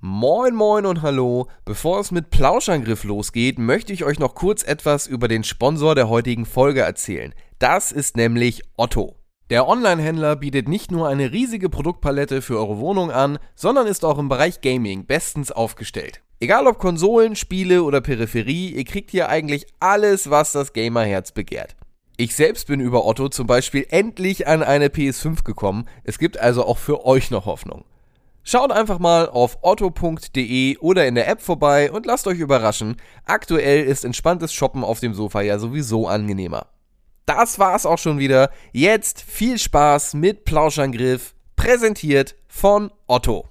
Moin moin und hallo. Bevor es mit Plauschangriff losgeht, möchte ich euch noch kurz etwas über den Sponsor der heutigen Folge erzählen. Das ist nämlich Otto. Der Online-Händler bietet nicht nur eine riesige Produktpalette für eure Wohnung an, sondern ist auch im Bereich Gaming bestens aufgestellt. Egal ob Konsolen, Spiele oder Peripherie, ihr kriegt hier eigentlich alles, was das Gamerherz begehrt. Ich selbst bin über Otto zum Beispiel endlich an eine PS5 gekommen. Es gibt also auch für euch noch Hoffnung. Schaut einfach mal auf otto.de oder in der App vorbei und lasst euch überraschen. Aktuell ist entspanntes Shoppen auf dem Sofa ja sowieso angenehmer das war's auch schon wieder. Jetzt viel Spaß mit Plauschangriff, präsentiert von Otto.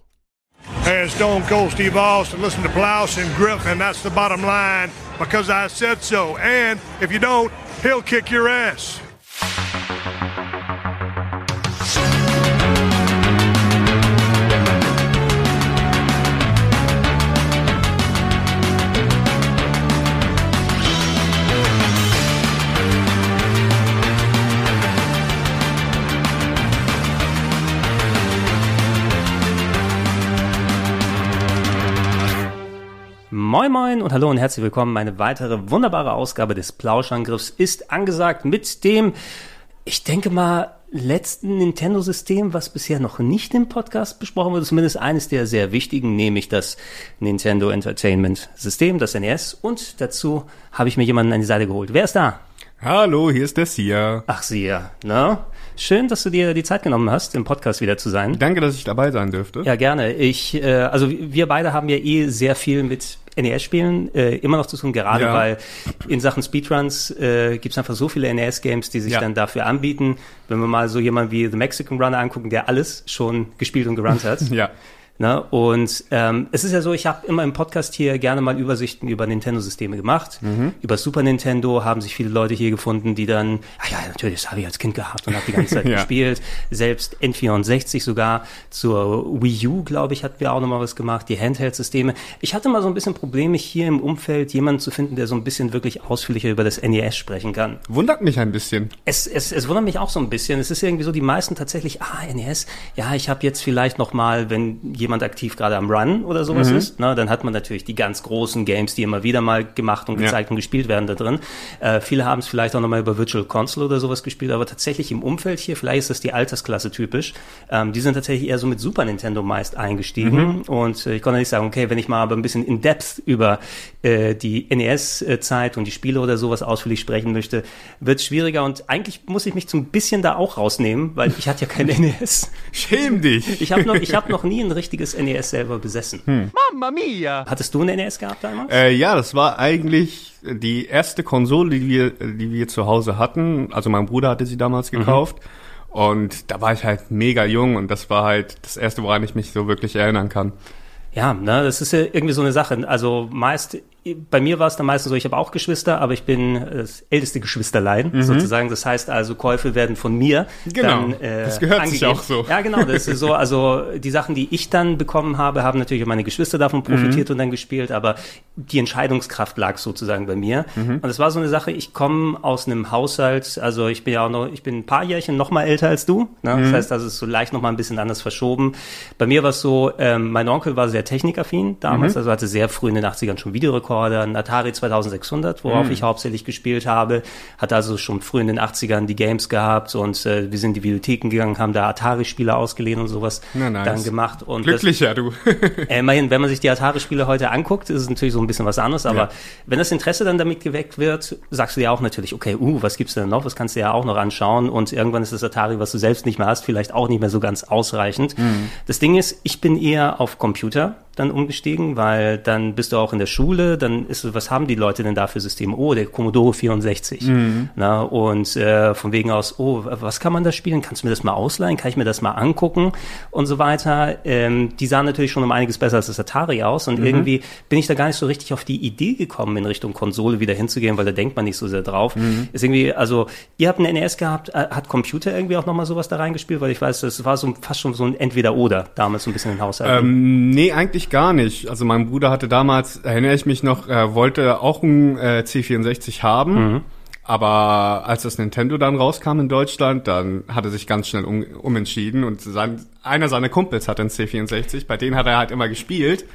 Hey, Stone Cold Steve Austin. Listen to Plausch and Griff, and that's the bottom line because I said so. And if you don't, he'll kick your ass. Moin Moin und hallo und herzlich willkommen. Eine weitere wunderbare Ausgabe des Plauschangriffs ist angesagt mit dem, ich denke mal, letzten Nintendo-System, was bisher noch nicht im Podcast besprochen wurde, zumindest eines der sehr wichtigen, nämlich das Nintendo Entertainment System, das NES. Und dazu habe ich mir jemanden an die Seite geholt. Wer ist da? Hallo, hier ist der Sia. Ach, Sia, ne? Schön, dass du dir die Zeit genommen hast, im Podcast wieder zu sein. Danke, dass ich dabei sein dürfte. Ja, gerne. Ich, äh, also wir beide haben ja eh sehr viel mit NES-Spielen äh, immer noch zu tun, gerade ja. weil in Sachen Speedruns äh, gibt es einfach so viele NES-Games, die sich ja. dann dafür anbieten. Wenn wir mal so jemanden wie The Mexican Runner angucken, der alles schon gespielt und gerannt hat. ja. Ne? Und ähm, es ist ja so, ich habe immer im Podcast hier gerne mal Übersichten über Nintendo-Systeme gemacht. Mhm. Über Super Nintendo haben sich viele Leute hier gefunden, die dann, ah ja, natürlich, das habe ich als Kind gehabt und habe die ganze Zeit ja. gespielt. Selbst N64 sogar. Zur Wii U, glaube ich, hatten wir auch nochmal was gemacht. Die Handheld-Systeme. Ich hatte mal so ein bisschen Probleme, hier im Umfeld jemanden zu finden, der so ein bisschen wirklich ausführlicher über das NES sprechen kann. Wundert mich ein bisschen. Es, es, es wundert mich auch so ein bisschen. Es ist irgendwie so, die meisten tatsächlich, ah, NES, ja, ich habe jetzt vielleicht noch mal, wenn jemand jemand aktiv gerade am Run oder sowas mhm. ist, ne, dann hat man natürlich die ganz großen Games, die immer wieder mal gemacht und gezeigt ja. und gespielt werden da drin. Äh, viele haben es vielleicht auch nochmal über Virtual Console oder sowas gespielt, aber tatsächlich im Umfeld hier, vielleicht ist das die Altersklasse typisch, ähm, die sind tatsächlich eher so mit Super Nintendo meist eingestiegen mhm. und äh, ich konnte nicht sagen, okay, wenn ich mal aber ein bisschen in Depth über äh, die NES-Zeit und die Spiele oder sowas ausführlich sprechen möchte, wird es schwieriger und eigentlich muss ich mich so ein bisschen da auch rausnehmen, weil ich hatte ja kein NES. Schäm dich! Ich habe noch, ich hab noch nie ein richtiges richtiges NES selber besessen. Hm. Mamma mia! Hattest du ein NES gehabt damals? Äh, ja, das war eigentlich die erste Konsole, die wir, die wir zu Hause hatten. Also mein Bruder hatte sie damals mhm. gekauft. Mhm. Und da war ich halt mega jung und das war halt das erste, woran ich mich so wirklich erinnern kann. Ja, ne, das ist ja irgendwie so eine Sache. Also meist bei mir war es dann meistens so, ich habe auch Geschwister, aber ich bin das älteste Geschwisterlein mhm. sozusagen. Das heißt also, Käufe werden von mir. Genau. Dann, äh, das gehört angegeben. sich auch so. Ja, genau. Das ist so. Also die Sachen, die ich dann bekommen habe, haben natürlich auch meine Geschwister davon profitiert mhm. und dann gespielt, aber die Entscheidungskraft lag sozusagen bei mir. Mhm. Und es war so eine Sache, ich komme aus einem Haushalt, also ich bin ja auch noch, ich bin ein paar Jährchen noch mal älter als du. Ne? Das mhm. heißt, also es ist so leicht noch mal ein bisschen anders verschoben. Bei mir war es so, ähm, mein Onkel war sehr technikaffin damals, mhm. also hatte sehr früh in den 80ern schon Videorekord Camcorder, ein Atari 2600, worauf mm. ich hauptsächlich gespielt habe. Hatte also schon früh in den 80ern die Games gehabt und äh, wir sind in die Bibliotheken gegangen, haben da Atari-Spiele ausgeliehen und sowas Na, nice. dann gemacht. Und Glücklicher, das, du. äh, immerhin, wenn man sich die Atari-Spiele heute anguckt, ist es natürlich so ein bisschen was anderes, aber ja. wenn das Interesse dann damit geweckt wird, sagst du ja auch natürlich, okay, uh, was gibt's denn noch? Was kannst du ja auch noch anschauen? Und irgendwann ist das Atari, was du selbst nicht mehr hast, vielleicht auch nicht mehr so ganz ausreichend. Mm. Das Ding ist, ich bin eher auf Computer dann umgestiegen, weil dann bist du auch in der Schule, dann ist was haben die Leute denn da für Systeme? Oh, der Commodore 64. Mhm. Na, und äh, von wegen aus, oh, was kann man da spielen? Kannst du mir das mal ausleihen? Kann ich mir das mal angucken? Und so weiter. Ähm, die sahen natürlich schon um einiges besser als das Atari aus und mhm. irgendwie bin ich da gar nicht so richtig auf die Idee gekommen, in Richtung Konsole wieder hinzugehen, weil da denkt man nicht so sehr drauf. Mhm. Ist irgendwie, also ihr habt ein NES gehabt, äh, hat Computer irgendwie auch nochmal sowas da reingespielt, weil ich weiß, das war so fast schon so ein Entweder-Oder damals so ein bisschen in Haushalt. Ähm, nee, eigentlich eigentlich gar nicht. Also mein Bruder hatte damals, erinnere ich mich noch, er wollte auch ein äh, C64 haben. Mhm. Aber als das Nintendo dann rauskam in Deutschland, dann hat er sich ganz schnell um, umentschieden und sein, einer seiner Kumpels hat einen C64, bei denen hat er halt immer gespielt.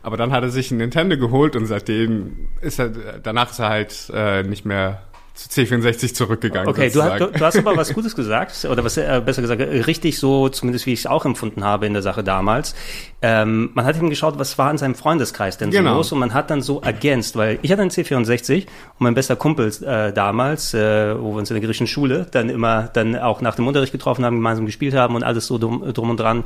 Aber dann hat er sich einen Nintendo geholt und seitdem ist er, danach ist er halt äh, nicht mehr zu C64 zurückgegangen. Okay, du, hast, du, du hast aber was Gutes gesagt, oder was äh, besser gesagt, richtig so, zumindest wie ich es auch empfunden habe in der Sache damals. Ähm, man hat eben geschaut, was war in seinem Freundeskreis denn so Genau. los und man hat dann so ergänzt, weil ich hatte einen C64 und mein bester Kumpel äh, damals, äh, wo wir uns in der griechischen Schule dann immer dann auch nach dem Unterricht getroffen haben, gemeinsam gespielt haben und alles so drum, drum und dran.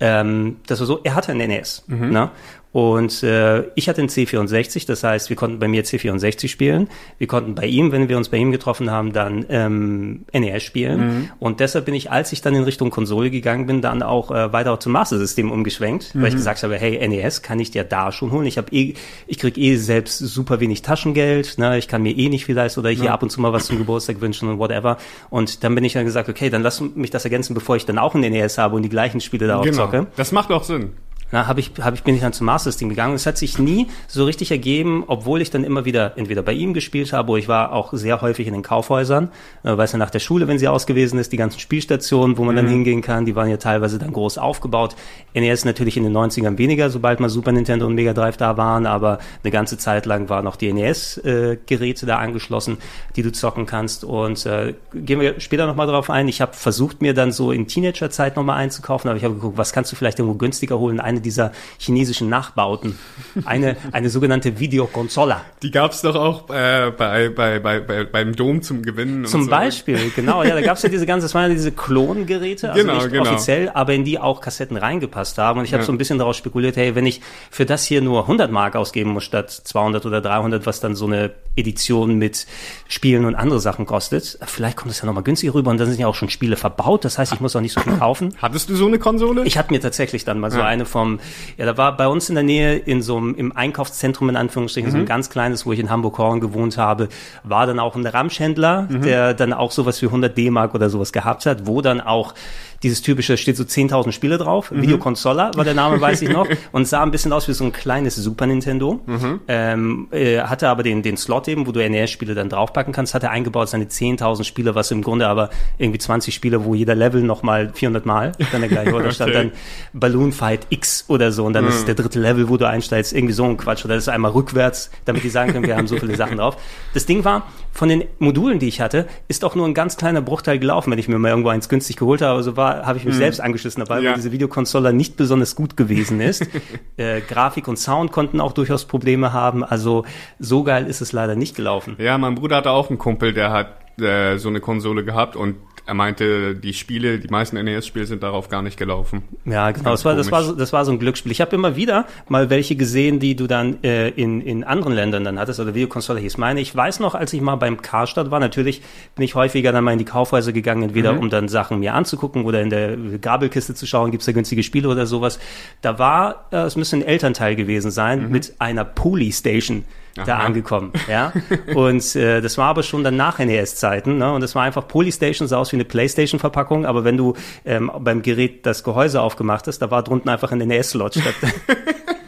Ähm, das war so, er hatte einen NES. Ne? Und äh, ich hatte einen C64, das heißt, wir konnten bei mir C64 spielen. Wir konnten bei ihm, wenn wir uns bei ihm getroffen haben, dann ähm, NES spielen. Und deshalb bin ich, als ich dann in Richtung Konsole gegangen bin, dann auch äh, weiter zum Master System umgeschwenkt, weil ich gesagt habe, hey, NES kann ich dir da schon holen. Ich habe eh, ich krieg eh selbst super wenig Taschengeld, ne? ich kann mir eh nicht viel leisten oder hier ab und zu mal was zum Geburtstag wünschen und whatever. Und dann bin ich dann gesagt, okay, dann lass mich das ergänzen, bevor ich dann auch ein NES habe und die gleichen Spiele da auch Genau. zocke. Das macht auch Sinn. Na, habe ich, hab ich, bin ich dann zum Master System gegangen. Es hat sich nie so richtig ergeben, obwohl ich dann immer wieder entweder bei ihm gespielt habe, oder ich war auch sehr häufig in den Kaufhäusern, äh, weißt du, nach der Schule, wenn sie ausgewiesen ist, die ganzen Spielstationen, wo man dann hingehen kann, die waren ja teilweise dann groß aufgebaut. NES natürlich in den 90ern weniger, sobald mal Super Nintendo und Mega Drive da waren, aber eine ganze Zeit lang waren auch die NES-Geräte da angeschlossen, die du zocken kannst. Und äh, gehen wir später nochmal drauf ein. Ich habe versucht, mir dann so in Teenagerzeit nochmal einzukaufen, aber ich habe geguckt, was kannst du vielleicht irgendwo günstiger holen? Eine dieser chinesischen Nachbauten. Eine, eine sogenannte Videokonsola. Die gab's doch auch äh, bei, bei, bei, bei, beim Dom zum Gewinnen. Zum so. Beispiel, genau, ja, da gab's ja diese ganze, das waren ja diese Klongeräte, also Genau, nicht genau. offiziell, aber in die auch Kassetten reingepasst haben. Und ich habe Ja. so ein bisschen daraus spekuliert, hey, wenn ich für das hier nur 100 Mark ausgeben muss statt 200 oder 300, was dann so eine Edition mit Spielen und andere Sachen kostet, vielleicht kommt es ja nochmal günstiger rüber und dann sind ja auch schon Spiele verbaut, das heißt, ich muss auch nicht so viel kaufen. Hattest du so eine Konsole? Ich hatte mir tatsächlich dann mal so Ja. eine vom, ja, da war bei uns in der Nähe in so einem, im Einkaufszentrum in Anführungsstrichen, so Mhm. ein ganz kleines, wo ich in Hamburg-Horn gewohnt habe, war dann auch ein Ramschhändler, Mhm. der dann auch sowas wie 100 D-Mark oder sowas gehabt hat, wo dann auch dieses typische, steht so 10.000 Spiele drauf, Mhm. Videokonsola war der Name, weiß ich noch, und sah ein bisschen aus wie so ein kleines Super Nintendo, Mhm. ähm, äh, hatte aber den, den Slot eben, wo du NES-Spiele dann draufpacken kannst, hat er eingebaut, seine 10.000 Spiele, was im Grunde aber irgendwie 20 Spiele, wo jeder Level nochmal 400 Mal dann der gleiche, oder stand Okay. dann Balloon Fight X oder so und dann ist es der dritte Level, wo du einsteigst, irgendwie so ein Quatsch oder das ist einmal rückwärts, damit die sagen können, wir haben so viele Sachen drauf. Das Ding war, von den Modulen, die ich hatte, ist auch nur ein ganz kleiner Bruchteil gelaufen, wenn ich mir mal irgendwo eins günstig geholt habe, so war, habe ich mich selbst angeschissen dabei, Ja. weil diese Videokonsole nicht besonders gut gewesen ist. äh, Grafik und Sound konnten auch durchaus Probleme haben, also so geil ist es leider nicht gelaufen. Ja, mein Bruder hatte auch einen Kumpel, der hat äh, so eine Konsole gehabt und er meinte, die Spiele, die meisten NES-Spiele sind darauf gar nicht gelaufen. Ja, genau. Das war, das, war so, das war so ein Glücksspiel. Ich habe immer wieder mal welche gesehen, die du dann äh, in, in anderen Ländern dann hattest, oder Videokonsole hieß meine. Ich weiß noch, als ich mal beim Karstadt war, natürlich bin ich häufiger dann mal in die Kaufhäuser gegangen, entweder um dann Sachen mir anzugucken oder in der Gabelkiste zu schauen, gibt's da günstige Spiele oder sowas. Da war, äh, es müsste ein Elternteil gewesen sein, mit einer Polystation da Aha. angekommen, ja. Und äh, das war aber schon dann nach NES-Zeiten, ne? Und das war einfach Polystation sah aus wie eine PlayStation-Verpackung, aber wenn du ähm, beim Gerät das Gehäuse aufgemacht hast, da war drunten einfach ein NES-Slot statt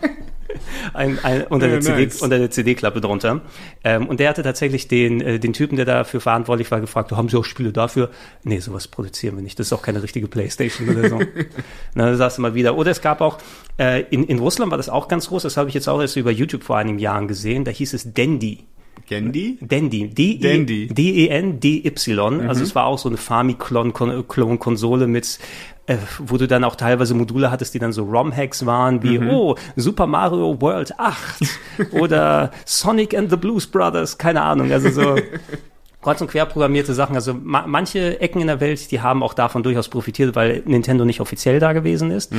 ein, ein, unter, Ja, der CD, nice. unter der CD-Klappe drunter. Ähm, und der hatte tatsächlich den, äh, den Typen, der dafür verantwortlich war, gefragt, haben Sie auch Spiele dafür? Nee, sowas produzieren wir nicht. Das ist auch keine richtige Playstation oder so. Na, da sagst du mal wieder. Oder es gab auch, äh, in, in Russland war das auch ganz groß, das habe ich jetzt auch erst über YouTube vor einigen Jahren gesehen, da hieß es Dendy. Gendy? Dendy. D-E- Dendy. D-E-N-D-Y. Also es war auch so eine Famiclon-Konsole mit, äh, wo du dann auch teilweise Module hattest, die dann so ROM-Hacks waren, wie, oh, Super Mario World 8 oder Sonic and the Blues Brothers, keine Ahnung, also so kreuz und quer programmierte Sachen. Also ma manche Ecken in der Welt, die haben auch davon durchaus profitiert, weil Nintendo nicht offiziell da gewesen ist.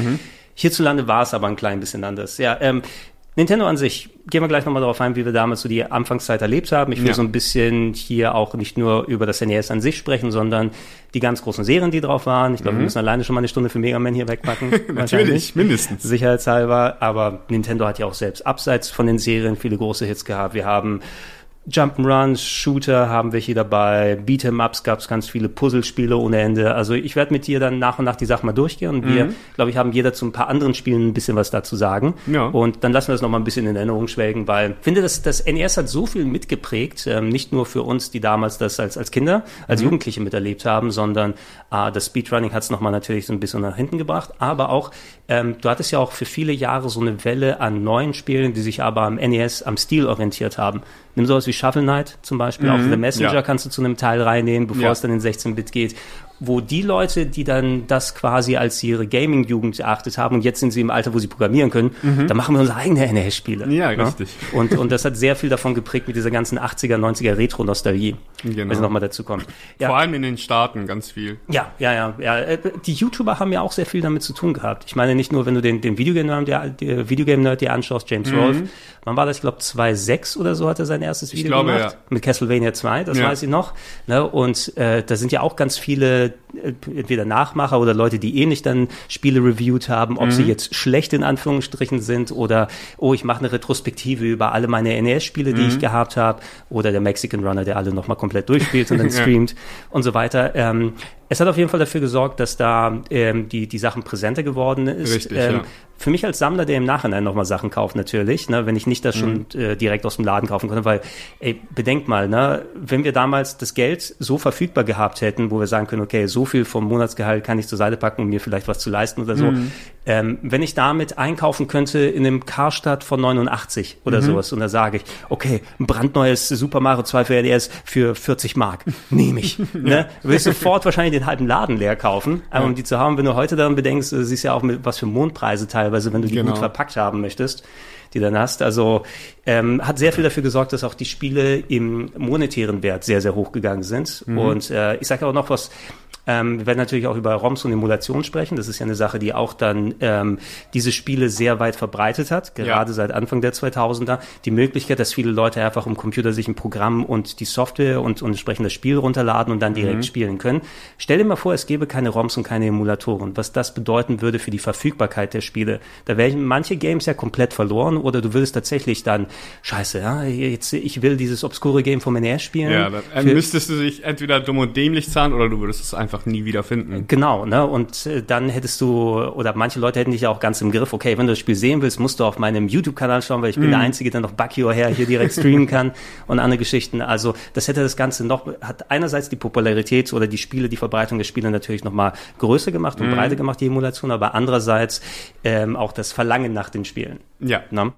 Hierzulande war es aber ein klein bisschen anders. Ja, ähm, Nintendo an sich, gehen wir gleich nochmal darauf ein, wie wir damals so die Anfangszeit erlebt haben. Ich will Ja. so ein bisschen hier auch nicht nur über das NES an sich sprechen, sondern die ganz großen Serien, die drauf waren. Ich glaube, wir müssen alleine schon mal eine Stunde für Mega Man hier wegpacken. Natürlich, mindestens. Sicherheitshalber. Aber Nintendo hat ja auch selbst abseits von den Serien viele große Hits gehabt. Wir haben Jump'n'Runs, Shooter haben wir hier dabei, Beat'em-Ups gab es ganz viele, Puzzlespiele ohne Ende. Also ich werde mit dir dann nach und nach die Sachen mal durchgehen und wir, Mhm. glaube ich, haben jeder zu ein paar anderen Spielen ein bisschen was dazu sagen. Ja. Und dann lassen wir das nochmal ein bisschen in Erinnerung schwelgen, weil ich finde, dass das NES hat so viel mitgeprägt, ähm, nicht nur für uns, die damals das als, als Kinder, als Mhm. Jugendliche miterlebt haben, sondern äh, das Speedrunning hat es nochmal natürlich so ein bisschen nach hinten gebracht. Aber auch, ähm, du hattest ja auch für viele Jahre so eine Welle an neuen Spielen, die sich aber am NES, am Stil orientiert haben. Nimm sowas wie Shovel Knight zum Beispiel, auch The Messenger Mhm. ja. kannst du zu einem Teil reinnehmen, bevor Ja. es dann in 16-Bit geht. Wo die Leute, die dann das quasi als ihre Gaming-Jugend erachtet haben und jetzt sind sie im Alter, wo sie programmieren können, dann machen wir unsere eigenen NES-Spiele. Mhm. Ja, richtig. Und, und das hat sehr viel davon geprägt mit dieser ganzen 80er, 90er Retro-Nostalgie. Genau. Wenn sie nochmal dazu kommen. Ja. Vor allem in den Staaten ganz viel. Ja, ja, ja, ja. Äh, Die YouTuber haben ja auch sehr viel damit zu tun gehabt. Ich meine nicht nur, wenn du den, den Videogame-Nerd dir, der Videogame-Nerd dir anschaust, James Rolfe. Wann war das? Ich glaube 2006 oder so hat er sein erstes Video glaube, gemacht. ja. Mit Castlevania 2, das Ja. weiß ich noch. Ne? Und äh, da sind ja auch ganz viele äh, entweder Nachmacher oder Leute, die ähnlich dann Spiele reviewed haben, ob sie jetzt schlecht in Anführungsstrichen sind oder oh, ich mache eine Retrospektive über alle meine NES-Spiele, die ich gehabt habe oder der Mexican Runner, der alle nochmal komplett durchspielt und dann Ja. streamt und so weiter. Ähm, es hat auf jeden Fall dafür gesorgt, dass da ähm, die, die Sachen präsenter geworden ist. Richtig, ähm, ja. Für mich als Sammler, der im Nachhinein nochmal Sachen kauft, natürlich, ne, wenn ich nicht das schon Mhm. äh, direkt aus dem Laden kaufen konnte, weil, ey, bedenkt mal, ne, wenn wir damals das Geld so verfügbar gehabt hätten, wo wir sagen können, okay, so viel vom Monatsgehalt kann ich zur Seite packen, um mir vielleicht was zu leisten oder so, Mhm. Ähm, wenn ich damit einkaufen könnte in einem Karstadt von 89 oder Mhm. sowas und da sage ich, okay, ein brandneues Super Mario 2 für NES für 40 Mark, nehme ich. ne? Würde ich sofort wahrscheinlich den halben Laden leer kaufen, aber um die zu haben, wenn du heute dann bedenkst, äh, siehst ja auch mit was für Mondpreise teilweise, wenn du die Genau. gut verpackt haben möchtest, die dann hast. Also ähm, hat sehr viel dafür gesorgt, dass auch die Spiele im monetären Wert sehr, sehr hoch gegangen sind. Mhm. Und äh, ich sage auch noch was, ähm, wir werden natürlich auch über ROMs und Emulation sprechen. Das ist ja eine Sache, die auch dann ähm, diese Spiele sehr weit verbreitet hat, gerade Ja. seit Anfang der 2000er. Die Möglichkeit, dass viele Leute einfach im Computer sich ein Programm und die Software und, und entsprechend das Spiel runterladen und dann direkt spielen können. Stell dir mal vor, es gäbe keine ROMs und keine Emulatoren, was das bedeuten würde für die Verfügbarkeit der Spiele. Da wären manche Games ja komplett verloren oder du würdest tatsächlich dann, scheiße, ja, jetzt, ich will dieses obskure Game vom NES spielen. Ja, dann äh, Für- müsstest du dich entweder dumm und dämlich zahlen oder du würdest es einfach nie wieder finden. Genau, ne? Und äh, dann hättest du, oder manche Leute hätten dich ja auch ganz im Griff, okay, wenn du das Spiel sehen willst, musst du auf meinem YouTube-Kanal schauen, weil ich bin der Einzige, der noch Bucky her hier direkt streamen kann und andere Geschichten. Also das hätte das Ganze noch, hat einerseits die Popularität oder die Spiele, die Verbreitung der Spiele natürlich nochmal größer gemacht und breiter gemacht, die Emulation, aber andererseits ähm, auch das Verlangen nach den Spielen. Ja. Ne?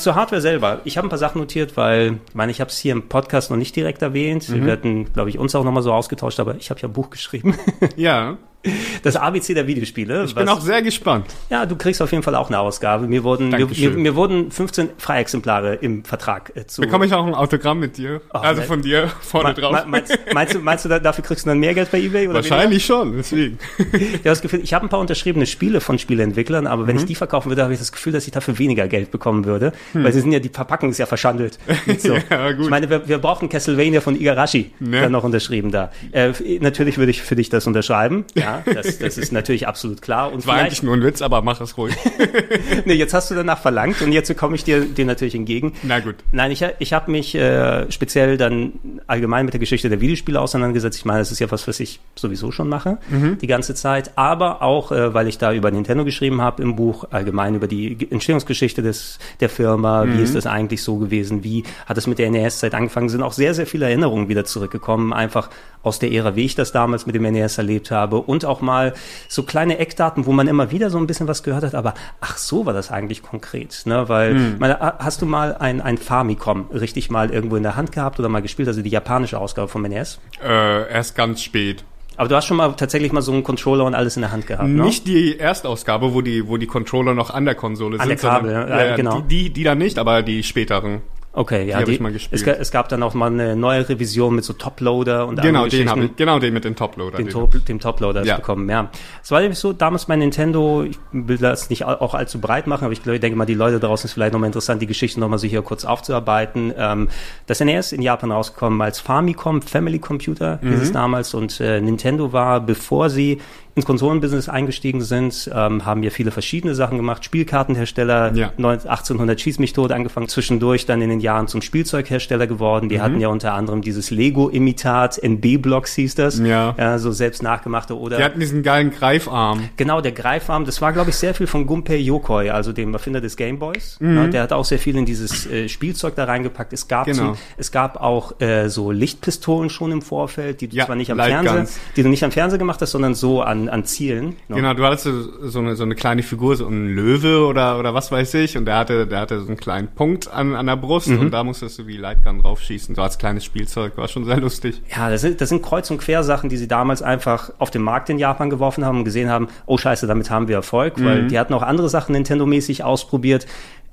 Zur Hardware selber. Ich habe ein paar Sachen notiert, weil, ich meine, ich habe es hier im Podcast noch nicht direkt erwähnt. Mhm. Wir hatten, glaube ich, uns auch nochmal so ausgetauscht, aber ich habe ja ein Buch geschrieben. Ja, Das ABC der Videospiele. ich bin auch sehr gespannt. Ja, du kriegst auf jeden Fall auch eine Ausgabe. Mir wurden, mir, mir, mir wurden 15 Freiexemplare im Vertrag äh, zu. Bekomme ich auch ein Autogramm mit dir? Ach, also ne- von dir vorne Me- drauf? me- meinst, meinst du, meinst du, da- dafür kriegst du dann mehr Geld bei eBay? Oder Wahrscheinlich schon, deswegen. weniger? Ich habe das Gefühl, ich habe ein paar unterschriebene Spiele von Spieleentwicklern, aber Mhm. wenn ich die verkaufen würde, habe ich das Gefühl, dass ich dafür weniger Geld bekommen würde, weil sie sind ja, die Verpackung ist ja verschandelt. So. Hm. Ja, gut. Ich meine, wir, wir brauchen Castlevania von Igarashi Ne. dann noch unterschrieben da. Äh, natürlich würde ich für dich das unterschreiben. Ja, das, das ist natürlich absolut klar. Und War eigentlich nur ein Witz, aber mach es ruhig. nee, jetzt hast du danach verlangt und jetzt komme ich dir, dir natürlich entgegen. Na gut. Nein, ich, ich habe mich äh, speziell dann allgemein mit der Geschichte der Videospiele auseinandergesetzt. Ich meine, das ist ja was, was ich sowieso schon mache, die ganze Zeit. Aber auch, äh, weil ich da über Nintendo geschrieben habe im Buch, allgemein über die Ge- Entstehungsgeschichte des, der Firma, wie ist das eigentlich so gewesen, wie hat es mit der NES-Zeit angefangen, sind auch sehr, sehr viele Erinnerungen wieder zurückgekommen, einfach aus der Ära, wie ich das damals mit dem NES erlebt habe und auch mal so kleine Eckdaten, wo man immer wieder so ein bisschen was gehört hat, aber ach, so war das eigentlich konkret, ne, weil, meine, hast du mal ein, ein Famicom richtig mal irgendwo in der Hand gehabt oder mal gespielt, also die japanische Ausgabe vom NES? Äh, erst ganz spät. Aber du hast schon mal tatsächlich mal so einen Controller und alles in der Hand gehabt, ne? Nicht die Erstausgabe, wo die, wo die Controller noch an der Konsole An sind. der Kabel, sondern- ja, ja, genau. Die, die, die dann nicht, aber die späteren. Okay, ja, die, gespielt. Es, es gab dann auch mal eine neue Revision mit so Toploader und Genau, anderen den habe ich, genau den mit dem Toploader. den, den Top, dem Toploader Ja. bekommen, ja. Es war nämlich so, damals bei Nintendo, ich will das nicht auch allzu breit machen, aber ich glaube, ich denke mal, die Leute draußen ist vielleicht nochmal interessant, die Geschichte nochmal so hier kurz aufzuarbeiten. Ähm, das NES in Japan rausgekommen als Famicom Family Computer, hieß Mhm. es damals, und äh, Nintendo war, bevor sie ins Konsolenbusiness eingestiegen sind, ähm, haben ja viele verschiedene Sachen gemacht. Spielkartenhersteller, Ja. 19 1800 Schieß mich tot angefangen, zwischendurch dann in den Jahren zum Spielzeughersteller geworden. Mhm. Die hatten ja unter anderem dieses Lego-Imitat, NB-Blocks hieß das. Ja. ja. So selbst nachgemachte oder. Die hatten diesen geilen Greifarm. Genau, der Greifarm, das war, glaube ich, sehr viel von Gunpei Yokoi, also dem Erfinder des Gameboys. Ja, der hat auch sehr viel in dieses äh, Spielzeug da reingepackt. Es gab, Mhm. Genau. zum, es gab auch äh, so Lichtpistolen schon im Vorfeld, die du Ja, zwar nicht am. Fernseher, die du nicht am Fernseher gemacht hast, sondern so an, an Zielen. ne? Genau, du hattest so eine, so eine kleine Figur, so ein Löwe oder, oder was weiß ich, und der hatte, der hatte so einen kleinen Punkt an, an der Brust Mhm. und da musstest du wie Lightgun draufschießen, so als kleines Spielzeug, war schon sehr lustig. Ja, das sind, das sind Kreuz- und Quersachen, die sie damals einfach auf den Markt in Japan geworfen haben und gesehen haben, oh scheiße, damit haben wir Erfolg, weil die hatten auch andere Sachen Nintendo-mäßig ausprobiert.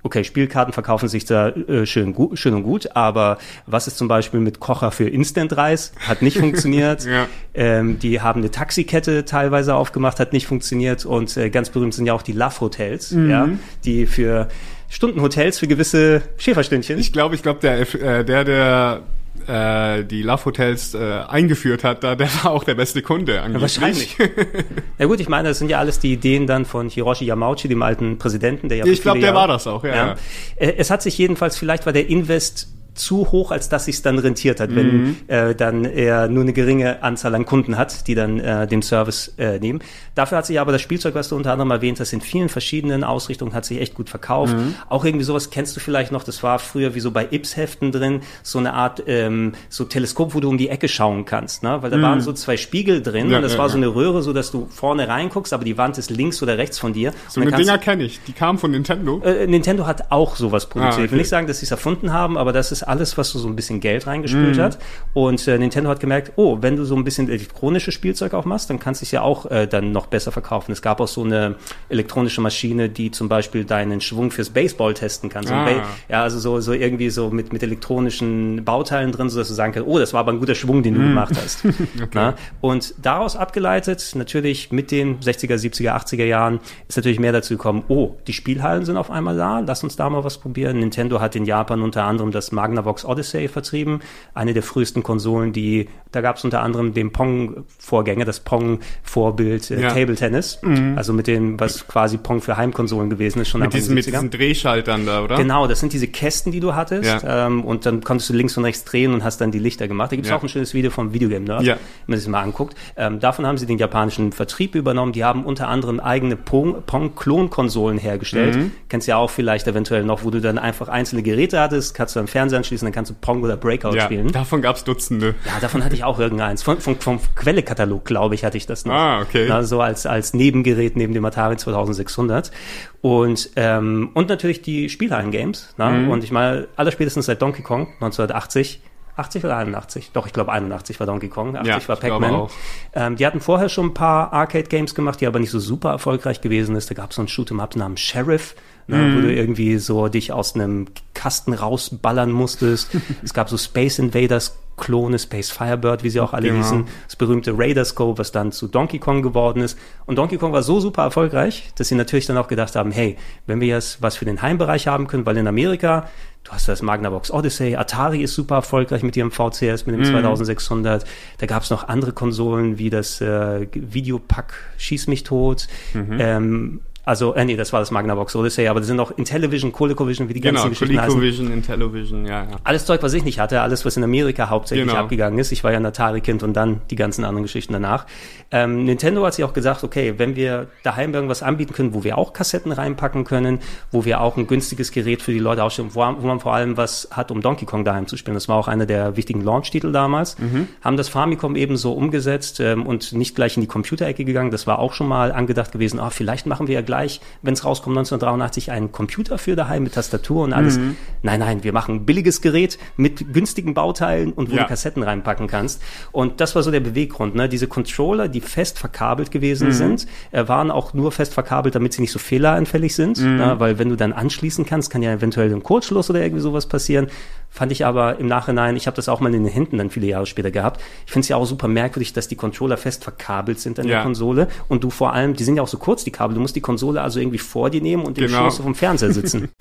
Okay, Spielkarten verkaufen sich da äh, schön, gu schön und gut, aber was ist zum Beispiel mit Kocher für Instant-Reis? Hat nicht funktioniert. Ja. ähm, die haben eine Taxikette teilweise aufgemacht, hat nicht funktioniert und äh, ganz berühmt sind ja auch die Love-Hotels, ja, die für Stundenhotels für gewisse Schäferstündchen. Ich glaube, ich glaube, der, äh, der, der äh, die Love Hotels äh, eingeführt hat, da, der war auch der beste Kunde angeblich. wahrscheinlich. Ja gut, ich meine, das sind ja alles die Ideen dann von Hiroshi Yamauchi, dem alten Präsidenten, der ja Ich glaube, der Jahre- war das auch, ja. ja. Äh, Es hat sich jedenfalls, vielleicht war der Invest zu hoch, als dass sich dann rentiert hat, wenn Mhm. äh, dann er nur eine geringe Anzahl an Kunden hat, die dann äh, den Service äh, nehmen. Dafür hat sich aber das Spielzeug, was du unter anderem erwähnt hast, in vielen verschiedenen Ausrichtungen hat sich echt gut verkauft. Mhm. Auch irgendwie sowas kennst du vielleicht noch, das war früher wie so bei Ips-Heften drin, so eine Art ähm, so Teleskop, wo du um die Ecke schauen kannst, ne? weil da waren so zwei Spiegel drin Mhm. Ja, und das ja, war so eine Röhre, so dass du vorne reinguckst, aber die Wand ist links oder rechts von dir. So eine Dinger kenne ich. Die kamen von Nintendo. äh, Nintendo hat auch sowas produziert. Ah, okay. Ich will nicht sagen, dass sie es erfunden haben, aber das ist alles, was so, so ein bisschen Geld reingespült Mhm. hat. Und äh, Nintendo hat gemerkt, oh, wenn du so ein bisschen elektronisches Spielzeug auch machst, dann kannst du es ja auch äh, dann noch besser verkaufen. Es gab auch so eine elektronische Maschine, die zum Beispiel deinen Schwung fürs Baseball testen kann. So Ah. Ba- ja, also so, so irgendwie so mit, mit elektronischen Bauteilen drin, sodass du sagen kannst, oh, das war aber ein guter Schwung, den du Mhm. gemacht hast. Na? Und daraus abgeleitet, natürlich mit den 60er, 70er, 80er Jahren, ist natürlich mehr dazu gekommen, oh, die Spielhallen sind auf einmal da, lass uns da mal was probieren. Nintendo hat in Japan unter anderem das Magnavox Odyssey vertrieben, eine der frühesten Konsolen, die, da gab es unter anderem den Pong-Vorgänger, das Pong-Vorbild äh, Ja. Table Tennis, also mit dem, was quasi Pong für Heimkonsolen gewesen ist, schon Mit diesen, mit 70er. diesen Drehschaltern da, oder? Genau, das sind diese Kästen, die du hattest. Ja. Ähm, und dann konntest du links und rechts drehen und hast dann die Lichter gemacht. Da gibt's Ja. auch ein schönes Video vom Videogame Nerd, Ja. wenn man sich das mal anguckt. Ähm, davon haben sie den japanischen Vertrieb übernommen. Die haben unter anderem eigene Pong- Pong-Klonkonsolen hergestellt. Mhm. Kennst ja auch vielleicht eventuell noch, wo du dann einfach einzelne Geräte hattest, kannst du am Fernseher anschließen, dann kannst du Pong oder Breakout Ja, spielen. davon gab's Dutzende. Ja, davon hatte ich auch irgendeins. Von, von, vom Quellekatalog, glaube ich, hatte ich das noch. Ah, okay. So als, als Nebengerät neben dem Atari 2600. Und, ähm, und natürlich die Spielhallen-Games. Mhm. Und ich meine, allerspätestens seit Donkey Kong 1980. 80 oder 81? Doch, ich glaube 81 war Donkey Kong, 80 Ja, war Pac-Man. Ähm, die hatten vorher schon ein paar Arcade-Games gemacht, die aber nicht so super erfolgreich gewesen ist. Da gab es so einen Shoot'em-up namens Sheriff, ne, Mhm. wo du irgendwie so dich aus einem Kasten rausballern musstest. es gab so Space Invaders Klone, Space Firebird, wie sie auch alle Genau. hießen. Das berühmte Raider Scope, was dann zu Donkey Kong geworden ist. Und Donkey Kong war so super erfolgreich, dass sie natürlich dann auch gedacht haben, hey, wenn wir jetzt was für den Heimbereich haben können, weil in Amerika, du hast das Magnavox Odyssey, Atari ist super erfolgreich mit ihrem VCS, mit dem 2600. Da gab es noch andere Konsolen wie das äh, Videopack Schieß mich tot. Ähm, also, äh, nee, das war das Magnavox Odyssey, aber das sind auch Intellivision, ColecoVision, wie die ganzen Genau, Geschichten heißen. ColecoVision, Intellivision, ja, ja. Alles Zeug, was ich nicht hatte, alles, was in Amerika hauptsächlich Genau. abgegangen ist. Ich war ja ein Atari-Kind und dann die ganzen anderen Geschichten danach. Ähm, Nintendo hat sich auch gesagt, okay, wenn wir daheim irgendwas anbieten können, wo wir auch Kassetten reinpacken können, wo wir auch ein günstiges Gerät für die Leute ausstellen, wo, wo man vor allem was hat, um Donkey Kong daheim zu spielen. Das war auch einer der wichtigen Launch-Titel damals. Haben das Famicom eben so umgesetzt ähm, und nicht gleich in die Computerecke gegangen. Das war auch schon mal angedacht gewesen, ah, vielleicht machen wir ja gleich gleich, wenn es rauskommt, 1983 einen Computer für daheim mit Tastatur und alles. Mhm. Nein, nein, wir machen ein billiges Gerät mit günstigen Bauteilen und wo Ja. du Kassetten reinpacken kannst. Und das war so der Beweggrund. Ne? Diese Controller, die fest verkabelt gewesen sind, äh, waren auch nur fest verkabelt, damit sie nicht so fehleranfällig sind. Ne? Weil wenn du dann anschließen kannst, kann ja eventuell ein Kurzschluss oder irgendwie sowas passieren. Fand ich aber im Nachhinein, ich habe das auch mal in den Händen dann viele Jahre später gehabt. Ich finde es ja auch super merkwürdig, dass die Controller fest verkabelt sind an der Ja. Konsole und du vor allem, die sind ja auch so kurz, die Kabel, du musst die Konsole also irgendwie vor dir nehmen und im Genau. Schoß auf dem Fernseher sitzen.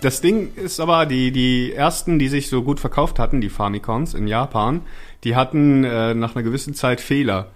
Das Ding ist aber, die, die ersten, die sich so gut verkauft hatten, die Famicons in Japan, die hatten äh, nach einer gewissen Zeit Fehler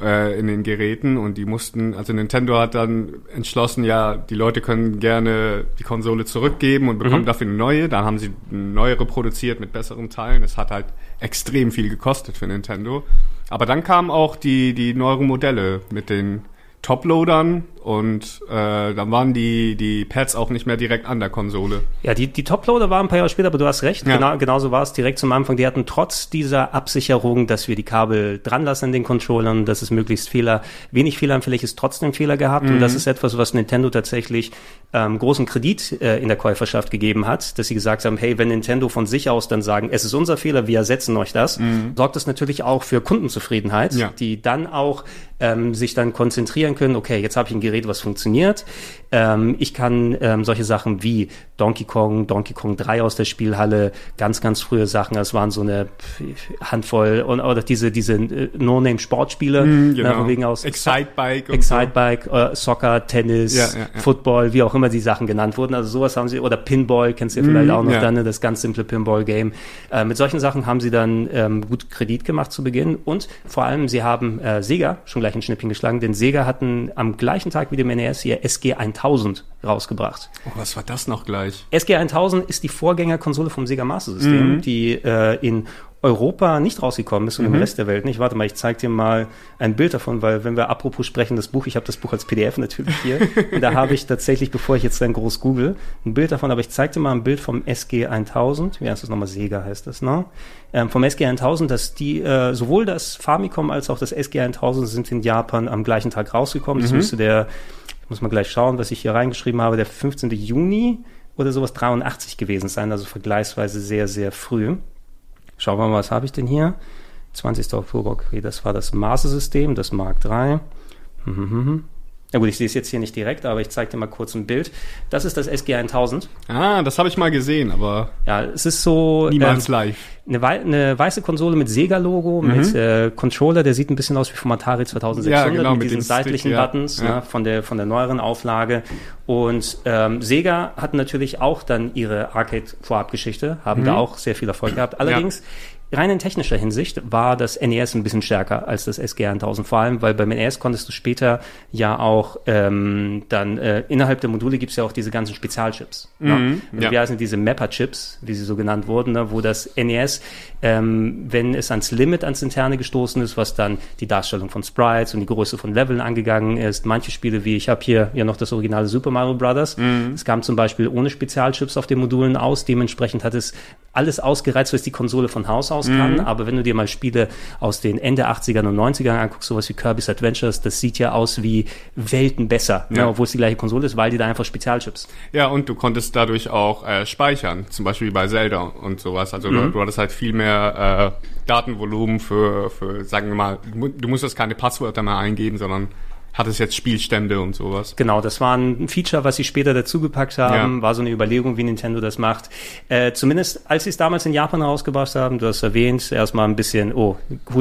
äh, in den Geräten und die mussten, also Nintendo hat dann entschlossen, ja, die Leute können gerne die Konsole zurückgeben und bekommen dafür eine neue. Dann haben sie eine neuere produziert mit besseren Teilen. Es hat halt extrem viel gekostet für Nintendo. Aber dann kamen auch die, die neueren Modelle mit den Toploadern und äh, dann waren die, die Pads auch nicht mehr direkt an der Konsole. Ja, die, die Toploader waren ein paar Jahre später, aber du hast recht. Ja. Genau, genauso war es direkt zum Anfang. Die hatten trotz dieser Absicherung, dass wir die Kabel dran lassen in den Controllern, dass es möglichst Fehler, wenig fehleranfällig ist, trotzdem Fehler gehabt. Und das ist etwas, was Nintendo tatsächlich ähm, großen Kredit äh, in der Käuferschaft gegeben hat, dass sie gesagt haben, hey, wenn Nintendo von sich aus dann sagen, es ist unser Fehler, wir ersetzen euch das, sorgt das natürlich auch für Kundenzufriedenheit, Ja. die dann auch ähm, sich dann konzentrieren können, okay, jetzt habe ich ein Gerät, was funktioniert. Ähm, ich kann ähm, solche Sachen wie Donkey Kong, Donkey Kong 3 aus der Spielhalle, ganz, ganz frühe Sachen, das waren so eine Handvoll und oder diese, diese äh, No-Name-Sportspiele, Mhm, ne, von wegen aus Excitebike und Excitebike, äh, Soccer, Tennis, Ja, ja, ja. Football, wie auch immer die Sachen genannt wurden. Also sowas haben sie, oder Pinball, kennst du ja vielleicht auch noch Mhm, dann, ne, das ganz simple Pinball-Game. Äh, mit solchen Sachen haben sie dann ähm, gut Kredit gemacht zu Beginn und vor allem sie haben äh, Sega schon gleich ein Schnippchen geschlagen, denn Sega hatten am gleichen Tag wie dem NES ihr SG 1000 rausgebracht. Oh, was war das noch gleich? SG 1000 ist die Vorgängerkonsole vom Sega Master System, die äh, in Europa nicht rausgekommen ist und im Rest der Welt nicht. Warte mal, ich zeig dir mal ein Bild davon, weil wenn wir apropos sprechen, das Buch, ich habe das Buch als PDF natürlich hier und da habe ich tatsächlich, bevor ich jetzt dann groß google, ein Bild davon, aber ich zeig dir mal ein Bild vom SG 1000, wie heißt das nochmal, Sega heißt das, ne? Ähm, vom SG 1000, dass die, äh, sowohl das Famicom als auch das SG 1000 sind in Japan am gleichen Tag rausgekommen. Das müsste der, ich muss mal gleich schauen, was ich hier reingeschrieben habe, der 15. Juni oder sowas 83 gewesen sein, also vergleichsweise sehr, sehr früh. Schauen wir mal, was habe ich denn hier? 20. Oktober, okay, das war das Maße-System, das Mark III. Ja gut, ich sehe es jetzt hier nicht direkt, aber ich zeige dir mal kurz ein Bild. Das ist das SG 1000. Ah, das habe ich mal gesehen, aber Ja, es ist so niemals ähm, live. eine, wei eine weiße Konsole mit Sega-Logo, mit äh, Controller, der sieht ein bisschen aus wie vom Atari 2600 Ja, genau, mit, mit diesen dem Stick, seitlichen ja, Buttons ja. Ne, von der von der neueren Auflage. Und ähm, Sega hat natürlich auch dann ihre Arcade-Vorabgeschichte, haben da auch sehr viel Erfolg gehabt. Allerdings rein in technischer Hinsicht war das NES ein bisschen stärker als das SG 1000. Vor allem, weil beim NES konntest du später ja auch ähm, dann äh, innerhalb der Module gibt's ja auch diese ganzen Spezialchips. ne? ja. Wie heißen diese Mapper-Chips, wie sie so genannt wurden, ne? wo das NES, ähm, wenn es ans Limit, ans Interne gestoßen ist, was dann die Darstellung von Sprites und die Größe von Leveln angegangen ist. Manche Spiele, wie ich habe hier ja noch das originale Super Mario Brothers. Es kam zum Beispiel ohne Spezialchips auf den Modulen aus. Dementsprechend hat es alles ausgereizt, was die Konsole von Haus aus kann. Aber wenn du dir mal Spiele aus den Ende 80ern und 90ern anguckst, sowas wie Kirby's Adventures, das sieht ja aus wie Welten besser, ne? Ja. obwohl es die gleiche Konsole ist, weil die da einfach Spezialchips Ja, und du konntest dadurch auch äh, speichern, zum Beispiel wie bei Zelda und sowas. Also du, du hattest halt viel mehr äh, Datenvolumen für, für, sagen wir mal, du musstest keine Passwörter mehr eingeben, sondern hat es jetzt Spielstände und sowas. Genau, das war ein Feature, was sie später dazugepackt haben, ja. war so eine Überlegung, wie Nintendo das macht. Äh, zumindest als sie es damals in Japan rausgebracht haben, du hast erwähnt, erstmal ein bisschen, oh,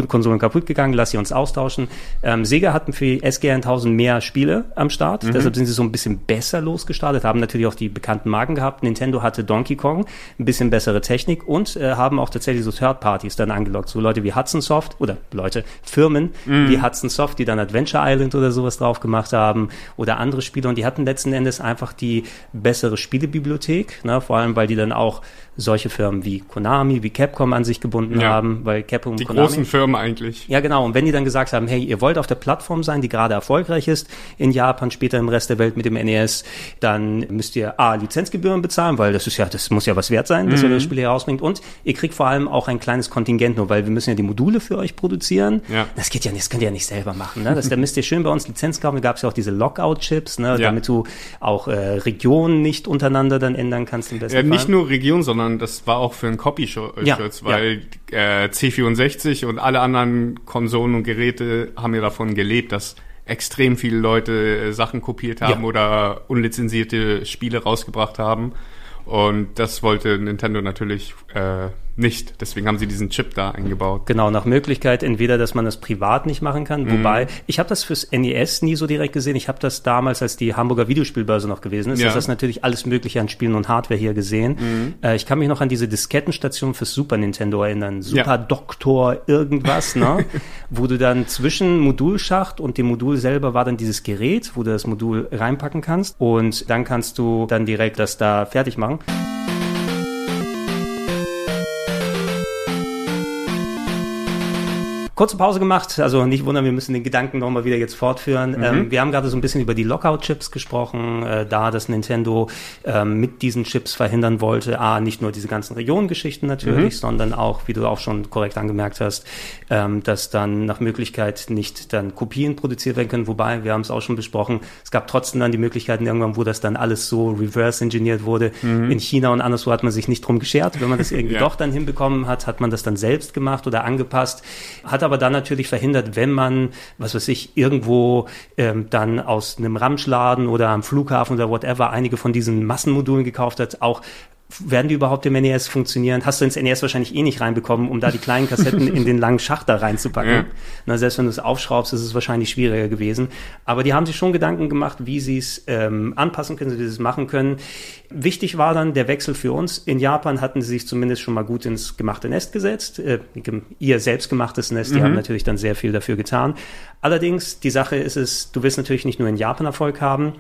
Konsolen kaputt gegangen, lass sie uns austauschen. Ähm, Sega hatten für SG 1000 mehr Spiele am Start, mhm. deshalb sind sie so ein bisschen besser losgestartet, haben natürlich auch die bekannten Marken gehabt. Nintendo hatte Donkey Kong, ein bisschen bessere Technik und äh, haben auch tatsächlich so Third Parties dann angelockt, so Leute wie Hudson Soft oder Leute, Firmen mhm. wie Hudson Soft, die dann Adventure Island oder sowas drauf gemacht haben oder andere Spiele und die hatten letzten Endes einfach die bessere Spielebibliothek, ne, vor allem weil die dann auch solche Firmen wie Konami, wie Capcom an sich gebunden ja. haben, weil Capcom die Konami, großen Firmen eigentlich. Ja, genau. Und wenn die dann gesagt haben, hey, ihr wollt auf der Plattform sein, die gerade erfolgreich ist in Japan, später im Rest der Welt mit dem NES, dann müsst ihr a Lizenzgebühren bezahlen, weil das ist ja, das muss ja was wert sein, dass mhm. ihr das Spiel hier rausbringt. Und ihr kriegt vor allem auch ein kleines Kontingent nur, weil wir müssen ja die Module für euch produzieren. Ja. Das geht ja nicht, das könnt ihr ja nicht selber machen. Ne? Das, da müsst ihr schön bei uns Lizenz kaufen. Da gab es ja auch diese Lockout-Chips, ne? Ja. damit du auch äh, Regionen nicht untereinander dann ändern kannst. Im besten ja, nicht Fall. nur Regionen, sondern das war auch für einen Copy-Schutz, ja, weil ja. Äh, C64 und alle anderen Konsolen und Geräte haben ja davon gelebt, dass extrem viele Leute äh, Sachen kopiert haben ja. oder unlizenzierte Spiele rausgebracht haben. Und das wollte Nintendo natürlich äh, nicht. Deswegen haben sie diesen Chip da eingebaut. Genau, nach Möglichkeit entweder, dass man das privat nicht machen kann, mhm. wobei ich habe das fürs NES nie so direkt gesehen. Ich habe das damals, als die Hamburger Videospielbörse noch gewesen ist, ja. ist das natürlich alles Mögliche an Spielen und Hardware hier gesehen. Mhm. Äh, ich kann mich noch an diese Diskettenstation fürs Super Nintendo erinnern. Super ja. Doktor irgendwas, ne? wo du dann zwischen Modulschacht und dem Modul selber war dann dieses Gerät, wo du das Modul reinpacken kannst und dann kannst du dann direkt das da fertig machen. Kurze Pause gemacht, also nicht wundern, wir müssen den Gedanken nochmal wieder jetzt fortführen. Mhm. Ähm, wir haben gerade so ein bisschen über die Lockout-Chips gesprochen, äh, da das Nintendo ähm, mit diesen Chips verhindern wollte, a, nicht nur diese ganzen Regionengeschichten natürlich, mhm. sondern auch, wie du auch schon korrekt angemerkt hast, ähm, dass dann nach Möglichkeit nicht dann Kopien produziert werden können, wobei, wir haben es auch schon besprochen, es gab trotzdem dann die Möglichkeiten irgendwann, wo das dann alles so reverse-engineert wurde. Mhm. In China und anderswo hat man sich nicht drum geschert. Wenn man das irgendwie ja. doch dann hinbekommen hat, hat man das dann selbst gemacht oder angepasst, hat aber aber dann natürlich verhindert, wenn man, was weiß ich, irgendwo ähm, dann aus einem Ramschladen oder am Flughafen oder whatever einige von diesen Massenmodulen gekauft hat, auch werden die überhaupt im NES funktionieren? Hast du ins NES wahrscheinlich eh nicht reinbekommen, um da die kleinen Kassetten in den langen Schacht da reinzupacken. Ja. Na, selbst wenn du es aufschraubst, ist es wahrscheinlich schwieriger gewesen. Aber die haben sich schon Gedanken gemacht, wie sie es ähm, anpassen können, wie sie es machen können. Wichtig war dann der Wechsel für uns. In Japan hatten sie sich zumindest schon mal gut ins gemachte Nest gesetzt. Äh, ihr selbstgemachtes Nest, die mhm. haben natürlich dann sehr viel dafür getan. Allerdings, die Sache ist es, du willst natürlich nicht nur in Japan Erfolg haben.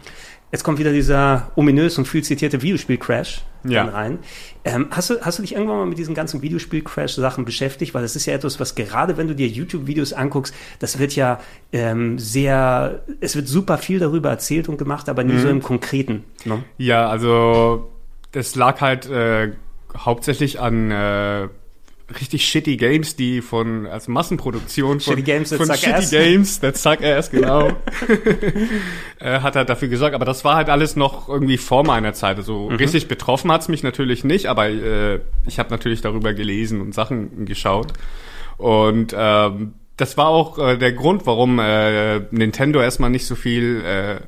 Jetzt kommt wieder dieser ominös und viel zitierte Videospiel-Crash ja. rein. Ähm, hast, du, hast du dich irgendwann mal mit diesen ganzen Videospiel-Crash-Sachen beschäftigt? Weil das ist ja etwas, was gerade wenn du dir YouTube-Videos anguckst, das wird ja ähm, sehr, es wird super viel darüber erzählt und gemacht, aber nie mhm. so im Konkreten. Ne? Ja, also das lag halt äh, hauptsächlich an äh, richtig shitty Games, die von als Massenproduktion von shitty Games von shitty ass. Games, that suck ass, genau, äh, hat er dafür gesorgt. Aber das war halt alles noch irgendwie vor meiner Zeit. Also mhm. richtig betroffen hat's mich natürlich nicht, aber äh, ich habe natürlich darüber gelesen und Sachen geschaut. Und ähm, das war auch äh, der Grund, warum äh, Nintendo erstmal nicht so viel äh,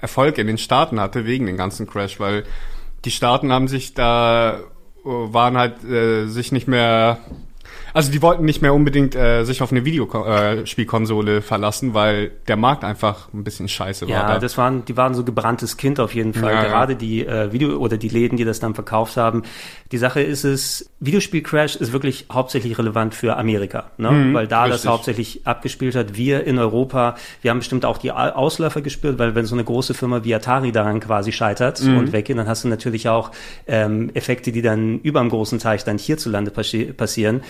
Erfolg in den Staaten hatte, wegen den ganzen Crash, weil die Staaten haben sich da waren halt äh, sich nicht mehr also die wollten nicht mehr unbedingt äh, sich auf eine Videospielkonsole äh, verlassen, weil der Markt einfach ein bisschen scheiße war. Ja, da. das waren, die waren so gebranntes Kind auf jeden Fall. Ja, Gerade ja. die äh, Video oder die Läden, die das dann verkauft haben. Die Sache ist es, Videospiel Crash ist wirklich hauptsächlich relevant für Amerika, ne? Mhm, weil da richtig. das hauptsächlich abgespielt hat. Wir in Europa, wir haben bestimmt auch die Ausläufer gespürt, weil wenn so eine große Firma wie Atari daran quasi scheitert mhm. und weggeht, dann hast du natürlich auch ähm, Effekte, die dann über dem großen Teich dann hierzulande passi passieren.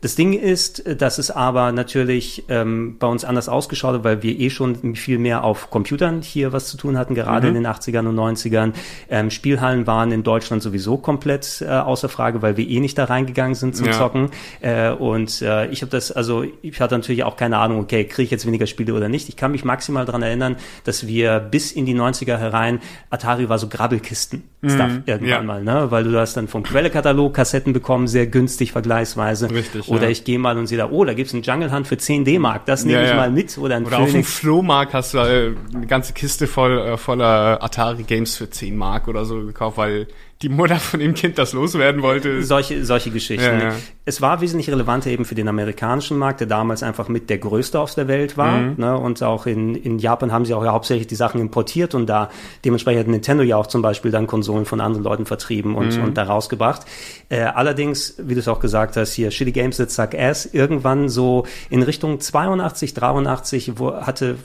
Das Ding ist, dass es aber natürlich ähm, bei uns anders ausgeschaut hat, weil wir eh schon viel mehr auf Computern hier was zu tun hatten, gerade mhm. in den 80ern und 90ern. Ähm, Spielhallen waren in Deutschland sowieso komplett äh, außer Frage, weil wir eh nicht da reingegangen sind zum ja. Zocken. Äh, und äh, ich habe das, also ich hatte natürlich auch keine Ahnung, okay, kriege ich jetzt weniger Spiele oder nicht. Ich kann mich maximal daran erinnern, dass wir bis in die 90er herein, Atari war so Grabbelkisten. Stuff irgendwann ja. mal, ne? Weil du hast dann vom Quellekatalog Kassetten bekommen, sehr günstig vergleichsweise. Richtig, Oder ja. ich gehe mal und sehe da, oh, da gibt's einen Jungle Hunt für 10 D-Mark, das nehme Ja, ich mal mit. Oder ein Oder auf dem. Flohmarkt hast du äh, eine ganze Kiste voll äh, voller Atari-Games für 10 Mark oder so gekauft, weil die Mutter von dem Kind das loswerden wollte. Solche, solche Geschichten. Ja, ja. Es war wesentlich relevanter eben für den amerikanischen Markt, der damals einfach mit der größte aus der Welt war. Mhm. Ne? Und auch in, in Japan haben sie auch ja hauptsächlich die Sachen importiert und da dementsprechend hat Nintendo ja auch zum Beispiel dann Konsolen von anderen Leuten vertrieben und, Mhm. und da rausgebracht. Äh, allerdings, wie du es auch gesagt hast, hier Shitty Games that suck ass, irgendwann so in Richtung 82, 83, wo hatte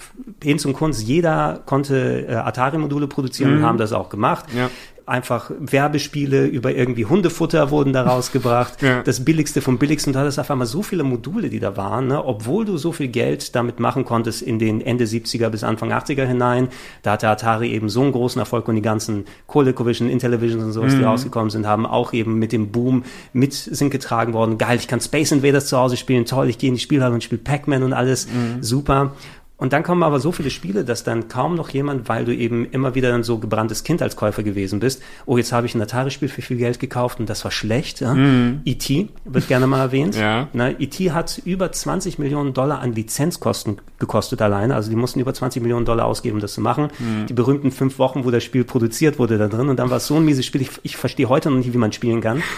hin zum Kunst, jeder konnte äh, Atari-Module produzieren und haben das auch gemacht Mhm. Ja. Einfach Werbespiele über irgendwie Hundefutter wurden da rausgebracht. Ja. Das billigste vom billigsten. Und da hattest auf einmal so viele Module, die da waren, ne? obwohl du so viel Geld damit machen konntest in den Ende 70er bis Anfang 80er hinein. Da hatte Atari eben so einen großen Erfolg und die ganzen ColecoVision, Intellivision und sowas, Mhm. die rausgekommen sind, haben auch eben mit dem Boom mit sind getragen worden. Geil, ich kann Space Invaders zu Hause spielen, toll, ich gehe in die Spielhalle und spiele Pac-Man und alles. Mhm. Super. Und dann kommen aber so viele Spiele, dass dann kaum noch jemand, weil du eben immer wieder dann so gebranntes Kind als Käufer gewesen bist, oh, jetzt habe ich ein Atari-Spiel für viel Geld gekauft und das war schlecht. Ja? E.T. wird gerne mal erwähnt. Ja. E.T. hat über 20 Millionen Dollar an Lizenzkosten gekostet alleine. Also die mussten über 20 Millionen Dollar ausgeben, um das zu machen. Die berühmten fünf Wochen, wo das Spiel produziert wurde da drin. Und dann war es so ein mieses Spiel. Ich, ich verstehe heute noch nicht, wie man spielen kann.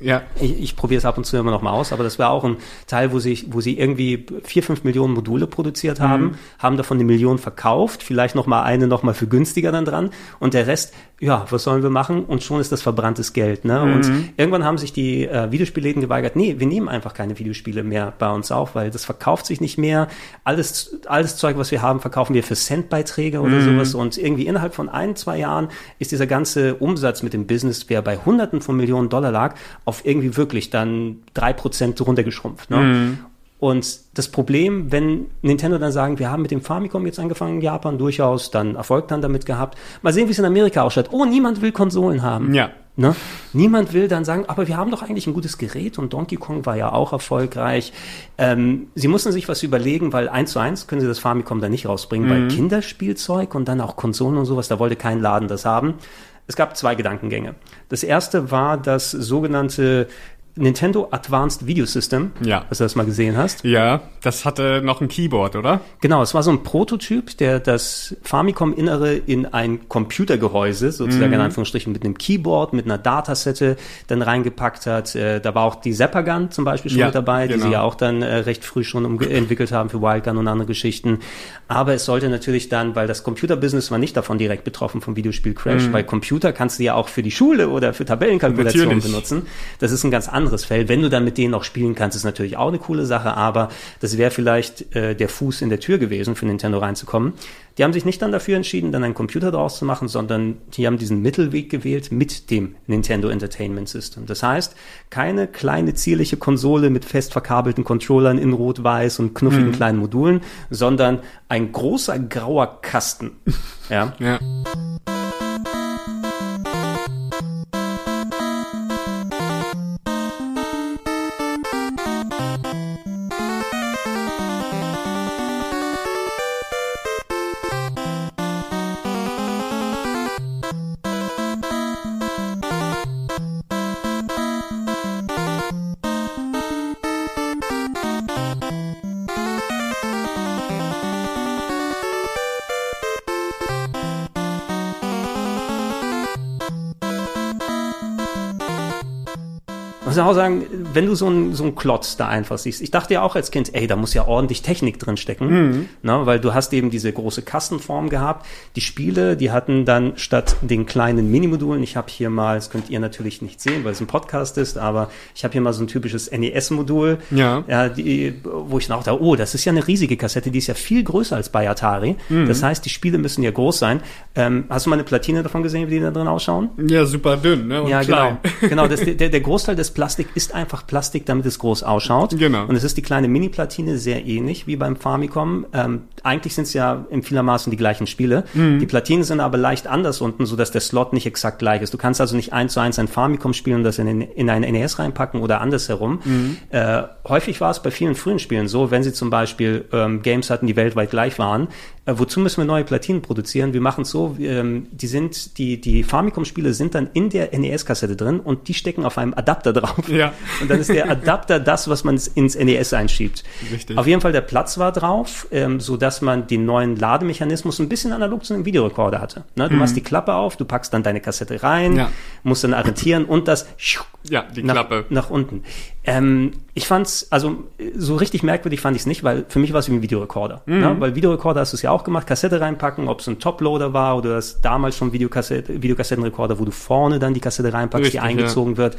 Ja. Ich, ich probiere es ab und zu immer noch mal aus, aber das war auch ein Teil, wo sie, wo sie irgendwie vier, fünf Millionen Module produziert haben, haben davon eine Million verkauft, vielleicht noch mal eine noch mal für günstiger dann dran und der Rest, ja, was sollen wir machen? Und schon ist das verbranntes Geld. Ne? Und irgendwann haben sich die äh, Videospielläden geweigert, nee, wir nehmen einfach keine Videospiele mehr bei uns auf, weil das verkauft sich nicht mehr. Alles, alles Zeug, was wir haben, verkaufen wir für Centbeiträge oder sowas und irgendwie innerhalb von ein, zwei Jahren ist dieser ganze Umsatz mit dem Business, der bei Hunderten von Millionen Dollar lag, auf irgendwie wirklich dann drei Prozent runtergeschrumpft. Ne? Und das Problem, wenn Nintendo dann sagen, wir haben mit dem Famicom jetzt angefangen in Japan, durchaus dann Erfolg dann damit gehabt. Mal sehen, wie es in Amerika ausschaut. Oh, niemand will Konsolen haben. Ja. Ne? Niemand will dann sagen, aber wir haben doch eigentlich ein gutes Gerät und Donkey Kong war ja auch erfolgreich. Ähm, sie mussten sich was überlegen, weil eins zu eins können sie das Famicom da nicht rausbringen, weil Kinderspielzeug und dann auch Konsolen und sowas, da wollte kein Laden das haben. Es gab zwei Gedankengänge. Das erste war das sogenannte Nintendo Advanced Video System, Ja. dass du das mal gesehen hast. Ja, das hatte noch ein Keyboard, oder? Genau, es war so ein Prototyp, der das Famicom-Innere in ein Computergehäuse, sozusagen in Anführungsstrichen mit einem Keyboard, mit einer Datasette dann reingepackt hat. Äh, da war auch die Zapper-Gun zum Beispiel schon Ja, mit dabei, die genau. sie ja auch dann äh, recht früh schon entwickelt haben für Wildgun und andere Geschichten. Aber es sollte natürlich dann, weil das Computerbusiness war nicht davon direkt betroffen vom Videospiel-Crash, weil Computer kannst du ja auch für die Schule oder für Tabellenkalkulationen benutzen. Das ist ein ganz anderes Feld. Wenn du dann mit denen noch spielen kannst, ist natürlich auch eine coole Sache, aber das wäre vielleicht äh, der Fuß in der Tür gewesen, für Nintendo reinzukommen. Die haben sich nicht dann dafür entschieden, dann einen Computer draus zu machen, sondern die haben diesen Mittelweg gewählt mit dem Nintendo Entertainment System. Das heißt, keine kleine zierliche Konsole mit fest verkabelten Controllern in Rot-Weiß und knuffigen kleinen Modulen, sondern ein großer grauer Kasten. Ja. Ja. Muss auch sagen, wenn du so einen so einen Klotz da einfach siehst, ich dachte ja auch als Kind, ey, da muss ja ordentlich Technik drin stecken, ne, weil du hast eben diese große Kastenform gehabt. Die Spiele, die hatten dann statt den kleinen Minimodulen, ich habe hier mal, das könnt ihr natürlich nicht sehen, weil es ein Podcast ist, aber ich habe hier mal so ein typisches NES-Modul, Ja. ja die, wo ich dann auch da, oh, das ist ja eine riesige Kassette, die ist ja viel größer als bei Atari. Das heißt, die Spiele müssen ja groß sein. Ähm, hast du mal eine Platine davon gesehen, wie die da drin ausschauen? Ja, super dünn, ne? Und Ja, klein. genau. genau das, der, der Großteil des Plastik ist einfach Plastik, damit es groß ausschaut. Genau. Und es ist die kleine Mini-Platine sehr ähnlich wie beim Famicom. Ähm, eigentlich sind es ja in vielermaßen die gleichen Spiele. Mhm. Die Platinen sind aber leicht anders unten, sodass der Slot nicht exakt gleich ist. Du kannst also nicht eins zu eins ein Famicom spielen und das in, in ein NES reinpacken oder andersherum. Mhm. Äh, häufig war es bei vielen frühen Spielen so, wenn sie zum Beispiel ähm, Games hatten, die weltweit gleich waren, äh, wozu müssen wir neue Platinen produzieren? Wir machen es so, ähm, die sind, die, die Famicom-Spiele sind dann in der NES-Kassette drin und die stecken auf einem Adapter drauf. Ja. Und dann ist der Adapter das, was man ins NES einschiebt. Richtig. Auf jeden Fall der Platz war drauf, ähm, so dass man den neuen Lademechanismus ein bisschen analog zu einem Videorekorder hatte. Ne? Du machst die Klappe auf, du packst dann deine Kassette rein, Mhm. Ja. musst dann arretieren und das Ja, die nach, Klappe. nach unten. Ähm, ich fand's, also so richtig merkwürdig fand ich es nicht, weil für mich war es wie ein Videorekorder. Mhm. Ne? Weil Videorekorder hast du es ja auch gemacht, Kassette reinpacken, ob es ein Toploader war oder das damals schon Videokassette, Videokassettenrekorder, wo du vorne dann die Kassette reinpackst, die Richtig, eingezogen wird.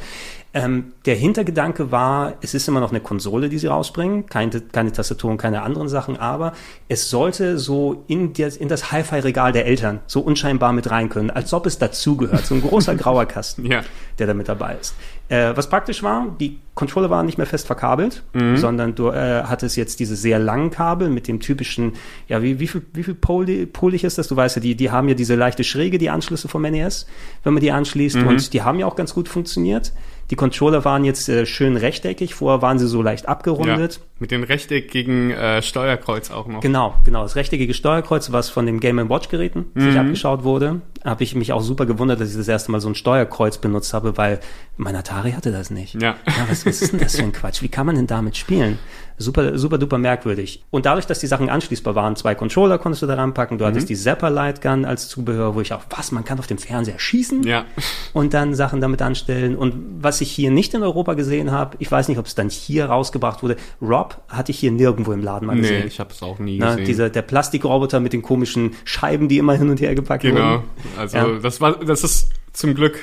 Ähm, der Hintergedanke war, es ist immer noch eine Konsole, die sie rausbringen, keine, keine Tastatur und keine anderen Sachen, aber es sollte so in, der, in das Hi-Fi-Regal der Eltern so unscheinbar mit rein können, als ob es dazugehört. So ein großer grauer Kasten, Ja. der da mit dabei ist. Äh, was praktisch war, die Controller waren nicht mehr fest verkabelt, sondern du äh, hattest jetzt diese sehr langen Kabel mit dem typischen, ja, wie, wie viel, wie viel poli, polig ist das? Du weißt ja, die, die haben ja diese leichte Schräge, die Anschlüsse vom NES, wenn man die anschließt und die haben ja auch ganz gut funktioniert. Die Controller waren jetzt äh, schön rechteckig, vorher waren sie so leicht ja. abgerundet. Mit dem rechteckigen äh, Steuerkreuz auch noch. Genau, genau. Das rechteckige Steuerkreuz, was von den Game Watch Geräten sich abgeschaut wurde, habe ich mich auch super gewundert, dass ich das erste Mal so ein Steuerkreuz benutzt habe, weil mein Atari hatte das nicht. Ja. was, was ist denn das für ein Quatsch? Wie kann man denn damit spielen? Super, super duper merkwürdig. Und dadurch, dass die Sachen anschließbar waren, zwei Controller konntest du da ranpacken, du Mhm. hattest die Zapper Light Gun als Zubehör, wo ich auch, was, man kann auf dem Fernseher schießen? Ja. und dann Sachen damit anstellen. Und was ich hier nicht in Europa gesehen habe, ich weiß nicht, ob es dann hier rausgebracht wurde. Rob hatte ich hier nirgendwo im Laden mal Nee, gesehen. ich habe es auch nie Na, gesehen. dieser, der Plastikroboter mit den komischen Scheiben, die immer hin und her gepackt genau. wurden. Also Ja. das war, das ist zum Glück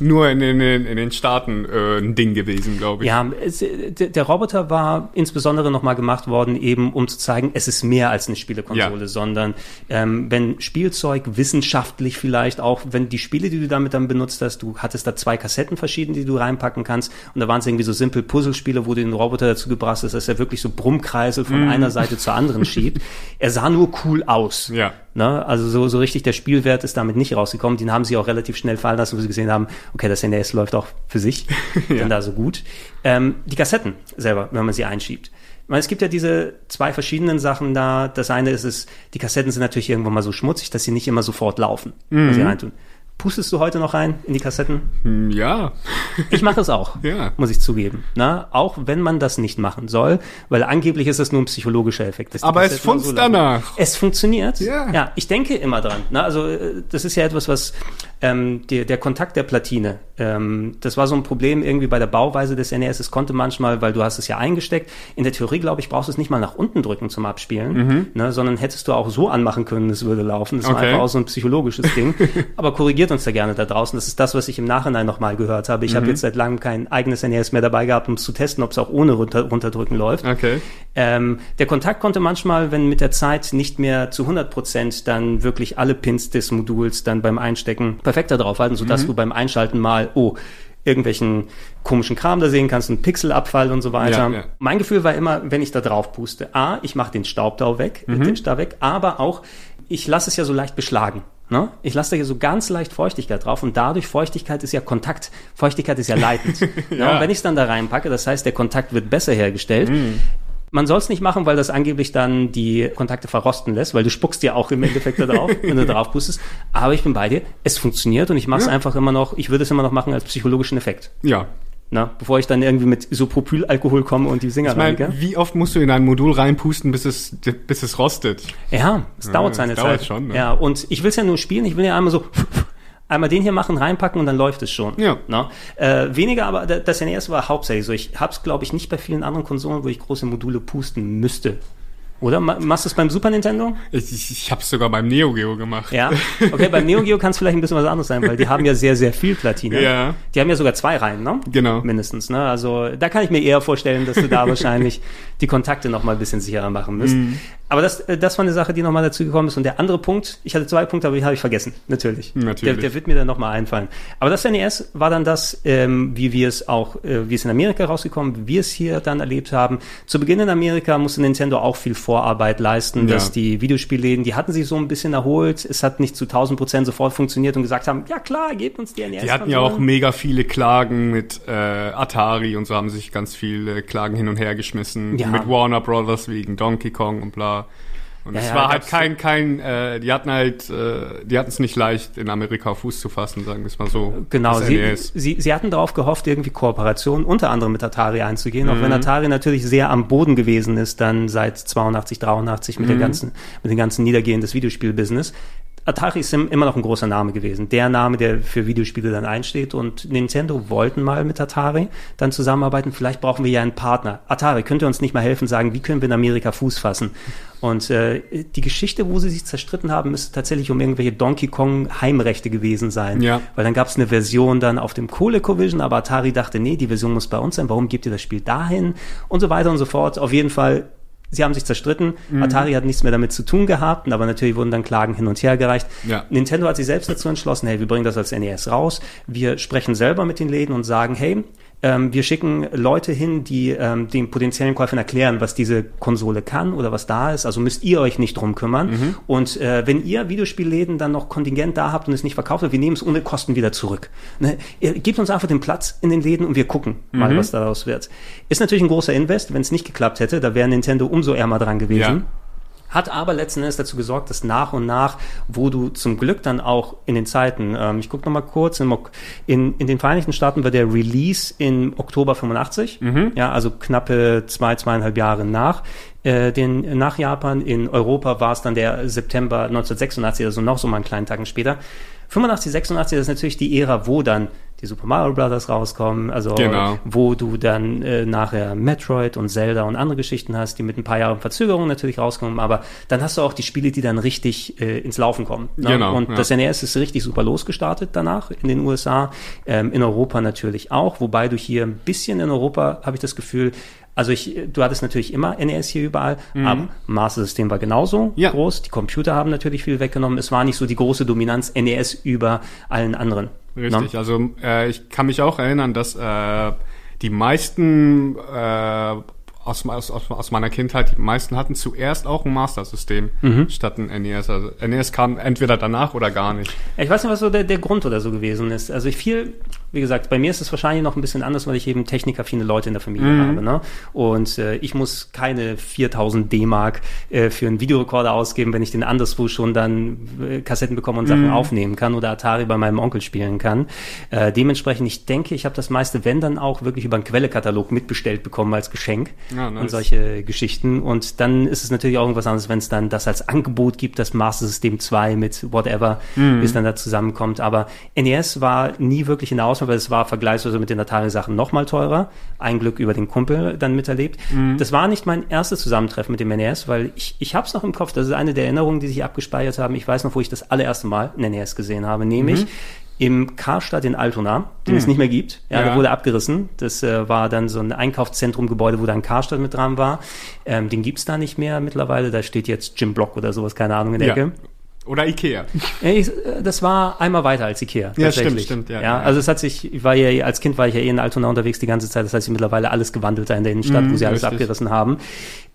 nur in den, in den Staaten äh, ein Ding gewesen, glaube ich. Ja, es, der, Roboter war insbesondere nochmal gemacht worden, eben um zu zeigen, es ist mehr als eine Spielekonsole, Ja. sondern ähm, wenn Spielzeug wissenschaftlich vielleicht auch, wenn die Spiele, die du damit dann benutzt hast, du hattest da zwei Kassetten verschieden, die du reinpacken kannst und da waren es irgendwie so simpel Puzzlespiele, wo du den Roboter dazu gebracht hast, dass er wirklich so Brummkreisel von einer Seite zur anderen schiebt. Er sah nur cool aus. Ja. Ne? Also so, so richtig der Spielwert ist damit nicht rausgekommen. Den haben sie auch relativ schnell fallen lassen, wo sie gesehen haben, okay, das NES läuft auch für sich, denn da so gut. Ähm, die Kassetten selber, wenn man sie einschiebt. Ich meine, es gibt ja diese zwei verschiedenen Sachen da. Das eine ist es, die Kassetten sind natürlich irgendwann mal so schmutzig, dass sie nicht immer sofort laufen, wenn sie reintun. Pustest du heute noch rein in die Kassetten? Hm, Ja. Ich mache es auch, Ja. muss ich zugeben. Na, auch wenn man das nicht machen soll, weil angeblich ist es nur ein psychologischer Effekt. Aber es funzt so danach. Es funktioniert. Ja. ja, ich denke immer dran. Na, also äh, das ist ja etwas, was ähm, der, der Kontakt der Platine, ähm, das war so ein Problem irgendwie bei der Bauweise des NES. Es konnte manchmal, weil du hast es ja eingesteckt, in der Theorie, glaube ich, brauchst du es nicht mal nach unten drücken zum Abspielen, ne, sondern hättest du auch so anmachen können, es würde laufen. Das war Okay. einfach auch so ein psychologisches Ding. Aber korrigiert uns da gerne da draußen. Das ist das, was ich im Nachhinein nochmal gehört habe. Ich habe jetzt seit langem kein eigenes NES mehr dabei gehabt, um es zu testen, ob es auch ohne runter, runterdrücken läuft. Okay. Ähm, der Kontakt konnte manchmal, wenn mit der Zeit nicht mehr zu 100 Prozent dann wirklich alle Pins des Moduls dann beim Einstecken perfekter draufhalten, sodass du beim Einschalten mal, oh, irgendwelchen komischen Kram da sehen kannst, einen Pixelabfall und so weiter. Ja, ja. Mein Gefühl war immer, wenn ich da drauf puste, A, ich mache den Staub da weg, Mhm. den Staub weg, aber auch, ich lasse es ja so leicht beschlagen. Ne? Ich lasse da hier so ganz leicht Feuchtigkeit drauf und dadurch Feuchtigkeit ist ja Kontakt. Feuchtigkeit ist ja leitend. ja. Und wenn ich es dann da reinpacke, das heißt, der Kontakt wird besser hergestellt. Mhm. Man soll es nicht machen, weil das angeblich dann die Kontakte verrosten lässt, weil du spuckst ja auch im Endeffekt da drauf, wenn du drauf pustest. Aber ich bin bei dir, es funktioniert und ich mache es einfach immer noch, ich würde es immer noch machen als psychologischen Effekt. Ja. Na, bevor ich dann irgendwie mit Isopropylalkohol komme und die Singer Ich reinige. wie oft musst du in ein Modul reinpusten, bis es, bis es rostet? Ja, es dauert das seine dauert Zeit. schon, ne? Ja, und ich will es ja nur spielen, ich will ja einmal so einmal den hier machen, reinpacken und dann läuft es schon. Ja. Na? Äh, weniger, aber da- das NES war hauptsächlich so. Ich hab's, glaube ich, nicht bei vielen anderen Konsolen, wo ich große Module pusten müsste. Oder? Ma- Machst du es beim Super Nintendo? Ich, ich, ich habe es sogar beim Neo Geo gemacht. Ja. Okay, beim Neo Geo kann es vielleicht ein bisschen was anderes sein, weil die haben ja sehr, sehr viel Platine. Ja. Die haben ja sogar zwei Reihen, ne? Genau. Mindestens, ne? Also da kann ich mir eher vorstellen, dass du da wahrscheinlich die Kontakte noch mal ein bisschen sicherer machen müsst. Mhm. Aber das, äh, das war eine Sache, die noch mal dazu gekommen ist. Und der andere Punkt, ich hatte zwei Punkte, aber die habe ich vergessen. Natürlich. Natürlich. Der, der wird mir dann noch mal einfallen. Aber das NES war dann das, ähm, wie wir es auch, äh, wie es in Amerika rausgekommen, wie wir es hier dann erlebt haben. Zu Beginn in Amerika musste Nintendo auch viel Vorarbeit leisten, Ja. dass die Videospielläden, die hatten sich so ein bisschen erholt. Es hat nicht zu 1000 Prozent sofort funktioniert und gesagt haben, ja klar, gebt uns die NES. Die hatten ja auch mega viele Klagen mit äh, Atari und so haben sich ganz viele Klagen hin und her geschmissen. Ja. Mit Warner Brothers wegen Donkey Kong und bla. Und Ja, es ja, war halt kein, kein, äh, die hatten halt, äh, die hatten es nicht leicht, in Amerika Fuß zu fassen, sagen wir es mal so. Genau, sie, NES. sie, sie hatten darauf gehofft, irgendwie Kooperationen unter anderem mit Atari einzugehen, auch Mhm. wenn Atari natürlich sehr am Boden gewesen ist, dann seit 82, 83 mit, der Mhm. ganzen, mit dem ganzen Niedergehen des Videospielbusiness. Atari ist im- immer noch ein großer Name gewesen. Der Name, der für Videospiele dann einsteht. Und Nintendo wollten mal mit Atari dann zusammenarbeiten. Vielleicht brauchen wir ja einen Partner. Atari, könnt ihr uns nicht mal helfen, sagen, wie können wir in Amerika Fuß fassen? Und äh, die Geschichte, wo sie sich zerstritten haben, müsste tatsächlich um irgendwelche Donkey Kong Heimrechte gewesen sein. Ja. Weil dann gab es eine Version dann auf dem ColecoVision, aber Atari dachte, nee, die Version muss bei uns sein. Warum gebt ihr das Spiel dahin? Und so weiter und so fort. Auf jeden Fall Sie haben sich zerstritten. Mhm. Atari hat nichts mehr damit zu tun gehabt, aber natürlich wurden dann Klagen hin und her gereicht. Ja. Nintendo hat sich selbst dazu entschlossen, hey, wir bringen das als NES raus. Wir sprechen selber mit den Läden und sagen, hey, ähm, wir schicken Leute hin, die ähm, den potenziellen Käufern erklären, was diese Konsole kann oder was da ist. Also müsst ihr euch nicht drum kümmern. Mhm. Und äh, wenn ihr Videospielläden dann noch Kontingent da habt und es nicht verkauft wird, wir nehmen es ohne Kosten wieder zurück. Ne? Ihr gebt uns einfach den Platz in den Läden und wir gucken mal, Mhm. was daraus wird. Ist natürlich ein großer Invest. Wenn es nicht geklappt hätte, da wäre Nintendo umso ärmer dran gewesen. Ja. Hat aber letzten Endes dazu gesorgt, dass nach und nach, wo du zum Glück dann auch in den Zeiten, ähm, ich gucke nochmal kurz, in, in, in den Vereinigten Staaten war der Release im Oktober 85, ja, also knappe zwei, zweieinhalb Jahre nach äh, den, nach Japan. In Europa war es dann der September 1986, also noch so mal einen kleinen Tagen später. 85, 86 das ist natürlich die Ära, wo dann die Super Mario Brothers rauskommen, also Genau. wo du dann äh, nachher Metroid und Zelda und andere Geschichten hast, die mit ein paar Jahren Verzögerung natürlich rauskommen, aber dann hast du auch die Spiele, die dann richtig äh, ins Laufen kommen. Ne? Genau, und ja. das NES ist richtig super losgestartet danach in den USA, ähm, in Europa natürlich auch, wobei du hier ein bisschen in Europa, habe ich das Gefühl, also ich, du hattest natürlich immer NES hier überall, aber Master System war genauso Mhm. Ja. groß. Die Computer haben natürlich viel weggenommen. Es war nicht so die große Dominanz NES über allen anderen. Richtig, Ne? also äh, ich kann mich auch erinnern, dass äh, die meisten äh, aus, aus, aus meiner Kindheit, die meisten hatten zuerst auch ein Master-System Mhm. statt ein NES. Also NES kam entweder danach oder gar nicht. Ich weiß nicht, was so der, der Grund oder so gewesen ist. Also ich viel, wie gesagt, bei mir ist es wahrscheinlich noch ein bisschen anders, weil ich eben technikaffine Leute in der Familie habe. Ne? Und äh, ich muss keine 4000 D-Mark äh, für einen Videorekorder ausgeben, wenn ich den anderswo schon dann äh, Kassetten bekomme und Sachen aufnehmen kann oder Atari bei meinem Onkel spielen kann. Äh, dementsprechend, ich denke, ich habe das meiste, wenn dann auch wirklich über einen Quellekatalog mitbestellt bekommen als Geschenk Ja, nice. und solche Geschichten. Und dann ist es natürlich auch irgendwas anderes, wenn es dann das als Angebot gibt, das Master System 2 mit whatever, Mhm. bis dann da zusammenkommt. Aber NES war nie wirklich in der Auswahl, weil es war vergleichsweise mit den Atari-Sachen noch mal teurer. Ein Glück über den Kumpel dann miterlebt. Mhm. Das war nicht mein erstes Zusammentreffen mit dem NES, weil ich, ich habe es noch im Kopf. Das ist eine der Erinnerungen, die sich abgespeichert haben. Ich weiß noch, wo ich das allererste Mal ein NES gesehen habe, nämlich im Karstadt in Altona, den es nicht mehr gibt. Ja, Ja. der wurde abgerissen. Das äh, war dann so ein Einkaufszentrum-Gebäude, wo da ein Karstadt mit dran war. Ähm, den gibt's da nicht mehr mittlerweile. Da steht jetzt Jim Block oder sowas, keine Ahnung, in der Ja. Ecke. Oder Ikea. Ich, äh, das war einmal weiter als Ikea. Ja, stimmt, stimmt, ja, ja, ja. also es hat sich, ich war ja, als Kind war ich ja eh in Altona unterwegs die ganze Zeit, das heißt, ich mittlerweile alles gewandelt da in der Innenstadt, wo sie alles richtig. abgerissen haben.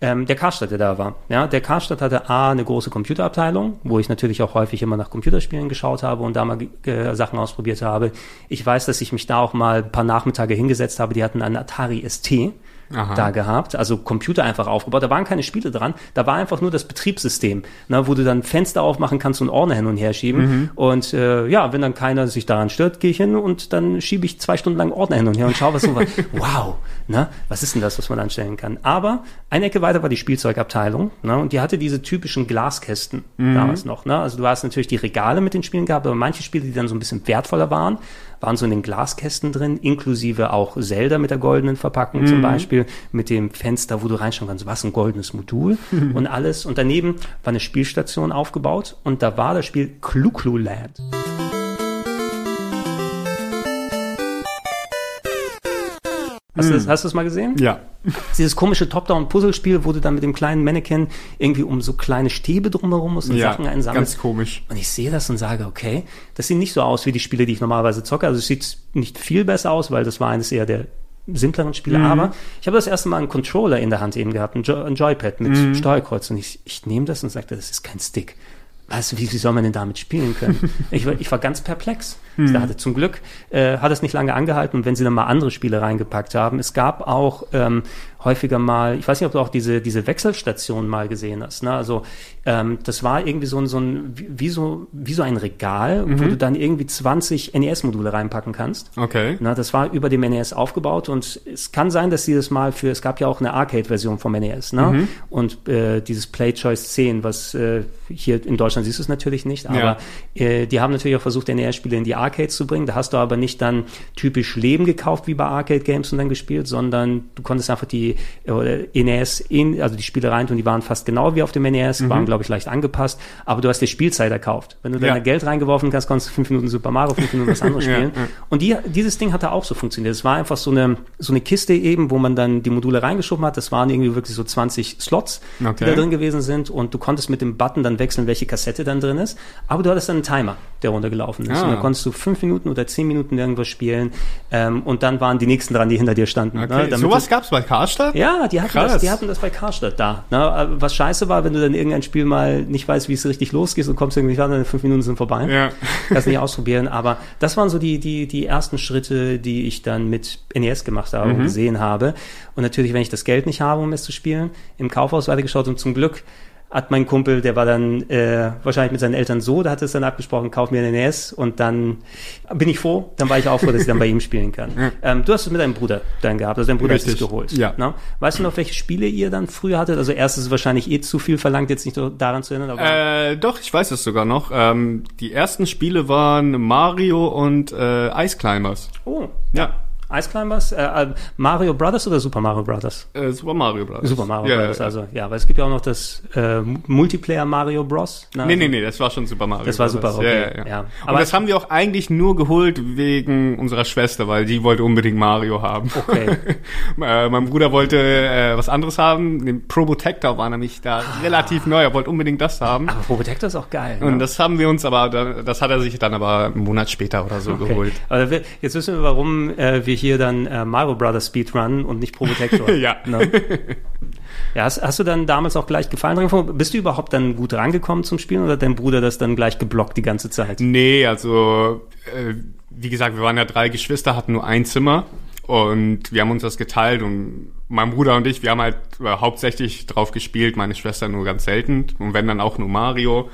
Ähm, der Karstadt, der da war. Ja, der Karstadt hatte A, eine große Computerabteilung, wo ich natürlich auch häufig immer nach Computerspielen geschaut habe und da mal äh, Sachen ausprobiert habe. Ich weiß, dass ich mich da auch mal ein paar Nachmittage hingesetzt habe, die hatten einen Atari ST Aha. da gehabt, also Computer einfach aufgebaut. Da waren keine Spiele dran, da war einfach nur das Betriebssystem, ne, wo du dann Fenster aufmachen kannst und Ordner hin und her schieben. Mhm. Und äh, ja, wenn dann keiner sich daran stört, gehe ich hin und dann schiebe ich zwei Stunden lang Ordner hin und her und schaue, was so war. Wow, ne, was ist denn das, was man anstellen kann? Aber eine Ecke weiter war die Spielzeugabteilung, ne, und die hatte diese typischen Glaskästen Mhm. damals noch. Ne? Also du hast natürlich die Regale mit den Spielen gehabt, aber manche Spiele, die dann so ein bisschen wertvoller waren, waren so in den Glaskästen drin, inklusive auch Zelda mit der goldenen Verpackung Mhm. zum Beispiel, mit dem Fenster, wo du reinschauen kannst, was ein goldenes Modul und alles. Und daneben war eine Spielstation aufgebaut und da war das Spiel Klu Land. Hast du das, hast du das mal gesehen? Ja. Dieses komische Top-Down-Puzzlespiel, wo du dann mit dem kleinen Mannequin irgendwie um so kleine Stäbe drumherum musst und Ja, Sachen einsammelst. ganz komisch. Und ich sehe das und sage, okay, das sieht nicht so aus wie die Spiele, die ich normalerweise zocke. Also es sieht nicht viel besser aus, weil das war eines eher der simpleren Spiele. Aber ich habe das erste Mal einen Controller in der Hand eben gehabt, ein, jo ein Joypad mit Steuerkreuz. Und ich, ich nehme das und sagte, das ist kein Stick. Weißt du, wie, wie soll man denn damit spielen können? ich, war, ich war ganz perplex. Mhm. Da hatte zum Glück äh, hat es nicht lange angehalten und wenn sie dann mal andere Spiele reingepackt haben. Es gab auch ähm, häufiger mal, ich weiß nicht, ob du auch diese, diese Wechselstation mal gesehen hast. Ne? Also ähm, das war irgendwie so ein, so ein wie, so, wie so ein Regal, mhm. wo du dann irgendwie 20 NES-Module reinpacken kannst. Okay. Na, das war über dem NES aufgebaut und es kann sein, dass sie das mal für, es gab ja auch eine Arcade-Version vom NES, ne? Mhm. Und äh, dieses Play Choice 10, was äh, hier in Deutschland siehst du es natürlich nicht, aber ja. äh, die haben natürlich auch versucht, NES-Spiele in die Arcades zu bringen. Da hast du aber nicht dann typisch Leben gekauft wie bei Arcade-Games und dann gespielt, sondern du konntest einfach die oder NES in, also die Spiele rein und die waren fast genau wie auf dem NES, mhm. waren glaube ich leicht angepasst, aber du hast dir Spielzeit erkauft. Wenn du ja. dein Geld reingeworfen hast, konntest du fünf Minuten Super Mario, fünf Minuten was anderes spielen. ja, ja. Und die, dieses Ding hatte auch so funktioniert. Es war einfach so eine, so eine Kiste eben, wo man dann die Module reingeschoben hat. Das waren irgendwie wirklich so 20 Slots, okay. die da drin gewesen sind und du konntest mit dem Button dann wechseln, welche Kassette dann drin ist. Aber du hattest dann einen Timer, der runtergelaufen ist. Ah. Und dann konntest du fünf Minuten oder zehn Minuten irgendwas spielen ähm, und dann waren die nächsten dran, die hinter dir standen. Okay. Ne? Sowas gab es bei Karstadt? Ja, die hatten, das, die hatten das bei Karstadt da. Ne? Was scheiße war, wenn du dann irgendein Spiel mal nicht weißt, wie es richtig losgeht und kommst irgendwie ran, dann fünf Minuten sind vorbei. Ja. Kannst nicht ausprobieren. Aber das waren so die, die, die ersten Schritte, die ich dann mit NES gemacht habe mhm. und gesehen habe. Und natürlich, wenn ich das Geld nicht habe, um es zu spielen, im Kaufhaus weitergeschaut und zum Glück hat mein Kumpel, der war dann äh, wahrscheinlich mit seinen Eltern so, da hat es dann abgesprochen, kauf mir eine NES und dann bin ich froh, dann war ich auch froh, dass ich dann bei ihm spielen kann. Ähm, du hast es mit deinem Bruder dann gehabt, also dein Bruder Richtig. hat es geholt. Ja. Ne? Weißt du noch, welche Spiele ihr dann früher hattet? Also erstes ist wahrscheinlich eh zu viel verlangt, jetzt nicht daran zu erinnern. Äh, doch, ich weiß es sogar noch. Ähm, die ersten Spiele waren Mario und äh, Ice Climbers. Oh. Ja. Ice Climbers? Äh, äh, Mario Brothers oder Super Mario Brothers? Äh, Super Mario Brothers. Super Mario ja, Brothers, ja, also ja, weil es gibt ja auch noch das äh, Multiplayer Mario Bros. Na, nee, also, nee, nee, das war schon Super Mario Das war super, okay. Ja, ja, ja. Aber Und das haben wir auch eigentlich nur geholt wegen unserer Schwester, weil die wollte unbedingt Mario haben. Okay. äh, mein Bruder wollte äh, was anderes haben. Den Pro Protector war nämlich da ah. relativ neu, er wollte unbedingt das haben. Aber Pro Protector ist auch geil. Ne? Und das haben wir uns aber, das hat er sich dann aber einen Monat später oder so okay. geholt. Aber jetzt wissen wir, warum äh, wir hier dann äh, Mario Brothers Speedrun und nicht Probotector. ja. Ne? Ja, hast, hast, du dann damals auch gleich Gefallen dran gefunden? Bist du überhaupt dann gut rangekommen zum Spielen oder hat dein Bruder das dann gleich geblockt die ganze Zeit? Nee, also äh, wie gesagt, wir waren ja drei Geschwister, hatten nur ein Zimmer und wir haben uns das geteilt und mein Bruder und ich, wir haben halt äh, hauptsächlich drauf gespielt, meine Schwester nur ganz selten und wenn dann auch nur Mario.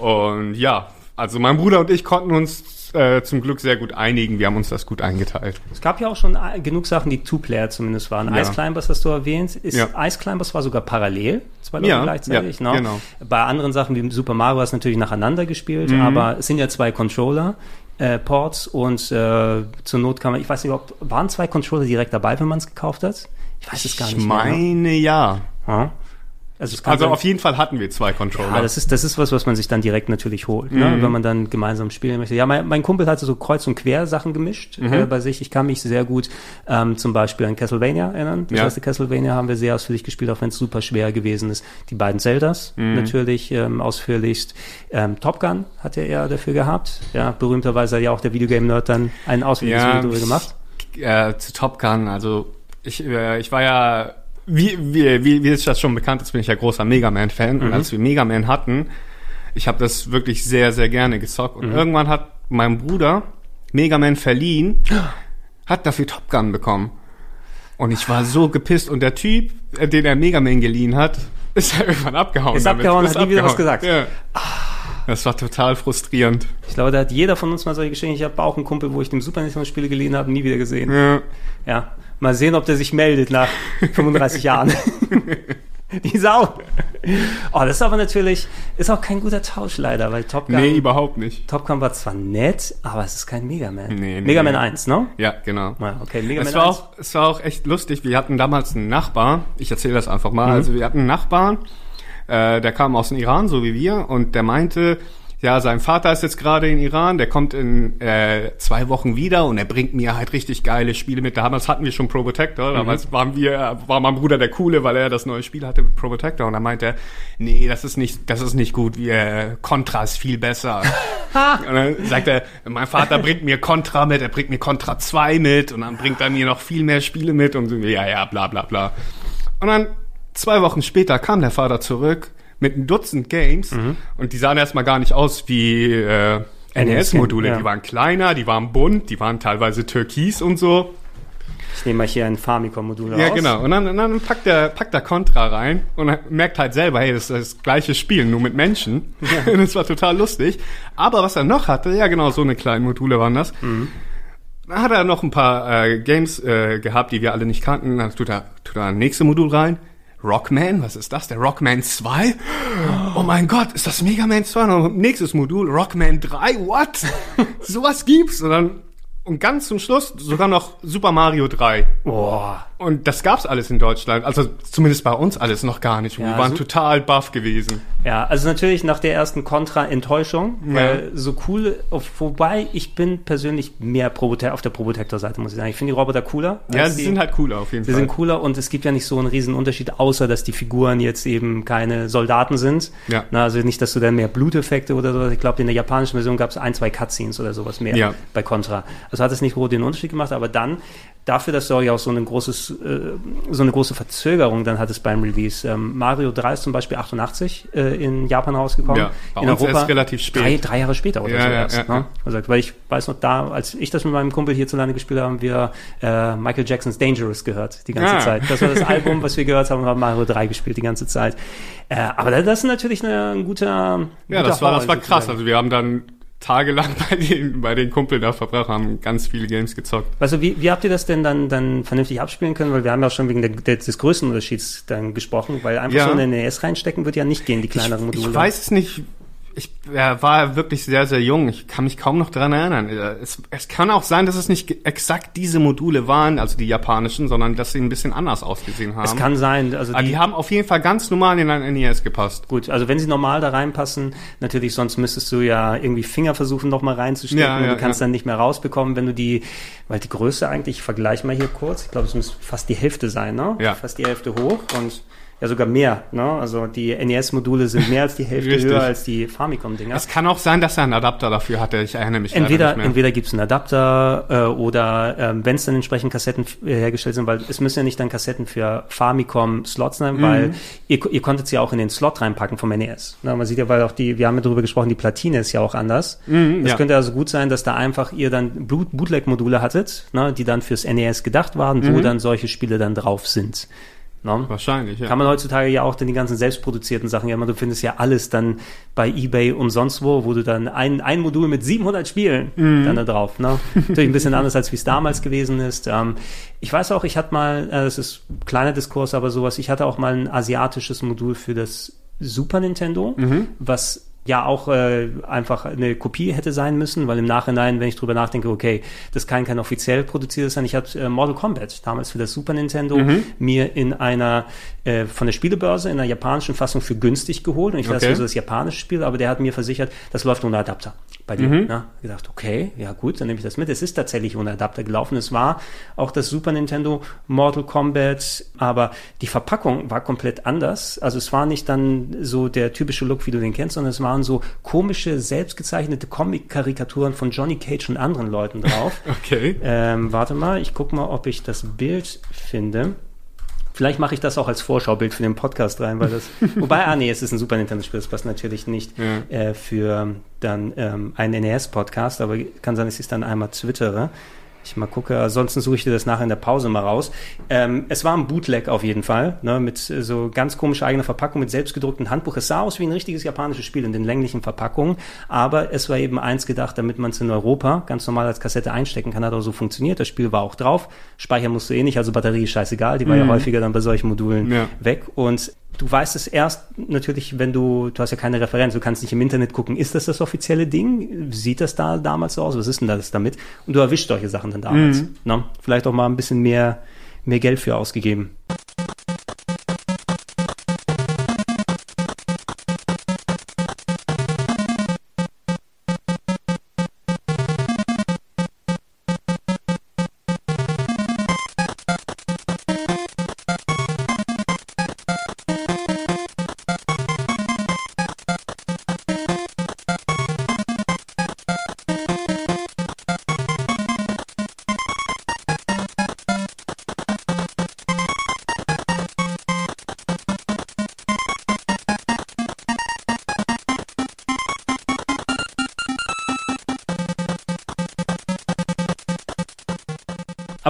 Und ja, also mein Bruder und ich konnten uns äh, zum Glück sehr gut einigen. Wir haben uns das gut eingeteilt. Es gab ja auch schon äh, genug Sachen, die Two-Player zumindest waren. Ja. Ice Climbers hast du erwähnt. Ist ja. Ice Climbers war sogar parallel, zwei Leute ja, gleichzeitig. Ja, ne? genau. Bei anderen Sachen wie Super Mario hast du natürlich nacheinander gespielt, mhm. aber es sind ja zwei Controller. Äh, Ports und äh, zur Not kann man, ich weiß nicht, ob waren zwei Controller direkt dabei, wenn man es gekauft hat? Ich weiß es gar nicht. Ich meine mehr, ne? ja. ja. Also, also sein, auf jeden Fall hatten wir zwei Controller. Ja, das ist, das ist was, was man sich dann direkt natürlich holt, ne? mhm. ne? wenn man dann gemeinsam spielen möchte. Ja, mein, mein Kumpel hatte so Kreuz- und Quer-Sachen gemischt mhm. äh, bei sich. Ich kann mich sehr gut ähm, zum Beispiel an Castlevania erinnern. Das ja. erste Castlevania haben wir sehr ausführlich gespielt, auch wenn es super schwer gewesen ist. Die beiden Zeldas mhm. natürlich ähm, ausführlichst. Ähm, Top Gun hat er dafür gehabt. Ja, berühmterweise hat ja auch der Videogame-Nerd dann ein ausführliches ja, Video gemacht. Äh, zu Top Gun, also ich, äh, ich war ja wie, wie, wie, wie ist das schon bekannt ist, bin ich ja großer Mega Man-Fan. Mhm. Und als wir Mega Man hatten, ich habe das wirklich sehr, sehr gerne gezockt. Und mhm. irgendwann hat mein Bruder Mega Man verliehen, hat dafür Top Gun bekommen. Und ich war so gepisst. Und der Typ, äh, den er Mega Man geliehen hat, ist halt irgendwann abgehauen. Ist damit. abgehauen, ist hat nie wieder was gesagt. Ja. Das war total frustrierend. Ich glaube, da hat jeder von uns mal solche Geschichten. Ich habe auch einen Kumpel, wo ich dem Super Nintendo Spiele geliehen habe, nie wieder gesehen. Ja. ja. Mal sehen, ob der sich meldet nach 35 Jahren. Die Sau. Oh, das ist aber natürlich, ist auch kein guter Tausch leider, weil Top Gun. Nee, überhaupt nicht. Top Gun war zwar nett, aber es ist kein Mega Man. Nee, nee, Mega Man 1, ne? Ja, genau. Ja, okay, Mega es Man war 1. Auch, es war auch echt lustig. Wir hatten damals einen Nachbar. Ich erzähle das einfach mal. Mhm. Also wir hatten einen Nachbar, äh, der kam aus dem Iran, so wie wir, und der meinte, ja, sein Vater ist jetzt gerade in Iran, der kommt in äh, zwei Wochen wieder und er bringt mir halt richtig geile Spiele mit. Damals hatten wir schon Pro Protector, mhm. damals waren wir, war mein Bruder der Coole, weil er das neue Spiel hatte mit Pro Protector und dann meinte er, nee, das ist nicht, das ist nicht gut, äh, Contra ist viel besser. und dann sagt er, mein Vater bringt mir Contra mit, er bringt mir Contra 2 mit und dann bringt er mir noch viel mehr Spiele mit und so, ja, ja, bla bla bla. Und dann zwei Wochen später kam der Vater zurück mit einem Dutzend Games mhm. und die sahen erstmal gar nicht aus wie äh, NES-Module, ja. die waren kleiner, die waren bunt, die waren teilweise türkis und so. Ich nehme mal hier ein Famicom-Modul raus. Ja, genau. Und dann, dann packt der, packt der Contra rein und er merkt halt selber, hey, das ist das gleiche Spiel, nur mit Menschen. und das war total lustig. Aber was er noch hatte, ja genau, so eine kleine Module waren das. Dann hat er noch ein paar äh, Games äh, gehabt, die wir alle nicht kannten. Dann tut er, tut er ein nächstes Modul rein. Rockman, was ist das? Der Rockman 2? Oh mein Gott, ist das Mega Man 2? Und nächstes Modul, Rockman 3, what? Sowas gibt's. Und dann, und ganz zum Schluss sogar noch Super Mario 3. Boah. Und das gab's alles in Deutschland. Also zumindest bei uns alles noch gar nicht. Ja, wir waren so- total baff gewesen. Ja, also natürlich nach der ersten Contra-Enttäuschung, weil so cool, wobei ich bin persönlich mehr Probotec auf der Probotector-Seite, muss ich sagen. Ich finde die Roboter cooler. Ja, sie die, sind halt cooler auf jeden Sie Fall. sind cooler und es gibt ja nicht so einen riesen Unterschied, außer dass die Figuren jetzt eben keine Soldaten sind. Ja. Na, also nicht, dass du dann mehr Bluteffekte oder sowas. Ich glaube, in der japanischen Version gab es ein, zwei Cutscenes oder sowas mehr Ja. bei Contra. Also hat es nicht groß den Unterschied gemacht, aber dann dafür, dass ja auch so ein großes, äh, so eine große Verzögerung dann hattest beim Release. Ähm, Mario 3 ist zum Beispiel 88 äh, in Japan rausgekommen. Ja, bei in uns erst relativ spät. Drei, drei Jahre später oder Ja, so ja, erst. ja, ne? Also, weil ich weiß noch da, als ich das mit meinem Kumpel hierzulande gespielt habe, haben wir äh, Michael Jacksons Dangerous gehört die ganze Ah. Zeit. Das war das Album, was wir gehört haben, haben Mario 3 gespielt die ganze Zeit. Äh, aber das ist natürlich eine, ein guter Ja, guter das war, das Haul war krass. Also wir haben dann tagelang bei den, bei den Kumpeln da verbracht, haben ganz viele Games gezockt. Also wie, wie habt ihr das denn dann, dann vernünftig abspielen können? Weil wir haben ja schon wegen der, des Größenunterschieds dann gesprochen, weil einfach Ja. so eine NES reinstecken wird ja nicht gehen, die kleineren ich, Module. ich weiß es nicht. Ich ja, war wirklich sehr, sehr jung. Ich kann mich kaum noch dran erinnern. Äh, Es, es kann auch sein, dass es nicht exakt diese Module waren, also die japanischen, sondern dass sie ein bisschen anders ausgesehen haben. Es kann sein, also Aber die, die haben auf jeden Fall ganz normal in ein NES gepasst. Gut, also wenn sie normal da reinpassen, natürlich, sonst müsstest du ja irgendwie Finger versuchen, noch mal reinzustecken Ja, und ja, du kannst ja. dann nicht mehr rausbekommen, wenn du die, weil die Größe eigentlich, ich vergleiche mal hier kurz, ich glaube, es muss fast die Hälfte sein, ne? Ja. Fast die Hälfte hoch und ja sogar mehr, ne? Also die NES-Module sind mehr als die Hälfte höher als die Famicom-Dinger. Es kann auch sein, dass er einen Adapter dafür hatte. Ich erinnere mich Entweder, nicht mehr. entweder gibt es einen Adapter äh, oder ähm, wenn es dann entsprechend Kassetten äh, hergestellt sind, weil es müssen ja nicht dann Kassetten für Famicom-Slots sein, Mhm. weil ihr, ihr konntet sie ja auch in den Slot reinpacken vom NES. Na, man sieht ja, weil auch die, wir haben ja darüber gesprochen, die Platine ist ja auch anders. Es Mhm, ja. könnte also gut sein, dass da einfach ihr dann Boot- Bootleg-Module hattet, ne, die dann fürs NES gedacht waren, Mhm. wo dann solche Spiele dann drauf sind. Ne? Wahrscheinlich, ja. Kann man heutzutage ja auch dann die ganzen selbstproduzierten Sachen, ja, man, du findest ja alles dann bei EBay und sonst wo, wo du dann ein, ein Modul mit 700 Spielen Mhm. dann da drauf, ne? Natürlich ein bisschen anders, als wie es damals gewesen ist. Ähm, ich weiß auch, ich hatte mal, äh, das ist ein kleiner Diskurs, aber sowas, ich hatte auch mal ein asiatisches Modul für das Super Nintendo, Mhm. was ja auch äh, einfach eine Kopie hätte sein müssen, weil im Nachhinein, wenn ich drüber nachdenke, okay, das kann kein offiziell produziertes sein. Ich hatte äh, Mortal Kombat damals für das Super Nintendo Mhm. mir in einer äh, von der Spielebörse in einer japanischen Fassung für günstig geholt und ich weiß Okay. also das japanische Spiel, aber der hat mir versichert, das läuft ohne Adapter bei dir. Mhm. Ne? Ich okay, ja gut, dann nehme ich das mit. Es ist tatsächlich ohne Adapter gelaufen. Es war auch das Super Nintendo Mortal Kombat, aber die Verpackung war komplett anders. Also es war nicht dann so der typische Look, wie du den kennst, sondern es waren so komische, selbstgezeichnete Comic-Karikaturen von Johnny Cage und anderen Leuten drauf. Okay. ähm, warte mal, ich gucke mal, ob ich das Bild finde. Vielleicht mache ich das auch als Vorschaubild für den Podcast rein, weil das. wobei, ah nee, es ist ein Super Nintendo-Spiel, das passt natürlich nicht Ja. äh, für dann ähm, einen NES-Podcast, aber kann sein, dass ich es dann einmal twittere. Ich mal gucke, ansonsten suche ich dir das nachher in der Pause mal raus. Ähm, es war ein Bootleg auf jeden Fall, ne, mit äh, so ganz komischer eigener Verpackung, mit selbstgedrucktem Handbuch. Es sah aus wie ein richtiges japanisches Spiel in den länglichen Verpackungen, aber es war eben eins gedacht, damit man es in Europa ganz normal als Kassette einstecken kann, hat auch so funktioniert. Das Spiel war auch drauf. Speicher musst du eh nicht, also Batterie ist scheißegal, die war ja häufiger dann bei solchen Modulen Ja. weg und Du weißt es erst natürlich, wenn du, du hast ja keine Referenz, du kannst nicht im Internet gucken, ist das das offizielle Ding? Sieht das da damals so aus? Was ist denn das damit? Und du erwischst solche Sachen dann damals. Ne? Vielleicht auch mal ein bisschen mehr, mehr Geld für ausgegeben.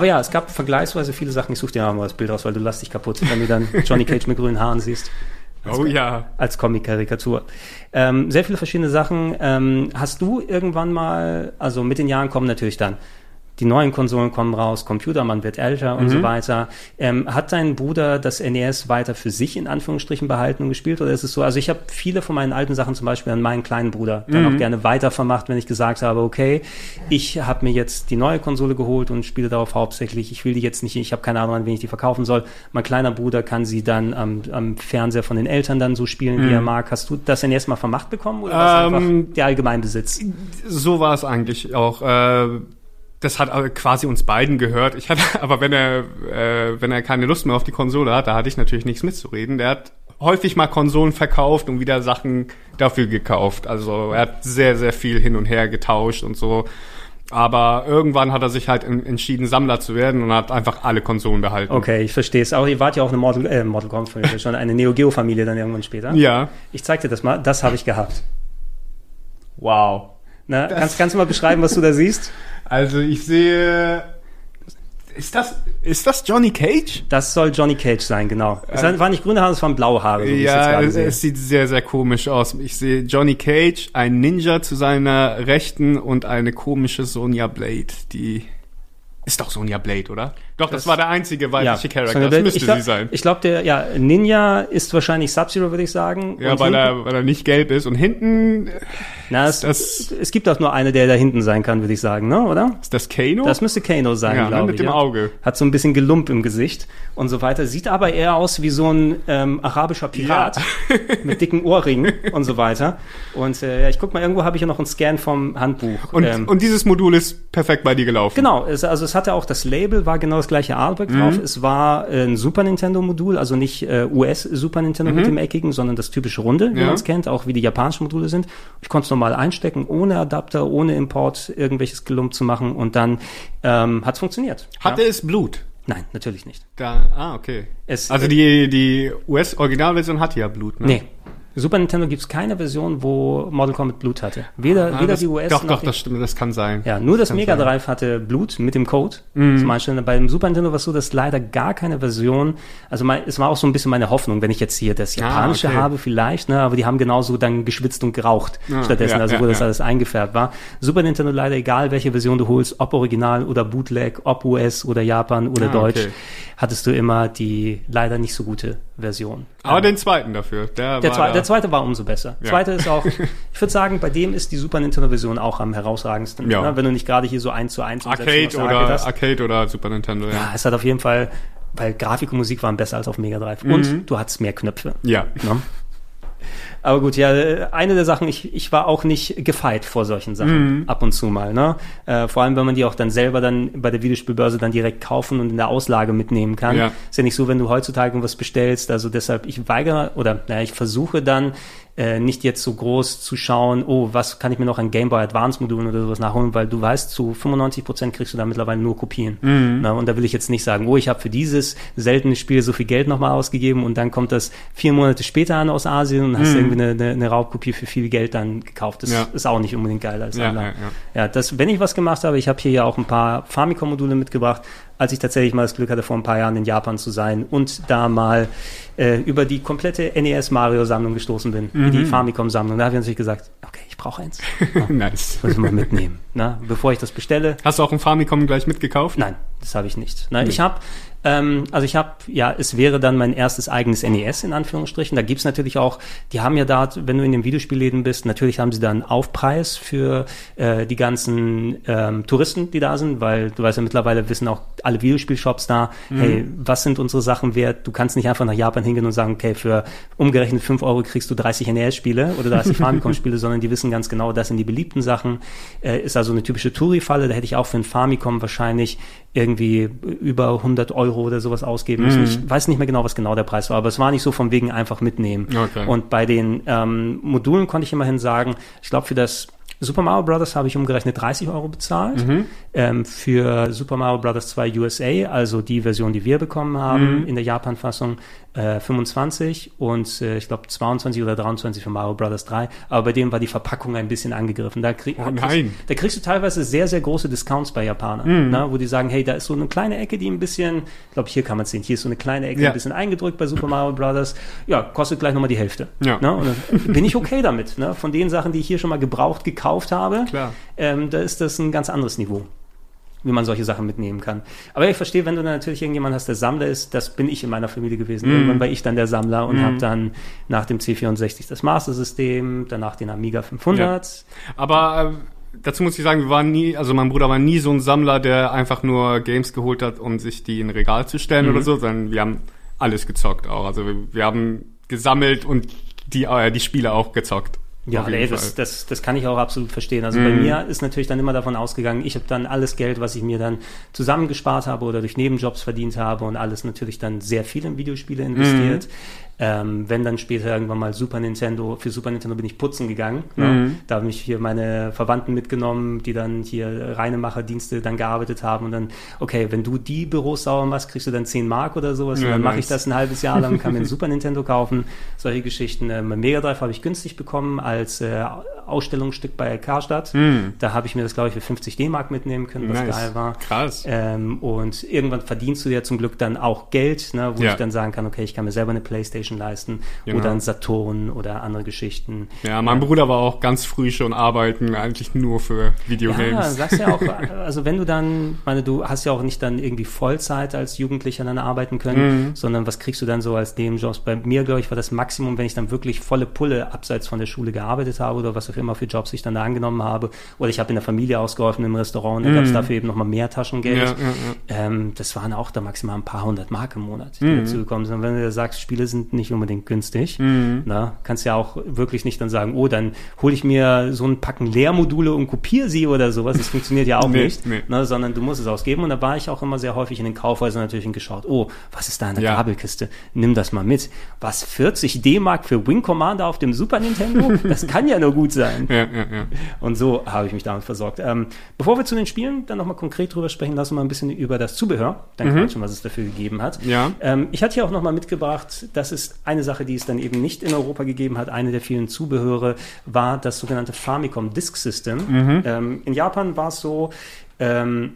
Aber ja, es gab vergleichsweise viele Sachen. Ich suche dir mal das Bild aus, weil du lass dich kaputt, wenn du dann Johnny Cage mit grünen Haaren siehst. Oh ja. Als Comic-Karikatur. Ähm, sehr viele verschiedene Sachen. Ähm, hast du irgendwann mal, also mit den Jahren kommen natürlich dann die neuen Konsolen kommen raus, Computer, man wird älter und so weiter. Ähm, hat dein Bruder das NES weiter für sich in Anführungsstrichen behalten und gespielt oder ist es so? Also ich habe viele von meinen alten Sachen zum Beispiel an meinen kleinen Bruder dann auch gerne weitervermacht, wenn ich gesagt habe, okay, ich habe mir jetzt die neue Konsole geholt und spiele darauf hauptsächlich. Ich will die jetzt nicht, ich habe keine Ahnung, an wen ich die verkaufen soll. Mein kleiner Bruder kann sie dann am, am Fernseher von den Eltern dann so spielen, wie er mag. Hast du das NES mal vermacht bekommen oder war es Ähm, einfach der Allgemeinbesitz? So war es eigentlich auch. Äh, das hat quasi uns beiden gehört. Ich hatte, aber wenn er, äh, wenn er keine Lust mehr auf die Konsole hat, da hatte ich natürlich nichts mitzureden. Der hat häufig mal Konsolen verkauft und wieder Sachen dafür gekauft. Also er hat sehr, sehr viel hin und her getauscht und so. Aber irgendwann hat er sich halt en- entschieden, Sammler zu werden und hat einfach alle Konsolen behalten. Okay, ich verstehe es. Aber ihr wart ja auch eine Mortal, äh, Mortal Kombat schon eine Neo Geo Familie dann irgendwann später. Ja. Ich zeig dir das mal. Das habe ich gehabt. Wow. Na, kannst, kannst du mal beschreiben, was du da siehst? Also ich sehe. Ist das, ist das Johnny Cage? Das soll Johnny Cage sein, genau. Es war nicht grüne Haare, es waren blaue Haare, so Ja, es, es sieht sehr, sehr komisch aus. Ich sehe Johnny Cage, ein Ninja zu seiner Rechten und eine komische Sonja Blade, die ist doch Sonja Blade, oder? Doch, das, war der einzige weibliche Charakter. Sonja Das müsste glaub, sie sein. Ich glaube, der ja, Ninja ist wahrscheinlich Sub-Zero, würde ich sagen. Ja, Und weil hinten- er, weil er nicht gelb ist. Und hinten na, es, das- es gibt auch nur eine, der da hinten sein kann, würde ich sagen, ne? oder? ist das Kano? Das müsste Kano sein, Ja, glaube mit ich. dem ja. Auge. Hat so ein bisschen Gelump im Gesicht und so weiter. Sieht aber eher aus wie so ein ähm, arabischer Pirat mit dicken Ohrringen und so weiter. Und äh, ja, ich guck mal, irgendwo habe ich ja noch einen Scan vom Handbuch. und, ähm, und dieses Modul ist perfekt bei dir gelaufen. Genau, es, also es hatte auch das Label, war genau das gleiche Artwork Mhm. drauf. Es war ein Super Nintendo-Modul, also nicht äh, US Super Nintendo mit dem eckigen, sondern das typische Runde, wie Mhm. Ja. man es kennt, auch wie die japanischen Module sind. Ich konnte es normal einstecken, ohne Adapter, ohne Import, irgendwelches Gelump zu machen und dann ähm, hat es funktioniert. Hatte ja? es Blut? Nein, natürlich nicht. Da, ah, okay. Es, Also äh, die, die US-Originalversion hatte ja Blut, ne? Nee. Super Nintendo gibt es keine Version, wo Mortal Kombat Blut hatte. Weder, Ah, weder das, die US Doch, doch, die das stimmt, das kann sein. Ja, nur das Kann Mega sein. Drive hatte Blut mit dem Code zum Einstellen. Beim Super Nintendo war es so, dass leider gar keine Version, also mein, es war auch so ein bisschen meine Hoffnung, wenn ich jetzt hier das Japanische Ah, okay. habe vielleicht, ne, aber die haben genauso dann geschwitzt und geraucht Ah, stattdessen, ja, also ja, wo das ja. alles eingefärbt war. Super Nintendo leider, egal welche Version du holst, ob Original oder Bootleg, ob US oder Japan oder Ah, Deutsch, okay. hattest du immer die leider nicht so gute Version. Aber den zweiten dafür, der, Der, zwe der zweite war umso besser. Ja. Zweite ist auch, ich würde sagen, bei dem ist die Super Nintendo-Version auch am herausragendsten. Ja. Ne? Wenn du nicht gerade hier so eins zu eins Arcade oder, Arcade hast. Arcade oder Super Nintendo, Ja, ja. es hat auf jeden Fall, weil Grafik und Musik waren besser als auf Mega Drive. Und du hattest mehr Knöpfe. Ja. Ne? Aber gut, ja, eine der Sachen, ich, ich war auch nicht gefeit vor solchen Sachen, Mhm. ab und zu mal. Ne? Äh, vor allem, wenn man die auch dann selber dann bei der Videospielbörse dann direkt kaufen und in der Auslage mitnehmen kann. Ja. Ist ja nicht so, wenn du heutzutage was bestellst. Also deshalb, ich weigere oder naja, ich versuche dann äh, nicht jetzt so groß zu schauen, oh, was kann ich mir noch an Game Boy Advance Modulen oder sowas nachholen, weil du weißt, zu 95 Prozent kriegst du da mittlerweile nur Kopien. Na, und da will ich jetzt nicht sagen, oh, ich habe für dieses seltene Spiel so viel Geld nochmal ausgegeben und dann kommt das vier Monate später an aus Asien und hast irgendwie eine, eine, eine Raubkopie für viel Geld dann gekauft. Das Ja. ist auch nicht unbedingt geil als Ja, ja, ja. Das, wenn ich was gemacht habe, ich habe hier ja auch ein paar Famicom-Module mitgebracht, als ich tatsächlich mal das Glück hatte, vor ein paar Jahren in Japan zu sein und da mal äh, über die komplette NES-Mario-Sammlung gestoßen bin, Mhm. die Famicom-Sammlung. Da habe ich natürlich gesagt, okay, ich brauche eins. nice. Muss ich mal mitnehmen. Na, bevor ich das bestelle, Hast du auch ein Famicom gleich mitgekauft? Nein, das habe ich nicht. Nein, ich habe, ähm, also ich habe, ja, es wäre dann mein erstes eigenes NES in Anführungsstrichen. Da gibt's natürlich auch, die haben ja da, wenn du in den Videospielläden bist, natürlich haben sie da einen Aufpreis für äh, die ganzen ähm, Touristen, die da sind, weil du weißt ja mittlerweile wissen auch alle Videospielshops da, hey, was sind unsere Sachen wert? Du kannst nicht einfach nach Japan hingehen und sagen, okay, für umgerechnet 5 Euro kriegst du 30 NES-Spiele oder 30 Famicom-Spiele, sondern die wissen ganz genau, das sind die beliebten Sachen. Äh, ist also eine typische Touri-Falle. Da hätte ich auch für ein Famicom wahrscheinlich irgendwie über 100 Euro oder sowas ausgeben müssen. Ich weiß nicht mehr genau, was genau der Preis war, aber es war nicht so von wegen einfach mitnehmen. Okay. Und bei den ähm, Modulen konnte ich immerhin sagen, ich glaube für das Super Mario Bros. habe ich umgerechnet 30 Euro bezahlt. Mhm. Ähm, für Super Mario Bros. 2 USA, also die Version, die wir bekommen haben Mhm. in der Japan-Fassung, äh, 25 und äh, ich glaube 22 oder 23 für Mario Bros. 3. Aber bei dem war die Verpackung ein bisschen angegriffen. Da, krieg, Oh kriegst, da kriegst du teilweise sehr, sehr große Discounts bei Japanern, Mhm. ne, wo die sagen, hey, da ist so eine kleine Ecke, die ein bisschen, ich glaube, hier kann man sehen, hier ist so eine kleine Ecke, Ja. ein bisschen eingedrückt bei Super Mario Bros. Ja, kostet gleich nochmal die Hälfte. Ja. Ne? Bin ich okay damit. Ne? Von den Sachen, die ich hier schon mal gebraucht gekauft habe, Klar. ähm, da ist das ein ganz anderes Niveau wie man solche Sachen mitnehmen kann. Aber ich verstehe, wenn du dann natürlich irgendjemand hast, der Sammler ist, das bin ich in meiner Familie gewesen. Irgendwann war ich dann der Sammler und habe dann nach dem C64 das Master System, danach den Amiga 500. Aber äh, dazu muss ich sagen, wir waren nie, also mein Bruder war nie so ein Sammler, der einfach nur Games geholt hat, um sich die in ein Regal zu stellen Mhm. oder so, sondern wir haben alles gezockt auch. Also wir, wir haben gesammelt und die, äh, die Spiele auch gezockt. Ja, ey, das, das, das kann ich auch absolut verstehen. Also bei mir ist natürlich dann immer davon ausgegangen, ich habe dann alles Geld, was ich mir dann zusammengespart habe oder durch Nebenjobs verdient habe und alles natürlich dann sehr viel in Videospiele investiert. Ähm, wenn dann später irgendwann mal Super Nintendo, für Super Nintendo bin ich putzen gegangen. Ne? Da haben mich hier meine Verwandten mitgenommen, die dann hier Reinemacherdienste dann gearbeitet haben und dann, okay, wenn du die Büros sauber machst, kriegst du dann 10 Mark oder sowas Ja, und dann mache ich nice. das ein halbes Jahr lang, kann mir ein Super Nintendo kaufen, solche Geschichten. Ähm, mein Mega Drive habe ich günstig bekommen als äh, Ausstellungsstück bei Karstadt. Da habe ich mir das, glaube ich, für 50 D-Mark mitnehmen können, was. Nice. geil war. Krass. Ähm, und irgendwann verdienst du ja zum Glück dann auch Geld, ne, wo Ja. ich dann sagen kann, okay, ich kann mir selber eine Playstation leisten Genau. oder einen Saturn oder andere Geschichten. Ja, mein Bruder war auch ganz früh schon arbeiten, eigentlich nur für Ja, Videogames. sagst ja auch, also wenn du dann, meine, du hast ja auch nicht dann irgendwie Vollzeit als Jugendlicher dann arbeiten können, Mhm. sondern was kriegst du dann so als Nebenjobs? Bei mir, glaube ich, war das Maximum, wenn ich dann wirklich volle Pulle abseits von der Schule gearbeitet habe oder was auch immer für Jobs ich dann da angenommen habe. Oder ich habe in der Familie ausgeholfen im Restaurant, da gab es dafür eben nochmal mehr Taschengeld. Mhm. Ja, ja, ja. Ähm, das waren auch da maximal ein paar hundert Mark im Monat, die Mhm. dazu gekommen sind. Und wenn du sagst, Spiele sind nicht unbedingt günstig, Mhm. na, kannst ja auch wirklich nicht dann sagen, oh, dann hole ich mir so ein Packen Leermodule und kopiere sie oder sowas. Das funktioniert ja auch Nee, nicht, nee. Ne, sondern du musst es ausgeben. Und da war ich auch immer sehr häufig in den Kaufhäusern natürlich und geschaut, oh, was ist da in der. Kabelkiste? Nimm das mal mit. Was, 40 D-Mark für Wing Commander auf dem Super Nintendo? Das kann ja nur gut sein. Ja, ja, ja. Und so habe ich mich damit versorgt. Ähm, bevor wir zu den Spielen dann nochmal konkret drüber sprechen, lassen wir mal ein bisschen über das Zubehör, dann quatschen, was es dafür gegeben hat. Mhm. Ja. Ähm, ich hatte hier auch nochmal mitgebracht, das ist eine Sache, die es dann eben nicht in Europa gegeben hat. Eine der vielen Zubehöre war das sogenannte Famicom Disk System. Mhm. Ähm, in Japan war es so, ähm,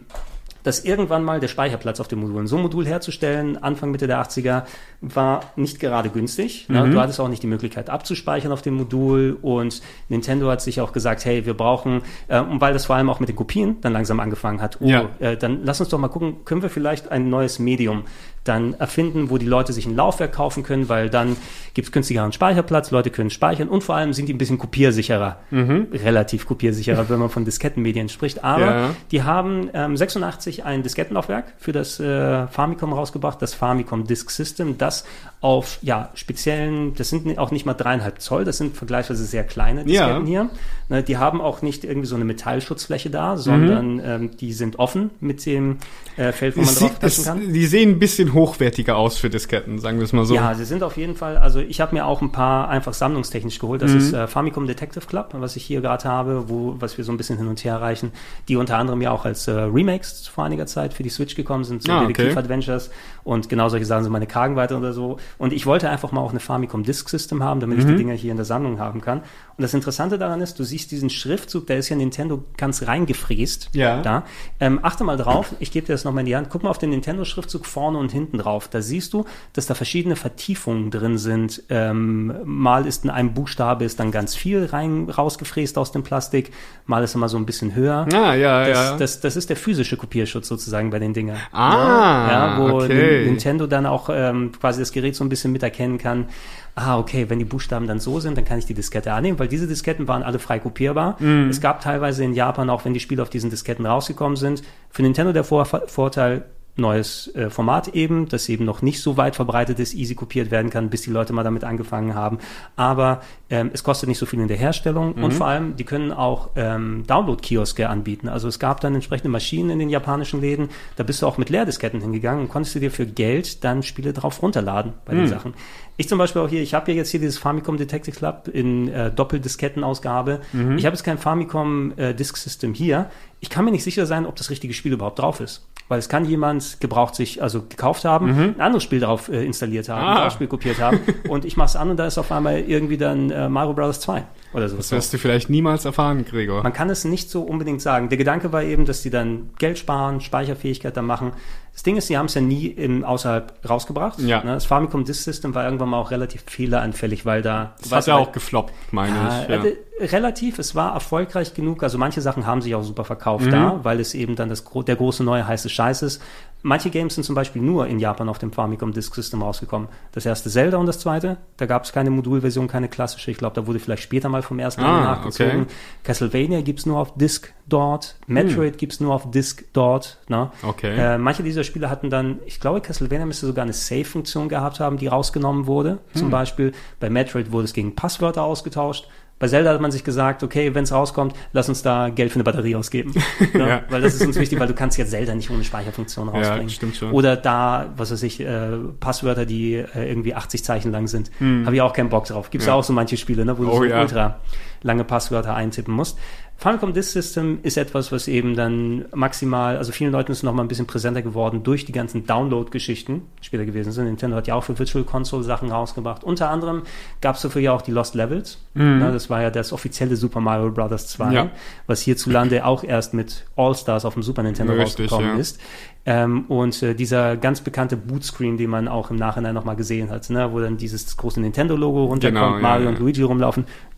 dass irgendwann mal der Speicherplatz auf dem Modul, so ein Modul herzustellen, Anfang, Mitte der 80er, war nicht gerade günstig. Ne? Mhm. Du hattest auch nicht die Möglichkeit abzuspeichern auf dem Modul und Nintendo hat sich auch gesagt, hey, wir brauchen, äh, und weil das vor allem auch mit den Kopien dann langsam angefangen hat, oh, Ja. äh, dann lass uns doch mal gucken, können wir vielleicht ein neues Medium dann erfinden, wo die Leute sich ein Laufwerk kaufen können, weil dann gibt es günstigeren Speicherplatz, Leute können speichern und vor allem sind die ein bisschen kopiersicherer, relativ kopiersicherer, wenn man von Diskettenmedien spricht. Aber Ja. die haben ähm, 86 ein Diskettenlaufwerk für das äh, Famicom rausgebracht, das Famicom Disk System, das auf ja speziellen, das sind auch nicht mal dreieinhalb Zoll, das sind vergleichsweise sehr kleine Disketten hier. Ne, die haben auch nicht irgendwie so eine Metallschutzfläche da, sondern ähm, die sind offen mit dem äh, Feld, wo man drauf kann. die sehen ein bisschen hochwertiger aus für Disketten, sagen wir es mal so. Ja, sie sind auf jeden Fall, also ich habe mir auch ein paar einfach sammlungstechnisch geholt. Das ist äh, Famicom Detective Club, was ich hier gerade habe, wo, was wir so ein bisschen hin und her reichen, die unter anderem ja auch als äh, Remakes vor einiger Zeit für die Switch gekommen sind, so Ah, okay. Detektiv-Adventures und genau solche Sachen sind meine Kragenweite oder so. Und ich wollte einfach mal auch eine Famicom Disk System haben, damit ich die Dinger hier in der Sammlung haben kann. Und das Interessante daran ist, du siehst diesen Schriftzug, der ist ja Nintendo ganz reingefräst. Ja. Da. Ähm, achte mal drauf, ich gebe dir das nochmal in die Hand. Guck mal auf den Nintendo-Schriftzug vorne und hinten drauf. Da siehst du, dass da verschiedene Vertiefungen drin sind. Ähm, mal ist in einem Buchstabe ist dann ganz viel rein rausgefräst aus dem Plastik, mal ist immer so ein bisschen höher. Ah, ja, Das, ja. das, das ist der physische Kopierschutz sozusagen bei den Dingern. Ah, ja, wo okay. Nintendo dann auch ähm, quasi das Gerät so ein bisschen miterkennen kann. Ah, okay, wenn die Buchstaben dann so sind, dann kann ich die Diskette annehmen, weil diese Disketten waren alle frei kopierbar. Mhm. Es gab teilweise in Japan, auch wenn die Spiele auf diesen Disketten rausgekommen sind, für Nintendo der Vor Vorteil, neues äh, Format eben, das eben noch nicht so weit verbreitet ist, easy kopiert werden kann, bis die Leute mal damit angefangen haben. Aber ähm, es kostet nicht so viel in der Herstellung Mhm. und vor allem, die können auch ähm, Download-Kioske anbieten. Also es gab dann entsprechende Maschinen in den japanischen Läden, da bist du auch mit Leerdisketten hingegangen und konntest du dir für Geld dann Spiele drauf runterladen bei Mhm. den Sachen. Ich zum Beispiel auch hier, ich habe ja jetzt hier dieses Famicom Detective Club in äh, Doppeldisketten-Ausgabe. Mhm. Ich habe jetzt kein Famicom äh, Disk System hier. Ich kann mir nicht sicher sein, ob das richtige Spiel überhaupt drauf ist. Weil es kann jemand gebraucht sich, also gekauft haben, ein anderes Spiel darauf äh, installiert haben, Mhm. Ah. ein anderes Spiel kopiert haben und ich mache es an und da ist auf einmal irgendwie dann äh, Mario Bros. 2 oder sowas. Das wirst du vielleicht niemals erfahren, Gregor. Man kann es nicht so unbedingt sagen. Der Gedanke war eben, dass die dann Geld sparen, Speicherfähigkeit dann machen. Das Ding ist, sie haben es ja nie im, außerhalb rausgebracht. Ja. Ne? Das Famicom Disk System war irgendwann mal auch relativ fehleranfällig, weil da... Das hat ja du, auch gefloppt, meine ja, ich. Ja. äh, relativ, es war erfolgreich genug. Also manche Sachen haben sich auch super verkauft Mhm. da, weil es eben dann das, der große neue heiße Scheiß ist. Manche Games sind zum Beispiel nur in Japan auf dem Famicom Disk System rausgekommen. Das erste Zelda und das zweite, da gab es keine Modulversion, keine klassische. Ich glaube, da wurde vielleicht später mal vom ersten Ah, nachgezogen. okay. Castlevania gibt's nur auf Disk dort. Metroid gibt's nur auf Disk dort. Ne? Okay. Äh, manche dieser Spiele hatten dann, ich glaube, Castlevania müsste sogar eine Save-Funktion gehabt haben, die rausgenommen wurde. Zum Beispiel bei Metroid wurde es gegen Passwörter ausgetauscht. Bei Zelda hat man sich gesagt, okay, wenn es rauskommt, lass uns da Geld für eine Batterie ausgeben. ne? Ja. Weil das ist uns wichtig, weil du kannst jetzt Zelda nicht ohne Speicherfunktion rausbringen. stimmt schon. Oder da, was weiß ich, äh, Passwörter, die äh, irgendwie 80 Zeichen lang sind. Habe ich auch keinen Bock drauf. Gibt's Hm. Ja. auch so manche Spiele, ne, wo du Oh so ja. ultra lange Passwörter eintippen musst. Famicom Disk System ist etwas, was eben dann maximal, also vielen Leuten ist noch mal ein bisschen präsenter geworden durch die ganzen Download-Geschichten, die später gewesen sind. Nintendo hat ja auch für Virtual Console Sachen rausgebracht. Unter anderem gab es dafür ja auch die Lost Levels. Ne, das war ja das offizielle Super Mario Bros. 2, Mhm. Ja. was hierzulande auch erst mit All-Stars auf dem Super Nintendo Richtig, rausgekommen ja. ist. Ähm, und äh, dieser ganz bekannte Bootscreen, den man auch im Nachhinein nochmal gesehen hat, ne, wo dann dieses große Nintendo-Logo runterkommt, Genau, Mario ja. und Luigi rumlaufen.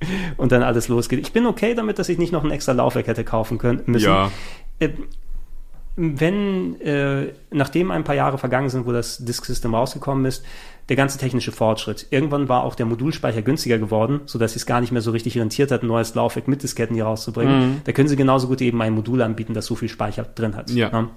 Und dann alles losgeht. Ich bin okay damit, dass ich nicht noch ein extra Laufwerk hätte kaufen können müssen. Ja. Äh, wenn, äh, nachdem ein paar Jahre vergangen sind, wo das Disk System rausgekommen ist, der ganze technische Fortschritt. Irgendwann war auch der Modulspeicher günstiger geworden, sodass es gar nicht mehr so richtig rentiert hat, ein neues Laufwerk mit Disketten hier rauszubringen. Da können sie genauso gut eben ein Modul anbieten, das so viel Speicher drin hat. Ja. Ne?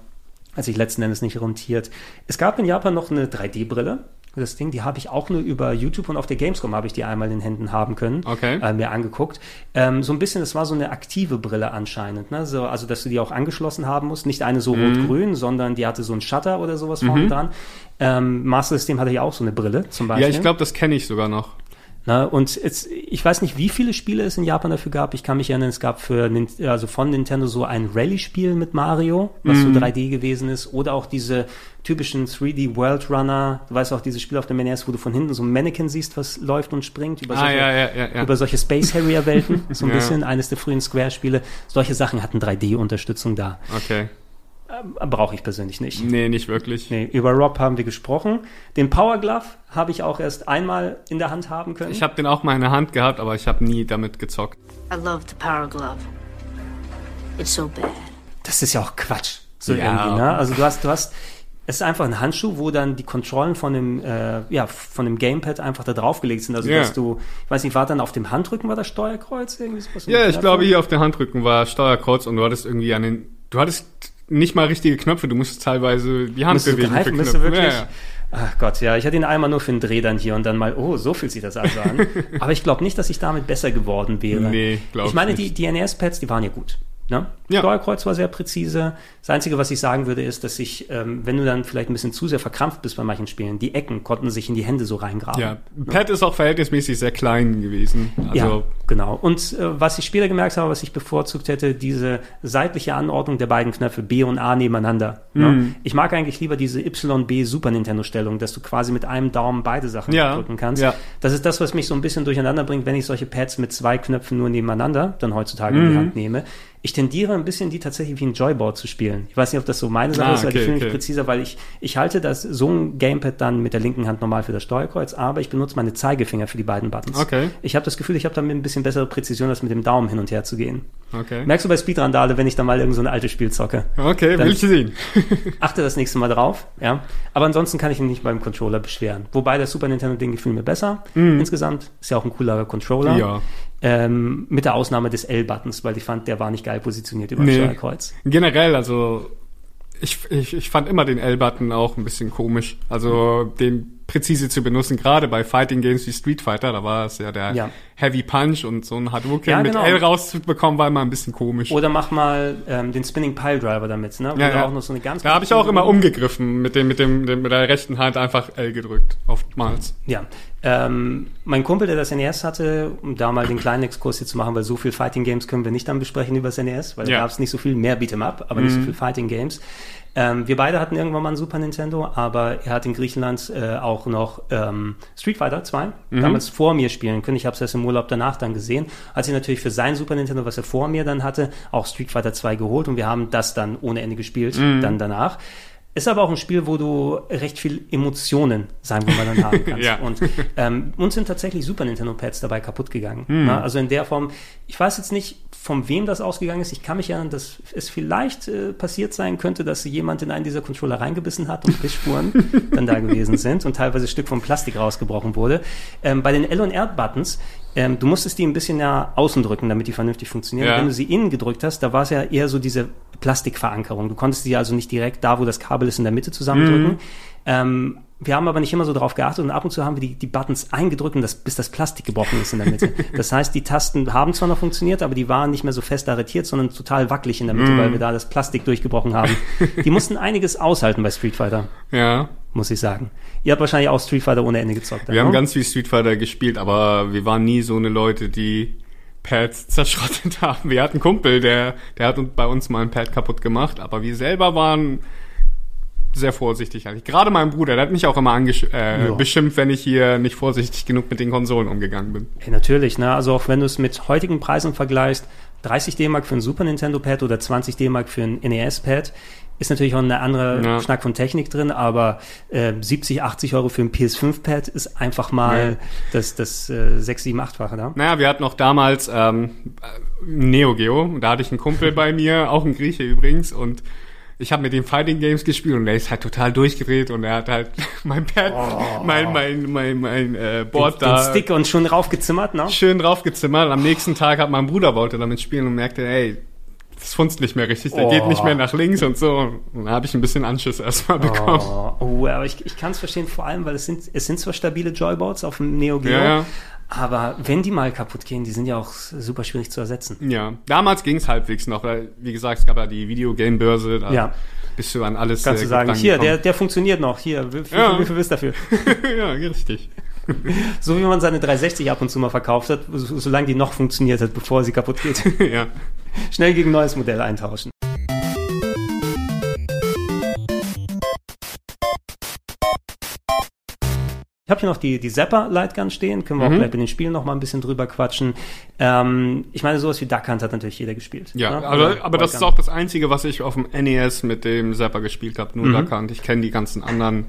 Hat sich letzten Endes nicht rentiert. Es gab in Japan noch eine 3D-Brille. Das Ding, die habe ich auch nur über YouTube und auf der Gamescom habe ich die einmal in den Händen haben können. Okay. Äh, mir angeguckt. Ähm, so ein bisschen, das war so eine aktive Brille anscheinend. Ne? So, also, dass du die auch angeschlossen haben musst. Nicht eine so Mhm. rot-grün, sondern die hatte so einen Shutter oder sowas vorne dran. Ähm, Master System hatte ja auch so eine Brille zum Beispiel. Ja, ich glaube, das kenne ich sogar noch. Na, und jetzt, ich weiß nicht, wie viele Spiele es in Japan dafür gab. Ich kann mich erinnern, es gab für also von Nintendo so ein Rallye-Spiel mit Mario, was Mhm. so 3D gewesen ist, oder auch diese typischen 3D World Runner. Du weißt auch dieses Spiel auf dem NES, wo du von hinten so ein Mannequin siehst, was läuft und springt über Ah, solche, ja, ja, ja, ja. über solche Space Harrier Welten, so ein bisschen eines der frühen Square-Spiele. Solche Sachen hatten 3D-Unterstützung da. Okay. Äh, Brauche ich persönlich nicht. Nee, nicht wirklich. Nee, über Rob haben wir gesprochen. Den Power Glove habe ich auch erst einmal in der Hand haben können. Ich habe den auch mal in der Hand gehabt, aber ich habe nie damit gezockt. I love the Power Glove. It's so bad. das ist ja auch Quatsch. So Ja. irgendwie, ne? Also du hast, du hast, es ist einfach ein Handschuh, wo dann die Kontrollen von dem, äh, ja, von dem Gamepad einfach da draufgelegt sind. Also Ja. dass du, ich weiß nicht, war dann auf dem Handrücken war das Steuerkreuz irgendwie sowas? Ja, ich glaube, hier auf der Handrücken war Steuerkreuz und du hattest irgendwie an den, du hattest nicht mal richtige Knöpfe, du musstest teilweise die Hand Musst du bewegen greifen, für müsst du Knöpfe. wirklich? Ja, ja. Ach Gott, ja, ich hatte ihn einmal nur für einen Dreh dann hier und dann mal, oh, so fühlt sich das also an. Aber ich glaube nicht, dass ich damit besser geworden wäre. Nee, glaub Ich meine, ich die, die NES-Pads, die waren ja gut. Ne? Ja. Steuerkreuz war sehr präzise. Das Einzige, was ich sagen würde, ist, dass ich, ähm, wenn du dann vielleicht ein bisschen zu sehr verkrampft bist bei manchen Spielen, die Ecken konnten sich in die Hände so reingraben. Ja, Pad ist auch verhältnismäßig sehr klein gewesen. Also, ja, genau. Und äh, was ich später gemerkt habe, was ich bevorzugt hätte, diese seitliche Anordnung der beiden Knöpfe B und A nebeneinander. Mhm. Ne? Ich mag eigentlich lieber diese YB Super Nintendo Stellung, dass du quasi mit einem Daumen beide Sachen Ja, drücken kannst. ja. Das ist das, was mich so ein bisschen durcheinander bringt, wenn ich solche Pads mit zwei Knöpfen nur nebeneinander dann heutzutage in die Mhm. Hand nehme. Ich tendiere ein bisschen, die tatsächlich wie ein Joyboard zu spielen. Ich weiß nicht, ob das so meine Sache Ah, ist, weil die okay, fühlen mich okay. präziser, weil ich, ich halte das so ein Gamepad dann mit der linken Hand normal für das Steuerkreuz, aber ich benutze meine Zeigefinger für die beiden Buttons. Okay. Ich habe das Gefühl, ich habe damit ein bisschen bessere Präzision, als mit dem Daumen hin und her zu gehen. okay. Merkst du bei Speedrandale, wenn ich dann mal irgend so ein altes Spiel zocke? Okay, will ich sehen. Achte das nächste Mal drauf, ja. Aber ansonsten kann ich mich nicht beim Controller beschweren. Wobei das Super Nintendo-Ding gefiel mir besser. Insgesamt ist ja auch ein coolerer Controller. Ja. Ähm, mit der Ausnahme des L-Buttons, weil ich fand, der war nicht geil positioniert über Nee. dem Steuerkreuz. Generell, also ich, ich, ich fand immer den L-Button auch ein bisschen komisch. Also den präzise zu benutzen, gerade bei Fighting Games wie Street Fighter, da war es ja der Ja. Heavy Punch und so ein Hadouken Ja, mit genau. L rauszubekommen, war immer ein bisschen komisch. Oder mach mal ähm, den Spinning Pile Driver damit, ne? Ja, ja. auch noch so eine ganz da habe ich auch immer umgegriffen, mit dem, mit dem, mit der rechten Hand einfach L gedrückt, oftmals. Ja. Ähm, mein Kumpel, der das NES hatte, um da mal den kleinen Exkurs hier zu machen, weil so viel Fighting Games können wir nicht dann besprechen über das NES, weil da gab es nicht so viel, mehr Beat'em Up, aber nicht so viel Fighting Games. Ähm, wir beide hatten irgendwann mal ein Super Nintendo, aber er hat in Griechenland äh, auch noch ähm, Street Fighter 2 damals vor mir spielen können. Ich habe es erst im Urlaub danach dann gesehen. Hat sich natürlich für sein Super Nintendo, was er vor mir dann hatte, auch Street Fighter 2 geholt und wir haben das dann ohne Ende gespielt, dann danach. Ist aber auch ein Spiel, wo du recht viel Emotionen, sagen wir mal, dann haben kannst. Ja. Und ähm, uns sind tatsächlich Super Nintendo Pads dabei kaputt gegangen. Hm. Na, also in der Form, ich weiß jetzt nicht, von wem das ausgegangen ist. Ich kann mich erinnern, dass es vielleicht äh, passiert sein könnte, dass jemand in einen dieser Controller reingebissen hat und Bissspuren dann da gewesen sind und teilweise ein Stück vom Plastik rausgebrochen wurde. Ähm, bei den L und R Buttons, ähm, du musstest die ein bisschen ja außen drücken, damit die vernünftig funktionieren. Ja. Wenn du sie innen gedrückt hast, da war es ja eher so diese Plastikverankerung. Du konntest sie also nicht direkt da, wo das Kabel ist, in der Mitte zusammendrücken. Ähm, wir haben aber nicht immer so darauf geachtet und ab und zu haben wir die, die Buttons eingedrückt, das, bis das Plastik gebrochen ist in der Mitte. Das heißt, die Tasten haben zwar noch funktioniert, aber die waren nicht mehr so fest arretiert, sondern total wackelig in der Mitte, weil wir da das Plastik durchgebrochen haben. Die mussten einiges aushalten bei Street Fighter, Ja. muss ich sagen. Ihr habt wahrscheinlich auch Street Fighter ohne Ende gezockt. Wir haben ganz viel Street Fighter gespielt, aber wir waren nie so eine Leute, die Pads zerschrottet haben. Wir hatten einen Kumpel, der, der hat uns- bei uns mal ein Pad kaputt gemacht, aber wir selber waren sehr vorsichtig eigentlich. Gerade mein Bruder, der hat mich auch immer äh, beschimpft, wenn ich hier nicht vorsichtig genug mit den Konsolen umgegangen bin. Ey, natürlich, ne? Also auch wenn du es mit heutigen Preisen vergleichst, 30 D-Mark für ein Super Nintendo Pad oder 20 D-Mark für ein NES Pad, ist natürlich auch eine andere Ja. Schnack von Technik drin, aber äh, 70, 80 Euro für ein PS5 Pad ist einfach mal Ja. das, das äh, 6, 7, 8-fache da. Naja, wir hatten auch damals ähm, äh, Neo Geo. Da hatte ich einen Kumpel bei mir, auch ein Grieche übrigens, und ich habe mit dem Fighting Games gespielt und er ist halt total durchgedreht und er hat halt mein Pad, mein, mein, mein, mein äh, Board Den da Stick und schon raufgezimmert, ne? schön draufgezimmert. Am nächsten Tag hat mein Bruder wollte damit spielen und merkte, ey, das funzt nicht mehr richtig, der Oh. geht nicht mehr nach links und so. Da habe ich ein bisschen Anschiss erstmal bekommen. Oh, oh, aber ich, ich kann es verstehen, vor allem, weil es sind, es sind zwar stabile Joyboards auf dem Neo Geo, Ja, ja. aber wenn die mal kaputt gehen, die sind ja auch super schwierig zu ersetzen. Ja, damals ging's halbwegs noch, weil, wie gesagt, es gab ja die Videogame-Börse, da Ja. bist du an alles Kannst äh, du sagen, hier, gekommen. der, der funktioniert noch, hier, wie viel, Ja. wie viel bist du dafür? ja, richtig. So wie man seine 360 ab und zu mal verkauft hat, so, solange die noch funktioniert hat, bevor sie kaputt geht. ja. Schnell gegen ein neues Modell eintauschen. Ich habe hier noch die, die Zapper Lightgun stehen, können wir auch Mhm. gleich bei den Spielen noch mal ein bisschen drüber quatschen. Ähm, ich meine, sowas wie Duck Hunt hat natürlich jeder gespielt. Ja, ne? also, Oder aber das ist auch das Einzige, was ich auf dem NES mit dem Zapper gespielt habe, Mhm. nur Duck Hunt. Ich kenne die ganzen anderen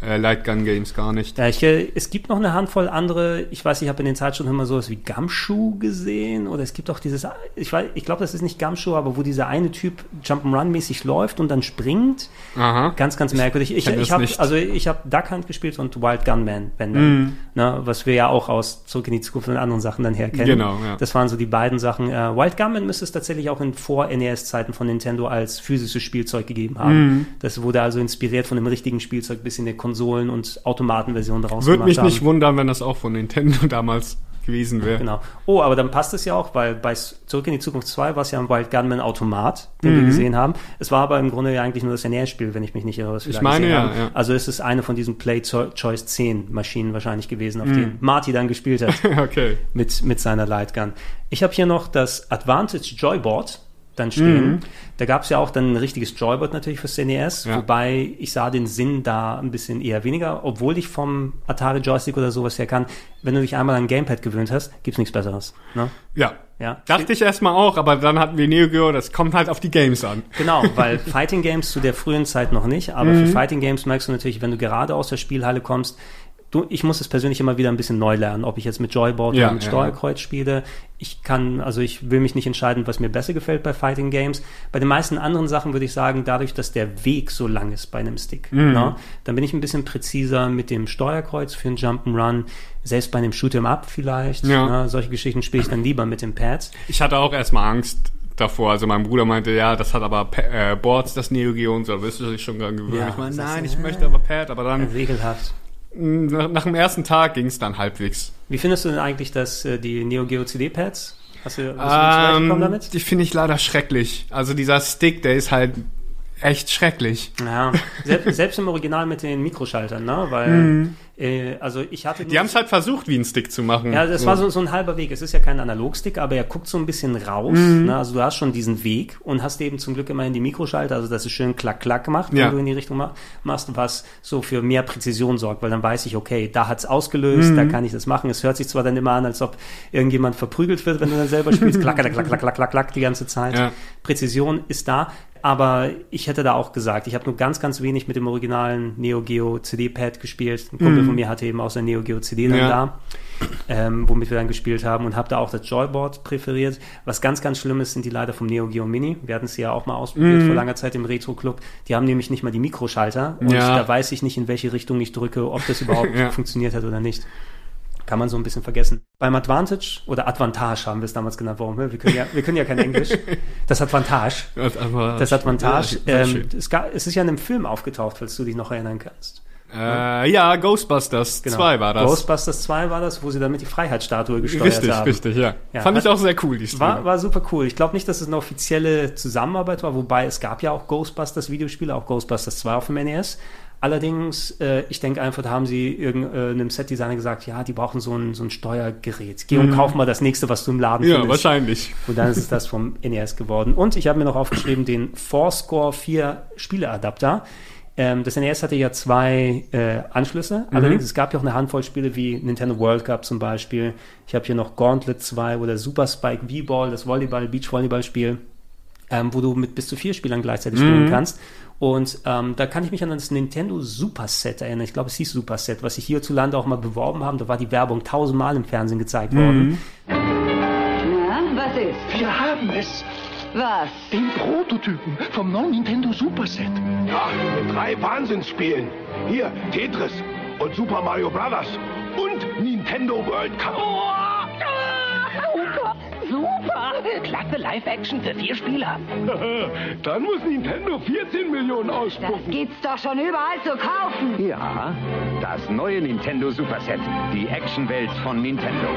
äh, Lightgun-Games gar nicht. Ja, ich, äh, es gibt noch eine Handvoll andere, ich weiß, ich habe in den Zeitschriften immer sowas wie Gumshoe gesehen oder es gibt auch dieses, ich weiß, ich glaube, das ist nicht Gumshoe, aber wo dieser eine Typ Jump'n'Run-mäßig läuft und dann springt. Aha. Ganz, ganz merkwürdig. Ich, ich das habe also ich habe Duck Hunt gespielt und Wild Gunman, wenn dann, ne, was wir ja auch aus Zurück in die Zukunft und anderen Sachen dann her kennen. Genau, ja. Das waren so die beiden Sachen. Äh, Wild Gunman müsste es tatsächlich auch in Vor-NES-Zeiten von Nintendo als physisches Spielzeug gegeben haben. Mhm. Das wurde also inspiriert von einem richtigen Spielzeug bis in der Konsolen- und Automatenversion daraus Würde gemacht mich haben. nicht wundern, wenn das auch von Nintendo damals gewesen wäre. Genau. Oh, aber dann passt es ja auch, weil bei Zurück in die Zukunft 2 war es ja ein Wild Gunman Automat, den Mhm. wir gesehen haben. Es war aber im Grunde ja eigentlich nur das NES-Spiel, wenn ich mich nicht irre. was wir Ich meine, ja, ja. Also es ist eine von diesen Play Cho- Choice 10 Maschinen wahrscheinlich gewesen, auf Mhm. denen Marty dann gespielt hat okay. mit, mit seiner Lightgun. Ich habe hier noch das Advantage Joyboard dann stehen. Mhm. Da gab es ja auch dann ein richtiges Joyboard natürlich fürs NES, Ja. wobei ich sah den Sinn da ein bisschen eher weniger, obwohl ich vom Atari Joystick oder sowas her kann. Wenn du dich einmal an Gamepad gewöhnt hast, gibt's nichts Besseres. Ne? Ja. Ja. Dachte ich erstmal auch, aber dann hatten wir Neo Geo, das kommt halt auf die Games an. Genau, weil Fighting Games zu der frühen Zeit noch nicht, aber Mhm. für Fighting Games merkst du natürlich, wenn du gerade aus der Spielhalle kommst, du, ich muss es persönlich immer wieder ein bisschen neu lernen, ob ich jetzt mit Joyboard Ja, oder mit ja, Steuerkreuz spiele. Ich kann, also ich will mich nicht entscheiden, was mir besser gefällt bei Fighting Games. Bei den meisten anderen Sachen würde ich sagen, dadurch, dass der Weg so lang ist bei einem Stick, Mhm. ne, dann bin ich ein bisschen präziser mit dem Steuerkreuz für einen Jump'n'Run. Selbst bei einem Shoot'em Up vielleicht. Ja. Ne, solche Geschichten spiele ich dann lieber mit den Pads. Ich hatte auch erstmal Angst davor. Also mein Bruder meinte, ja, das hat aber äh, Boards, das Neo Geo und so, da wirst du dich schon dran gewöhnen. Ja, ich meine, nein, ich möchte aber Pad, aber dann Regelhaft. Nach, nach dem ersten Tag ging es dann halbwegs. Wie findest du denn eigentlich das, äh, die Neo Geo CD-Pads? Hast du, bist du Ähm, damit? die finde ich leider schrecklich. Also dieser Stick, der ist halt echt schrecklich. Ja, selbst, selbst im Original mit den Mikroschaltern, ne? Weil, äh, also ich hatte. Mhm. Die haben es halt versucht, wie ein Stick zu machen. Ja, das war so, so ein halber Weg. Es ist ja kein Analogstick, aber er guckt so ein bisschen raus. Mhm. Ne? Also du hast schon diesen Weg und hast eben zum Glück immerhin die Mikroschalter, also dass es schön klack klack macht, wenn Ja. du in die Richtung ma machst, was so für mehr Präzision sorgt, weil dann weiß ich, okay, da hat's ausgelöst, Mhm. da kann ich das machen. Es hört sich zwar dann immer an, als ob irgendjemand verprügelt wird, wenn du dann selber spielst, klack klack klack klack klack klack klack die ganze Zeit. Ja. Präzision ist da. Aber ich hätte da auch gesagt, ich habe nur ganz, ganz wenig mit dem originalen Neo Geo CD-Pad gespielt. Ein Kumpel von mir hatte eben auch sein Neo Geo CD dann Ja. da, ähm, womit wir dann gespielt haben und habe da auch das Joyboard präferiert. Was ganz, ganz schlimm ist, sind die leider vom Neo Geo Mini. Wir hatten es ja auch mal ausprobiert vor langer Zeit im Retro Club. Die haben nämlich nicht mal die Mikroschalter und Ja. da weiß ich nicht, in welche Richtung ich drücke, ob das überhaupt Ja. funktioniert hat oder nicht. Kann man so ein bisschen vergessen. Beim Advantage oder Advantage haben wir es damals genannt. Warum? Wir können ja, wir können ja kein Englisch. Das Advantage. Das, Advantage. Ja, ähm, es, ga- es ist ja in einem Film aufgetaucht, falls du dich noch erinnern kannst. Äh, ja, Ghostbusters 2 war das. Genau. Ghostbusters 2 war das, wo sie damit die Freiheitsstatue gesteuert richtig, haben. richtig, ja. Ja, Fand hat- ich auch sehr cool, die Szene. War, war super cool. Ich glaube nicht, dass es eine offizielle Zusammenarbeit war, wobei es gab ja auch Ghostbusters Videospiele, auch Ghostbusters 2 auf dem NES. Allerdings, äh, ich denke einfach, da haben sie irgendeinem Setdesigner gesagt, ja, die brauchen so ein, so ein Steuergerät. Geh und kauf mal das nächste, was du im Laden Mhm. ja, findest. wahrscheinlich. Und dann ist es das vom NES geworden. Und ich habe mir noch aufgeschrieben den Fourscore 4 Spieleadapter. Ähm, das NES hatte ja zwei äh, Anschlüsse. Allerdings, es gab ja auch eine Handvoll Spiele wie Nintendo World Cup zum Beispiel. Ich habe hier noch Gauntlet 2 oder Super Spike V-Ball, das Volleyball, Beach-Volleyball-Spiel, ähm, wo du mit bis zu vier Spielern gleichzeitig spielen kannst. Und ähm, da kann ich mich an das Nintendo Super Set erinnern. Ich glaube, es hieß Super Set, was sie hierzulande auch mal beworben haben. Da war die Werbung tausendmal im Fernsehen gezeigt worden. Na, was ist? Wir haben es. Was? Den Prototypen vom neuen Nintendo Super Set. Ja, mit drei Wahnsinnsspielen. Hier, Tetris und Super Mario Brothers und Nintendo World Cup. Super, super. Klasse Live-Action für vier Spieler. Dann muss Nintendo 14 Millionen Das ausspucken. gibt's doch schon überall zu kaufen. Ja, das neue Nintendo Super Set, die Actionwelt von Nintendo.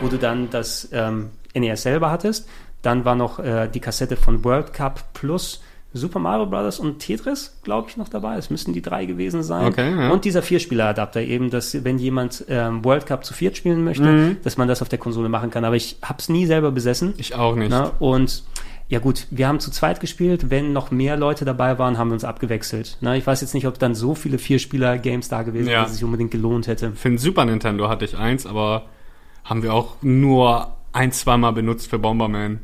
wo du dann das ähm, NES selber hattest. Dann war noch äh, die Kassette von World Cup plus Super Mario Bros. und Tetris, glaube ich, noch dabei. Es müssten die drei gewesen sein. Okay, ja. Und dieser Vierspieler-Adapter eben, dass wenn jemand ähm, World Cup zu viert spielen möchte, dass man das auf der Konsole machen kann. Aber ich habe es nie selber besessen. Ich auch nicht. Na, und ja gut, wir haben zu zweit gespielt. Wenn noch mehr Leute dabei waren, haben wir uns abgewechselt. Na, ich weiß jetzt nicht, ob dann so viele Vierspieler-Games da gewesen wären, Ja. dass es sich unbedingt gelohnt hätte. Für den Super Nintendo hatte ich eins, aber haben wir auch nur ein, zweimal benutzt für Bomberman.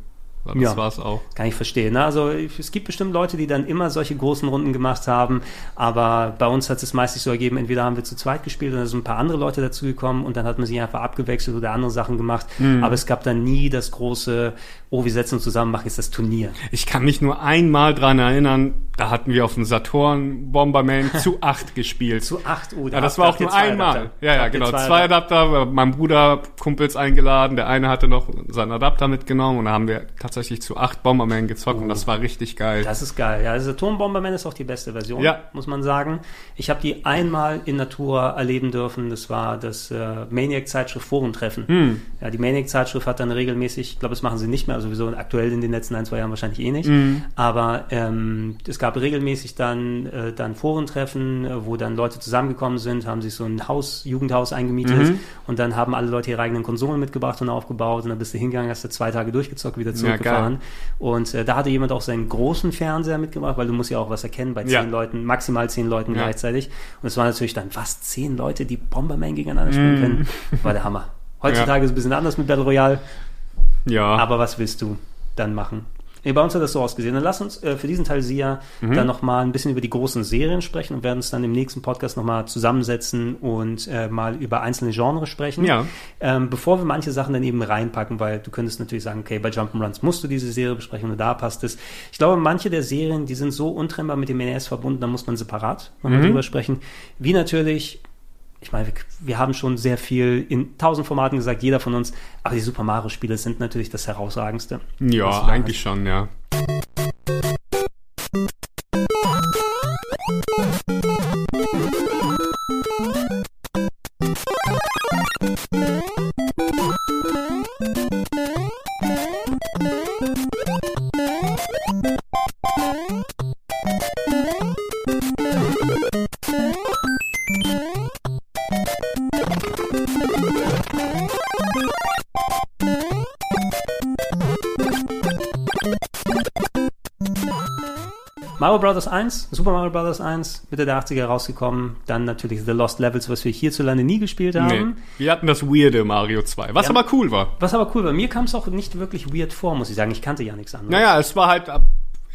Das Ja. war's auch. Kann ich verstehen. Ne? Also es gibt bestimmt Leute, die dann immer solche großen Runden gemacht haben, aber bei uns hat es meistens so ergeben, entweder haben wir zu zweit gespielt und dann sind ein paar andere Leute dazugekommen und dann hat man sich einfach abgewechselt oder andere Sachen gemacht. Aber es gab dann nie das große, oh, wir setzen uns zusammen, machen jetzt das Turnier. Ich kann mich nur einmal dran erinnern, da hatten wir auf dem Saturn Bomberman zu acht gespielt. Zu acht, oh, da ja, das war auch nur einmal. Adapter. Ja, ja, genau. zwei Adapter, mein Bruder, Kumpels eingeladen, der eine hatte noch seinen Adapter mitgenommen und da haben wir tatsächlich zu acht Bomberman gezockt und das war richtig geil. Das ist geil. Ja, also Turmbomberman ist auch die beste Version, Ja. muss man sagen. Ich habe die einmal in Natur erleben dürfen. Das war das äh, Maniac-Zeitschrift Forentreffen. Hm. Ja, die Maniac-Zeitschrift hat dann regelmäßig, ich glaube, das machen sie nicht mehr, also sowieso aktuell in den letzten ein, zwei Jahren wahrscheinlich eh nicht. Hm. Aber ähm, es gab regelmäßig dann, äh, dann Forentreffen, äh, wo dann Leute zusammengekommen sind, haben sich so ein Haus, Jugendhaus eingemietet Mhm. und dann haben alle Leute ihre eigenen Konsolen mitgebracht und aufgebaut und dann bist du hingegangen, hast du zwei Tage durchgezockt, wieder zurückgefahren. und äh, da hatte jemand auch seinen großen Fernseher mitgebracht, weil du musst ja auch was erkennen bei zehn Ja. Leuten, maximal zehn Leuten Ja. gleichzeitig. Und es waren natürlich dann fast zehn Leute, die Bomberman gegeneinander spielen können. War der Hammer. Heutzutage Mhm. Ja. ist es ein bisschen anders mit Battle Royale, ja. aber was willst du dann machen? Nee, bei uns hat das so ausgesehen. Dann lass uns äh, für diesen Teil Sia Mhm. dann nochmal ein bisschen über die großen Serien sprechen und werden uns dann im nächsten Podcast nochmal zusammensetzen und äh, mal über einzelne Genres sprechen. Ja. Ähm, bevor wir manche Sachen dann eben reinpacken, weil du könntest natürlich sagen, okay, bei Jump'n'Runs musst du diese Serie besprechen und da passt es. Ich glaube, manche der Serien, die sind so untrennbar mit dem NES verbunden, da muss man separat nochmal drüber sprechen. Wie natürlich ich meine, wir, wir haben schon sehr viel in tausend Formaten gesagt, jeder von uns, aber die Super Mario Spiele sind natürlich das herausragendste. Ja, eigentlich schon, ja. Bros. 1, Super Mario Bros. 1, Mitte der 80er rausgekommen. Dann natürlich The Lost Levels, was wir hierzulande nie gespielt haben. Nee. Wir hatten das weirde Mario 2, was Ja. aber cool war. Was aber cool war, mir kam es auch nicht wirklich weird vor, muss ich sagen. Ich kannte ja nichts anderes. Naja, es war halt,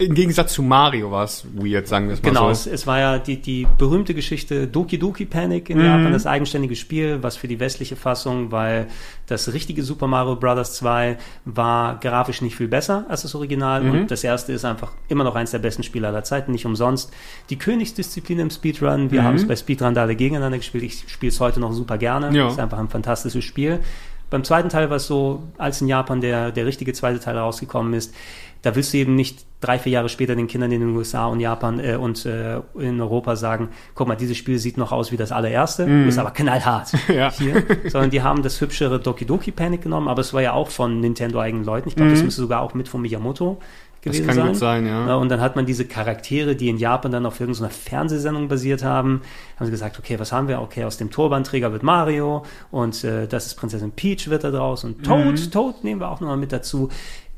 im Gegensatz zu Mario war es weird, sagen wir es mal Genau, so. es, es war ja die, die berühmte Geschichte Doki Doki Panic in Japan, das eigenständige Spiel, was für die westliche Fassung, weil das richtige Super Mario Bros. 2 war grafisch nicht viel besser als das Original und das erste ist einfach immer noch eins der besten Spiele aller Zeiten, nicht umsonst. Die Königsdisziplin im Speedrun, wir haben es bei Speedrun da alle gegeneinander gespielt, ich spiele es heute noch super gerne, Ja. ist einfach ein fantastisches Spiel. Beim zweiten Teil war es so, als in Japan der, der richtige zweite Teil rausgekommen ist, da willst du eben nicht drei, vier Jahre später den Kindern in den USA und Japan äh, und äh, in Europa sagen, guck mal, dieses Spiel sieht noch aus wie das allererste, ist aber knallhart Ja. hier. Sondern die haben das hübschere Doki Doki Panic genommen, aber es war ja auch von Nintendo eigenen Leuten. Ich glaube, das müsste sogar auch mit von Miyamoto gewesen kann sein. gut sein, ja. Und dann hat man diese Charaktere, die in Japan dann auf irgendeiner Fernsehsendung basiert haben, haben sie gesagt, okay, was haben wir? Okay, aus dem Turbanträger wird Mario und äh, das ist Prinzessin Peach wird da draus und Toad, Mhm. Toad nehmen wir auch nochmal mit dazu.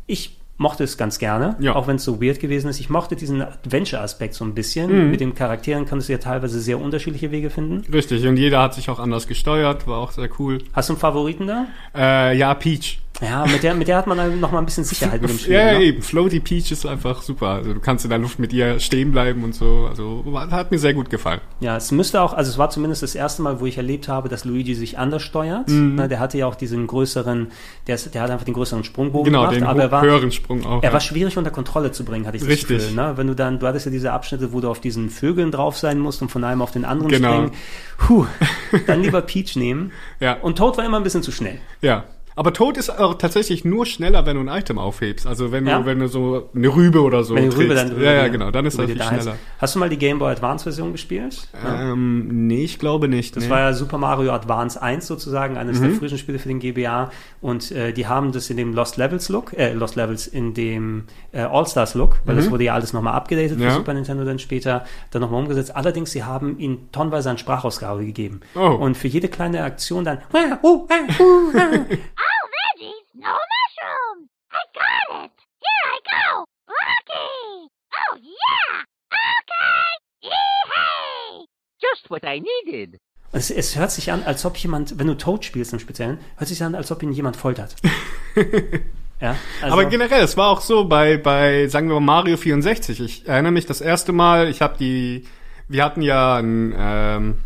Ich mochte es ganz gerne, Ja. auch wenn es so weird gewesen ist. Ich mochte diesen Adventure-Aspekt so ein bisschen. Mhm. Mit den Charakteren kannst du ja teilweise sehr unterschiedliche Wege finden. Richtig, und jeder hat sich auch anders gesteuert, war auch sehr cool. Hast du einen Favoriten da? Äh, ja, Peach. Ja, mit der, mit der hat man dann noch mal ein bisschen Sicherheit mit dem Spiel. Ja, ja, ne? eben. Floaty Peach ist einfach super. Also du kannst in der Luft mit ihr stehen bleiben und so. Also hat mir sehr gut gefallen. Ja, es müsste auch, also es war zumindest das erste Mal, wo ich erlebt habe, dass Luigi sich anders steuert. Mhm. Ne, der hatte ja auch diesen größeren, der, ist, der hat einfach den größeren Sprungbogen Genau, gemacht, den aber er war, höheren Sprung auch. er ja. war schwierig unter Kontrolle zu bringen, hatte ich das Richtig. Gefühl. Ne? Wenn du dann, du hattest ja diese Abschnitte, wo du auf diesen Vögeln drauf sein musst und von einem auf den anderen Genau. springen. Puh, dann lieber Peach nehmen. Ja. Und Toad war immer ein bisschen zu schnell. Ja. Aber Tod ist auch tatsächlich nur schneller, wenn du ein Item aufhebst. Also wenn Ja? du, wenn du so eine Rübe oder so Wenn die Rübe trägst. dann Ja, ja, genau. Dann ist das viel da schneller. Hast du mal die Game Boy Advance Version gespielt? Ja. Ähm, nee, ich glaube nicht. Das nee. war ja Super Mario Advance 1 sozusagen, eines Mhm. der frühen Spiele für den GBA. Und äh, die haben das in dem Lost Levels Look, äh, Lost Levels in dem äh, All-Stars Look, weil das wurde ja alles nochmal abgedatet für Mhm. Ja. Super Nintendo dann später, dann nochmal umgesetzt. Allerdings, sie haben ihnen tonnenweise an Sprachausgabe gegeben. Oh. Und für jede kleine Aktion dann, veggies, no mushrooms. I got it. Here I go. Rocky. Oh, yeah. Okay. Yee-hey. Just what I needed. es, es hört sich an, als ob jemand, wenn du Toad spielst im Speziellen, hört sich an, als ob ihn jemand foltert. ja, also, Aber generell, es war auch so bei, bei, sagen wir mal, Mario 64. Ich erinnere mich das erste Mal, ich habe die, wir hatten ja ein, ähm,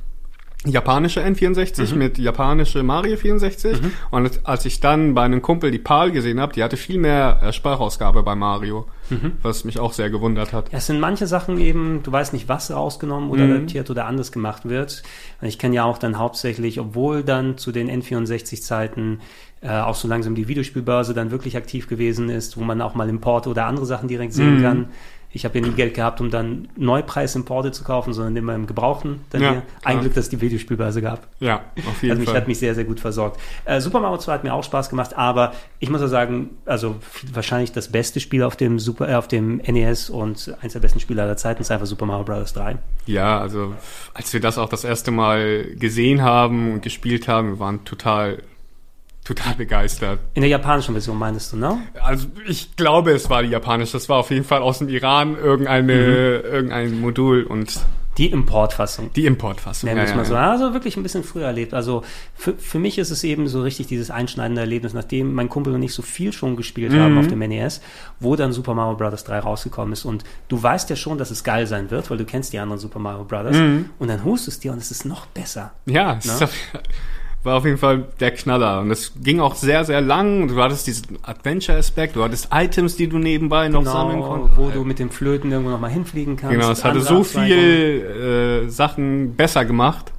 japanische N64 Mhm. mit japanische Mario 64 und als ich dann bei einem Kumpel die PAL gesehen habe, die hatte viel mehr äh, Sprachausgabe bei Mario, Mhm. was mich auch sehr gewundert hat. Es sind manche Sachen eben, du weißt nicht, was rausgenommen oder Mhm. adaptiert oder anders gemacht wird. Ich kenne ja auch dann hauptsächlich, obwohl dann zu den N64-Zeiten äh, auch so langsam die Videospielbörse dann wirklich aktiv gewesen ist, wo man auch mal Importe oder andere Sachen direkt sehen Mhm. kann. Ich habe ja nie Geld gehabt, um dann Neupreis-Importe zu kaufen, sondern immer im Gebrauchten. Dann Ja, hier. Ein Glück, dass es die Videospielbörse gab. Ja, auf jeden Also mich Fall. hat mich sehr, sehr gut versorgt. Äh, Super Mario 2 hat mir auch Spaß gemacht, aber ich muss auch sagen, also wahrscheinlich das beste Spiel auf dem Super, äh, auf dem NES und eins der besten Spiele aller Zeiten ist einfach Super Mario Bros. 3. Ja, also als wir das auch das erste Mal gesehen haben und gespielt haben, wir waren total, total begeistert. In der japanischen Version meinst du, ne? Also ich glaube, es war die japanische. Das war auf jeden Fall aus dem Iran irgendeine, irgendein Modul und Die Importfassung. Die Importfassung. Wir es ja, mal ja, so. ja. Also wirklich ein bisschen früher erlebt. Also für, für mich ist es eben so richtig dieses einschneidende Erlebnis, nachdem mein Kumpel und ich so viel schon gespielt Mhm. haben auf dem NES, wo dann Super Mario Bros. 3 rausgekommen ist. Und du weißt ja schon, dass es geil sein wird, weil du kennst die anderen Super Mario Bros. Mhm. Und dann holst du es dir und es ist noch besser. Ja, Ne? ist war auf jeden Fall der Knaller. Und es ging auch sehr, sehr lang. Du hattest diesen Adventure-Aspekt, du hattest Items, die du nebenbei noch sammeln konntest. Genau, wo du mit dem Flöten irgendwo noch mal hinfliegen kannst. Genau, es hatte so viel äh, Sachen besser gemacht.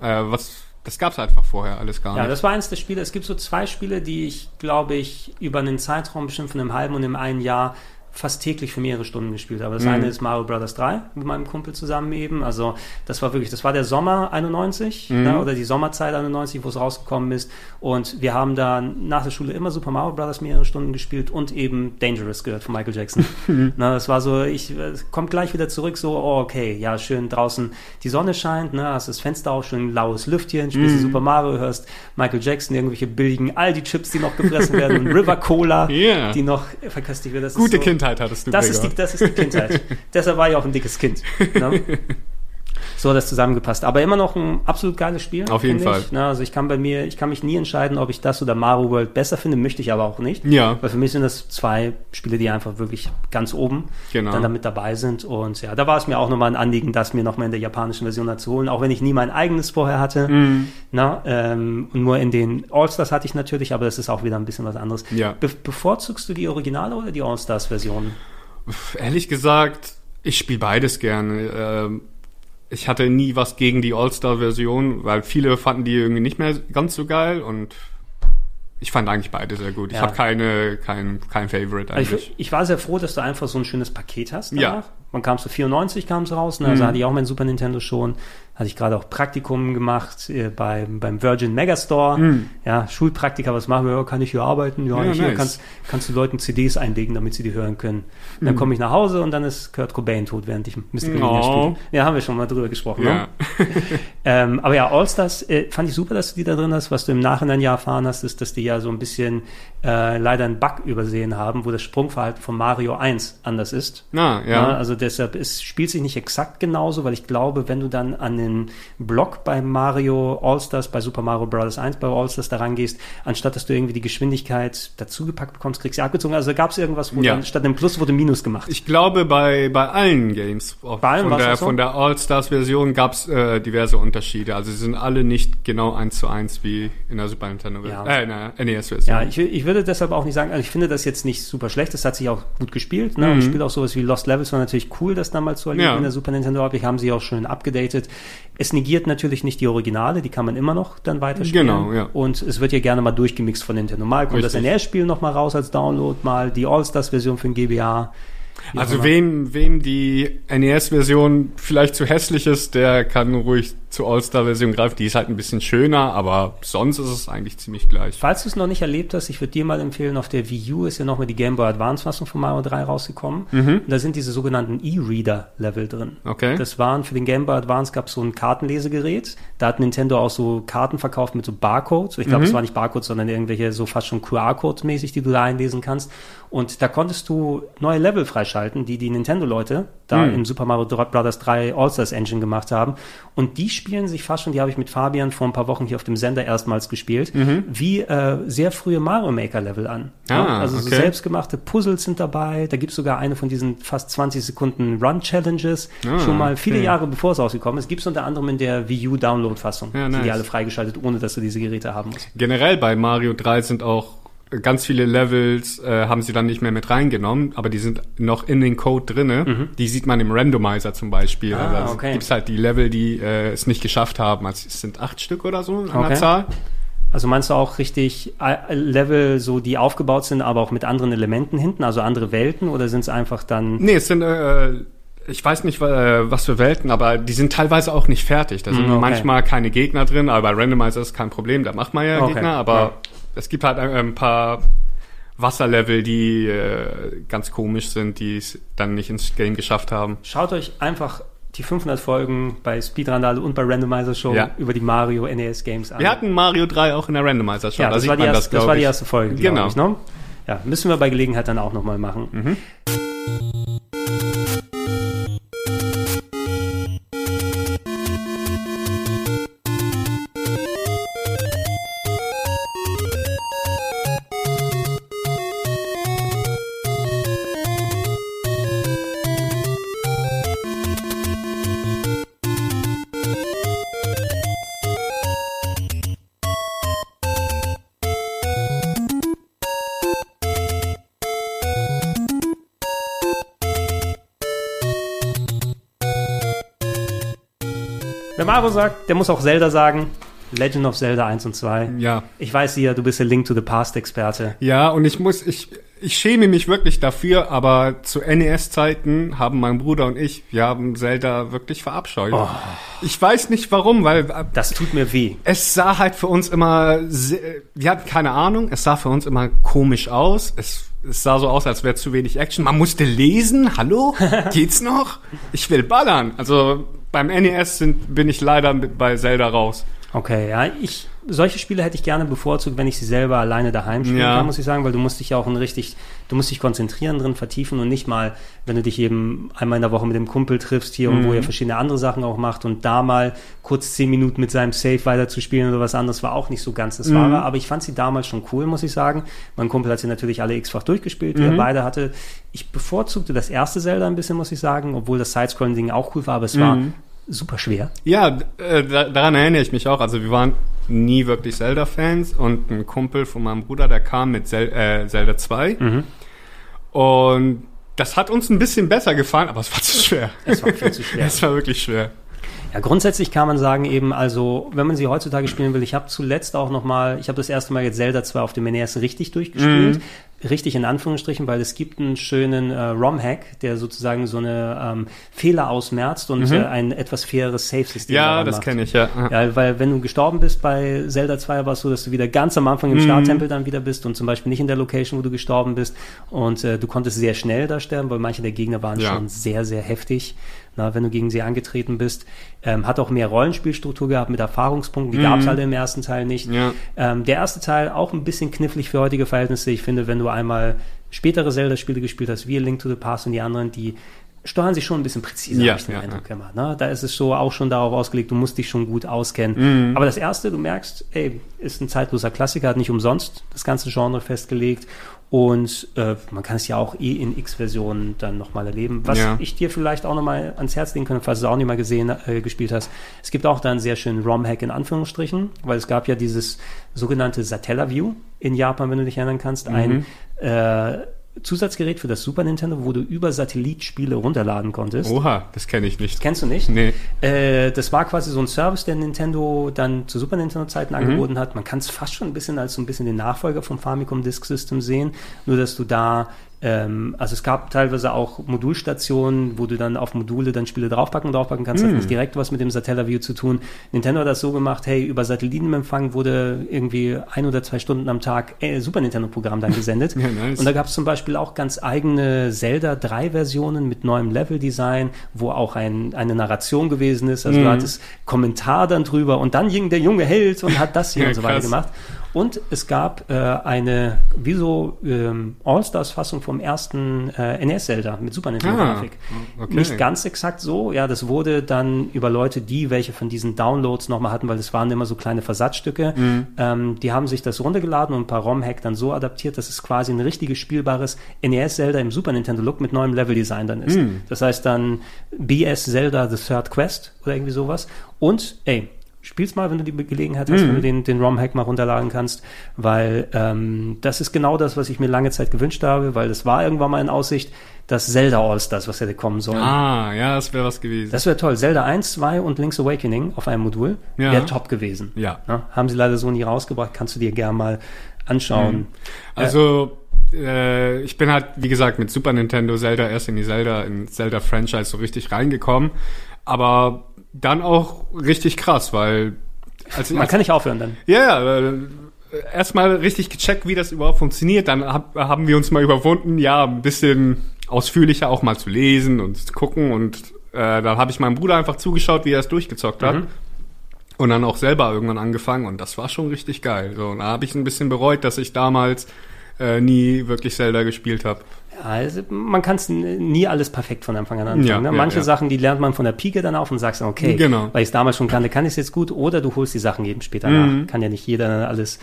Äh, was das gab's einfach vorher alles gar Ja, nicht. das war eins der Spiele. Es gibt so zwei Spiele, die ich, glaube ich, über einen Zeitraum bestimmt von einem halben und einem einen Jahr fast täglich für mehrere Stunden gespielt habe. Das Mhm. eine ist Mario Bros. 3 mit meinem Kumpel zusammen eben. Also das war wirklich, das war der Sommer 91 Mhm. ja, oder die Sommerzeit 91, wo es rausgekommen ist. Und wir haben da nach der Schule immer Super Mario Bros. mehrere Stunden gespielt und eben Dangerous gehört von Michael Jackson. Na, das war so, ich kommt gleich wieder zurück, so, oh, okay, ja, schön draußen die Sonne scheint, ne, hast das Fenster auf, schön laues Lüftchen, spielst Mhm. Super Mario, hörst Michael Jackson, irgendwelche billigen Aldi-Chips, die noch gefressen werden und River Cola, Ja. die noch verköstigt wird. Das Gute so, Kindheit hattest du, Das Gregor. ist, die, das ist die Kindheit. Deshalb war ich auch ein dickes Kind. Ne? So hat das zusammengepasst. Aber immer noch ein absolut geiles Spiel. Auf jeden Fall. Ich. Ne, also ich kann bei mir, ich kann mich nie entscheiden, ob ich das oder Mario World besser finde, möchte ich aber auch nicht. Ja. Weil für mich sind das zwei Spiele, die einfach wirklich ganz oben Genau. dann damit dabei sind. Und ja, da war es mir auch nochmal ein Anliegen, das mir nochmal in der japanischen Version dazu holen, auch wenn ich nie mein eigenes vorher hatte. Mhm. Na, ähm, und nur in den All-Stars hatte ich natürlich, aber das ist auch wieder ein bisschen was anderes. Ja. Be bevorzugst du die Originale oder die All-Stars-Version? Ehrlich gesagt, ich spiele beides gerne. Ähm, ich hatte nie was gegen die All-Star-Version, weil viele fanden die irgendwie nicht mehr ganz so geil und ich fand eigentlich beide sehr gut. Ich Ja. habe keine, kein, kein Favorite Also eigentlich. ich, ich war sehr froh, dass du einfach so ein schönes Paket hast danach. Ja. Man kam zu 94 kam es raus, ne? also Mhm. hatte ich auch mein Super Nintendo schon. Hatte ich gerade auch Praktikum gemacht äh, beim, beim Virgin Megastore. Mhm. Ja, Schulpraktiker, was machen wir? Ja, kann ich hier arbeiten? Ja, Ja, ich, nice. kannst, kannst du Leuten CDs einlegen, damit sie die hören können. Und dann Mhm. komme ich nach Hause und dann ist Kurt Cobain tot, während ich Mystical Oh. Linear spiele. Ja, haben wir schon mal drüber gesprochen. Ne? ja. Ähm, aber ja, All-Stars äh, fand ich super, dass du die da drin hast. Was du im Nachhinein ja erfahren hast, ist, dass die ja so ein bisschen äh, leider einen Bug übersehen haben, wo das Sprungverhalten von Mario 1 anders ist. Na, ja. also deshalb, es spielt sich nicht exakt genauso, weil ich glaube, wenn du dann an den Block bei Mario All-Stars, bei Super Mario Bros. 1 bei All-Stars da rangehst, anstatt dass du irgendwie die Geschwindigkeit dazugepackt bekommst, kriegst du sie abgezogen. Also gab es irgendwas, wo Ja. dann statt einem Plus wurde Minus gemacht. Ich glaube, bei, bei allen Games, Bei allen von, der, so? von der All-Stars-Version gab's äh, diverse Unterschiede. Also sie sind alle nicht genau eins zu eins wie in der Super Nintendo-Version. Ja. Äh, in der NES-Version. Ja, ich, ich würde deshalb auch nicht sagen, also ich finde das jetzt nicht super schlecht, das hat sich auch gut gespielt. Ne? Und ich spiele auch sowas wie Lost Levels, war natürlich cool, das damals zu erleben Mhm. Ja. in der Super Nintendo. Aber ich haben sie auch schön abgedatet. Es negiert natürlich nicht die Originale, die kann man immer noch dann weiterspielen. Genau, ja. Und es wird ja gerne mal durchgemixt von Nintendo. Mal kommt das Richtig. NES-Spiel noch mal raus als Download, mal die All-Stars-Version für den GBA. Also immer. wem, wem die NES-Version vielleicht zu hässlich ist, der kann ruhig zur All-Star-Version greifen. Die ist halt ein bisschen schöner, aber sonst ist es eigentlich ziemlich gleich. Falls du es noch nicht erlebt hast, ich würde dir mal empfehlen, auf der Wii U ist ja nochmal die Game Boy Advance Fassung von Mario 3 rausgekommen. Und da sind diese sogenannten E-Reader-Level drin. Mhm. Okay. Das waren für den Game Boy Advance gab es so ein Kartenlesegerät. Da hat Nintendo auch so Karten verkauft mit so Barcodes. Ich glaube, Mhm. es war nicht Barcodes, sondern irgendwelche so fast schon QR-Codes mäßig, die du da einlesen kannst. Und da konntest du neue Level freischalten, die die Nintendo-Leute da Mhm. im Super Mario Bros. 3 All-Stars Engine gemacht haben. Und die spielen sich fast schon, die habe ich mit Fabian vor ein paar Wochen hier auf dem Sender erstmals gespielt, wie äh, sehr frühe Mario Maker Level an. Mhm. Ah, also so okay. selbstgemachte Puzzles sind dabei. Da gibt's sogar eine von diesen fast 20 Sekunden Run-Challenges. Ah, schon mal viele okay. Jahre bevor es rausgekommen ist. Gibt's unter anderem in der Wii U Download-Fassung. Ja, Sind die nice. alle freigeschaltet, ohne dass du diese Geräte haben musst. Generell bei Mario 3 sind auch ganz viele Levels, äh, haben sie dann nicht mehr mit reingenommen, aber die sind noch in den Code drinne. Die sieht man im Randomizer zum Beispiel. Mhm. Ah, also okay. gibt's halt die Level, die äh, es nicht geschafft haben. Also es sind acht Stück oder so an Okay. der Zahl. Also meinst du auch richtig äh, Level, so die aufgebaut sind, aber auch mit anderen Elementen hinten, also andere Welten, oder sind es einfach dann Nee, es sind, äh, ich weiß nicht, äh, was für Welten, aber die sind teilweise auch nicht fertig. Da sind Mm, okay. manchmal keine Gegner drin, aber bei Randomizer ist kein Problem, da macht man ja Okay, Gegner, aber ja. Es gibt halt ein, paar Wasserlevel, die äh, ganz komisch sind, die es dann nicht ins Game geschafft haben. Schaut euch einfach die 500 Folgen bei Speedrandale und bei Randomizer Show Ja. über die Mario NES Games an. Wir hatten Mario 3 auch in der Randomizer schon. ja, da das sieht war, die erste, das, glaub war die erste Folge, Genau. ich, ne? Ja, müssen wir bei Gelegenheit dann auch nochmal machen. Wer Mario sagt, der muss auch Zelda sagen. Legend of Zelda 1 und 2. Ja. Ich weiß ja, du bist der Link to the Past Experte. Ja, und ich muss, ich, ich schäme mich wirklich dafür, aber zu NES-Zeiten haben mein Bruder und ich, wir haben Zelda wirklich verabscheut. Ich weiß nicht warum, weil äh, Das tut mir weh. es sah halt für uns immer, wir hatten keine Ahnung, es sah für uns immer komisch aus. Es, es sah so aus, als wäre zu wenig Action. Man musste lesen, hallo? Geht's noch? Ich will ballern. Also beim NES sind, bin ich leider bei Zelda raus. Okay, ja, ich solche Spiele hätte ich gerne bevorzugt, wenn ich sie selber alleine daheim spielen Ja. kann, muss ich sagen, weil du musst dich ja auch ein richtig, du musst dich konzentrieren drin, vertiefen und nicht mal, wenn du dich eben einmal in der Woche mit dem Kumpel triffst hier und wo ihr verschiedene andere Sachen auch macht und da mal kurz zehn Minuten mit seinem Safe weiter zu spielen oder was anderes war auch nicht so ganz das Wahre, aber ich fand sie damals schon cool, muss ich sagen. Mein Kumpel hat sie natürlich alle x-fach durchgespielt, die er beide hatte. Ich bevorzugte das erste Zelda ein bisschen, muss ich sagen, obwohl das Sidescrolling-Ding auch cool war, aber es war super schwer. Ja, äh, da, daran erinnere ich mich auch. Also wir waren nie wirklich Zelda-Fans und ein Kumpel von meinem Bruder, der kam mit Zel äh, Zelda 2. Und das hat uns ein bisschen besser gefallen, aber es war zu schwer. Es war viel zu schwer. es war wirklich schwer. Ja, grundsätzlich kann man sagen eben, also wenn man sie heutzutage spielen will, ich habe zuletzt auch noch mal, ich habe das erste Mal jetzt Zelda 2 auf dem NES richtig durchgespielt. Richtig in Anführungsstrichen, weil es gibt einen schönen äh, ROM-Hack, der sozusagen so eine ähm, Fehler ausmerzt und äh, ein etwas faires Save-System Ja, das kenne ich, ja. Ja, weil wenn du gestorben bist bei Zelda 2, war es so, dass du wieder ganz am Anfang im Starttempel dann wieder bist und zum Beispiel nicht in der Location, wo du gestorben bist. Und äh, du konntest sehr schnell da sterben, weil manche der Gegner waren Ja. schon sehr, sehr heftig, na, wenn du gegen sie angetreten bist. Ähm, hat auch mehr Rollenspielstruktur gehabt mit Erfahrungspunkten, die gab es alle im ersten Teil nicht. Ja. Ähm, der erste Teil auch ein bisschen knifflig für heutige Verhältnisse. Ich finde, wenn du einmal spätere Zelda-Spiele gespielt hast, wie A Link to the Past und die anderen, die steuern sich schon ein bisschen präziser, Ja, habe ich den ja, Eindruck immer. Ne? Da ist es so auch schon darauf ausgelegt, du musst dich schon gut auskennen. Mhm. Aber das erste, du merkst, ey, ist ein zeitloser Klassiker, hat nicht umsonst das ganze Genre festgelegt. Und äh, man kann es ja auch eh in X-Versionen dann nochmal erleben. Was Ja. ich dir vielleicht auch nochmal ans Herz legen könnte, falls du es auch nicht mal gesehen, äh, gespielt hast. Es gibt auch da einen sehr schönen ROM-Hack in Anführungsstrichen, weil es gab ja dieses sogenannte Satellaview in Japan, wenn du dich erinnern kannst. Ein äh, Zusatzgerät für das Super Nintendo, wo du über Satellit Spiele runterladen konntest. Oha, das kenne ich nicht. Kennst du nicht? Nee. Äh, das war quasi so ein Service, der Nintendo dann zu Super Nintendo-Zeiten angeboten hat. Man kann es fast schon ein bisschen als so ein bisschen den Nachfolger vom Famicom Disk System sehen, nur dass du da ähm, also es gab teilweise auch Modulstationen, wo du dann auf Module dann Spiele draufpacken draufpacken kannst. Hm. Hat nicht direkt was mit dem Satellaview zu tun. Nintendo hat das so gemacht, hey, über Satellitenempfang wurde irgendwie ein oder zwei Stunden am Tag äh, Super Nintendo-Programm dann gesendet. Ja, nice. Und da gab es zum Beispiel auch ganz eigene Zelda 3-Versionen mit neuem Level-Design, wo auch ein, eine Narration gewesen ist. Also du hattest Kommentar dann drüber und dann ging der junge Held und hat das hier Ja, und so weiter krass. gemacht. Und es gab äh, eine, wie so ähm, All-Stars-Fassung vom ersten äh, NES-Zelda mit Super Nintendo-Grafik. Ah, okay. Nicht ganz exakt so, ja, das wurde dann über Leute, die welche von diesen Downloads nochmal hatten, weil das waren immer so kleine Versatzstücke, Mhm. ähm, die haben sich das runtergeladen und ein paar ROM-Hack dann so adaptiert, dass es quasi ein richtiges spielbares NES-Zelda im Super Nintendo-Look mit neuem Level-Design dann ist. Mhm. Das heißt dann BS Zelda The Third Quest oder irgendwie sowas. Und, ey, spiel's mal, wenn du die Gelegenheit hast, wenn du den, den ROM-Hack mal runterladen kannst, weil ähm, das ist genau das, was ich mir lange Zeit gewünscht habe, weil das war irgendwann mal in Aussicht, das Zelda All-Stars, was hätte kommen sollen. Ah, ja, das wäre was gewesen. Das wäre toll. Zelda 1, 2 und Link's Awakening auf einem Modul Ja. wäre top gewesen. Ja. haben sie leider so nie rausgebracht. Kannst du dir gern mal anschauen. Also, äh, ich bin halt, wie gesagt, mit Super Nintendo Zelda erst in die Zelda, in Zelda-Franchise so richtig reingekommen. Aber dann auch richtig krass, weil als, Man als, kann nicht aufhören dann. Ja, ja, äh, erstmal richtig gecheckt, wie das überhaupt funktioniert. Dann hab, haben wir uns mal überwunden, ja, ein bisschen ausführlicher auch mal zu lesen und zu gucken. Und äh, dann habe ich meinem Bruder einfach zugeschaut, wie er es durchgezockt hat. Und dann auch selber irgendwann angefangen. Und das war schon richtig geil. So, und da habe ich ein bisschen bereut, dass ich damals äh, nie wirklich Zelda gespielt habe. Ja, also man kann es nie alles perfekt von Anfang an anfangen. Ja, ne? ja, Manche ja. Sachen, die lernt man von der Pike dann auf und sagst dann, okay, Genau. weil ich es damals schon kannte, kann ich es jetzt gut. Oder du holst die Sachen eben später nach. Kann ja nicht jeder alles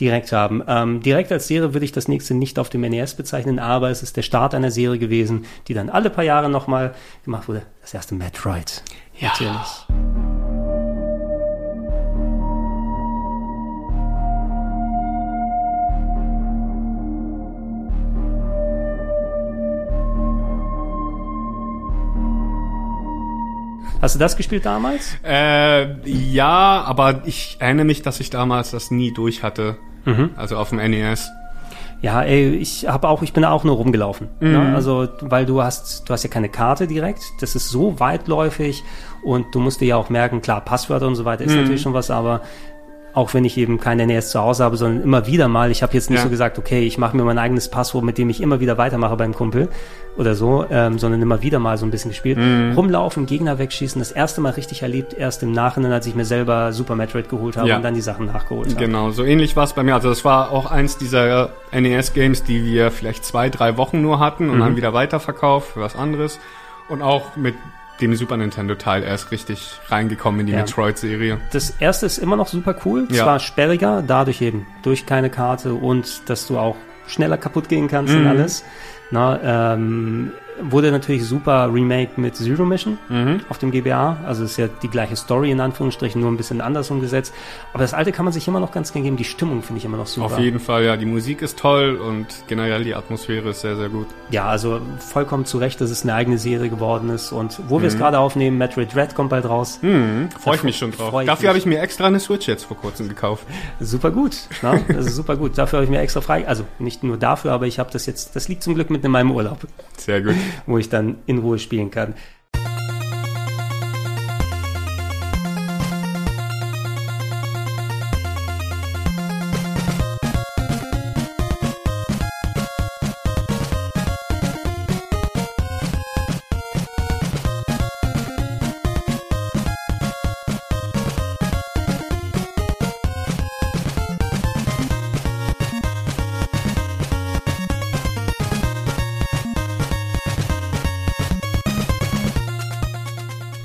direkt haben. Ähm, direkt als Serie würde ich das nächste nicht auf dem NES bezeichnen, aber es ist der Start einer Serie gewesen, die dann alle paar Jahre nochmal gemacht wurde. Das erste Metroid. Ja. Natürlich. Hast du das gespielt damals? Äh, ja, aber ich erinnere mich, dass ich damals das nie durch hatte. Also auf dem NES. Ja, ey, ich habe auch, ich bin auch nur rumgelaufen. Mhm. Ne? Also, weil du hast, du hast ja keine Karte direkt. Das ist so weitläufig und du musst dir ja auch merken, klar, Passwörter und so weiter Mhm. ist natürlich schon was, aber auch wenn ich eben keine NES zu Hause habe, sondern immer wieder mal, ich habe jetzt nicht Ja. so gesagt, okay, ich mache mir mein eigenes Passwort, mit dem ich immer wieder weitermache beim Kumpel oder so, ähm, sondern immer wieder mal so ein bisschen gespielt. Mhm. Rumlaufen, Gegner wegschießen, das erste Mal richtig erlebt, erst im Nachhinein, als ich mir selber Super Metroid geholt habe Ja. und dann die Sachen nachgeholt habe. Genau, so ähnlich war es bei mir. Also das war auch eins dieser NES-Games, die wir vielleicht zwei, drei Wochen nur hatten und dann wieder weiterverkauft für was anderes. Und auch mit dem Super Nintendo-Teil erst richtig reingekommen in die Ja. Metroid-Serie. Das erste ist immer noch super cool. Ja. Zwar sperriger, dadurch eben durch keine Karte und dass du auch schneller kaputt gehen kannst und alles. Na, ähm, wurde natürlich super remake mit Zero Mission auf dem GBA. Also ist ja die gleiche Story in Anführungsstrichen, nur ein bisschen anders umgesetzt. Aber das alte kann man sich immer noch ganz gern geben. Die Stimmung finde ich immer noch super. Auf jeden Fall, ja, die Musik ist toll und generell die Atmosphäre ist sehr, sehr gut. Ja, also vollkommen zu Recht, dass es eine eigene Serie geworden ist. Und wo wir Mhm. es gerade aufnehmen, Metroid Dread kommt bald raus. Freue ich mich schon drauf. Dafür habe ich mir extra eine Switch jetzt vor kurzem gekauft. Super gut. Ne? Das ist super gut. Dafür habe ich mir extra frei. Also nicht nur dafür, aber ich habe das jetzt, das liegt zum Glück mit in meinem Urlaub, Sehr gut. Wo ich dann in Ruhe spielen kann.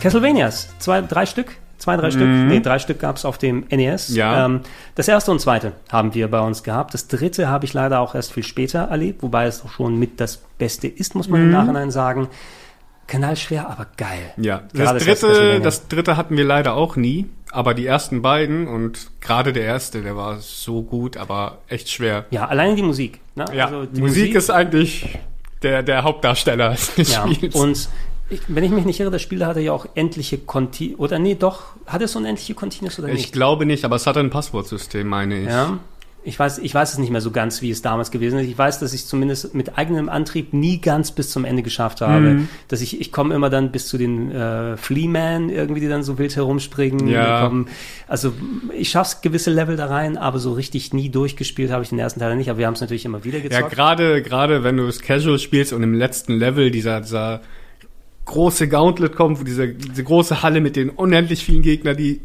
Castlevanias, zwei, drei Stück, zwei, drei Stück, nee, drei Stück gab es auf dem NES. Mhm. Ja. Ähm, das erste und zweite haben wir bei uns gehabt. Das dritte habe ich leider auch erst viel später erlebt, wobei es auch schon mit das Beste ist, muss man Mhm. im Nachhinein sagen. Kanalschwer, aber geil. Ja, Gerade das dritte, das dritte hatten wir leider auch nie, aber die ersten beiden und gerade der erste, der war so gut, aber echt schwer. Ja, alleine die Musik. Ne? Ja, Also die Musik, ist eigentlich der, der Hauptdarsteller des Ja, Spiels. und ich, wenn ich mich nicht irre, das Spiel hatte ja auch endliche Conti oder nee, doch, hat es so ein endliche Continuous oder ich nicht? glaube nicht, aber es hat ein Passwortsystem, meine ich. Ja. Ich weiß, ich weiß es nicht mehr so ganz, wie es damals gewesen ist. Ich weiß, dass ich zumindest mit eigenem Antrieb nie ganz bis zum Ende geschafft habe. Mhm. Dass ich, ich komme immer dann bis zu den äh, Fleaman irgendwie, die dann so wild herumspringen. Ja. Kommen, also ich schaff's gewisse Level da rein, aber so richtig nie durchgespielt habe ich den ersten Teil nicht. Aber wir haben es natürlich immer wieder Ja, gezockt. gerade, gerade wenn du es casual spielst und im letzten Level dieser, dieser große Gauntlet kommt, wo diese, diese große Halle mit den unendlich vielen Gegnern, die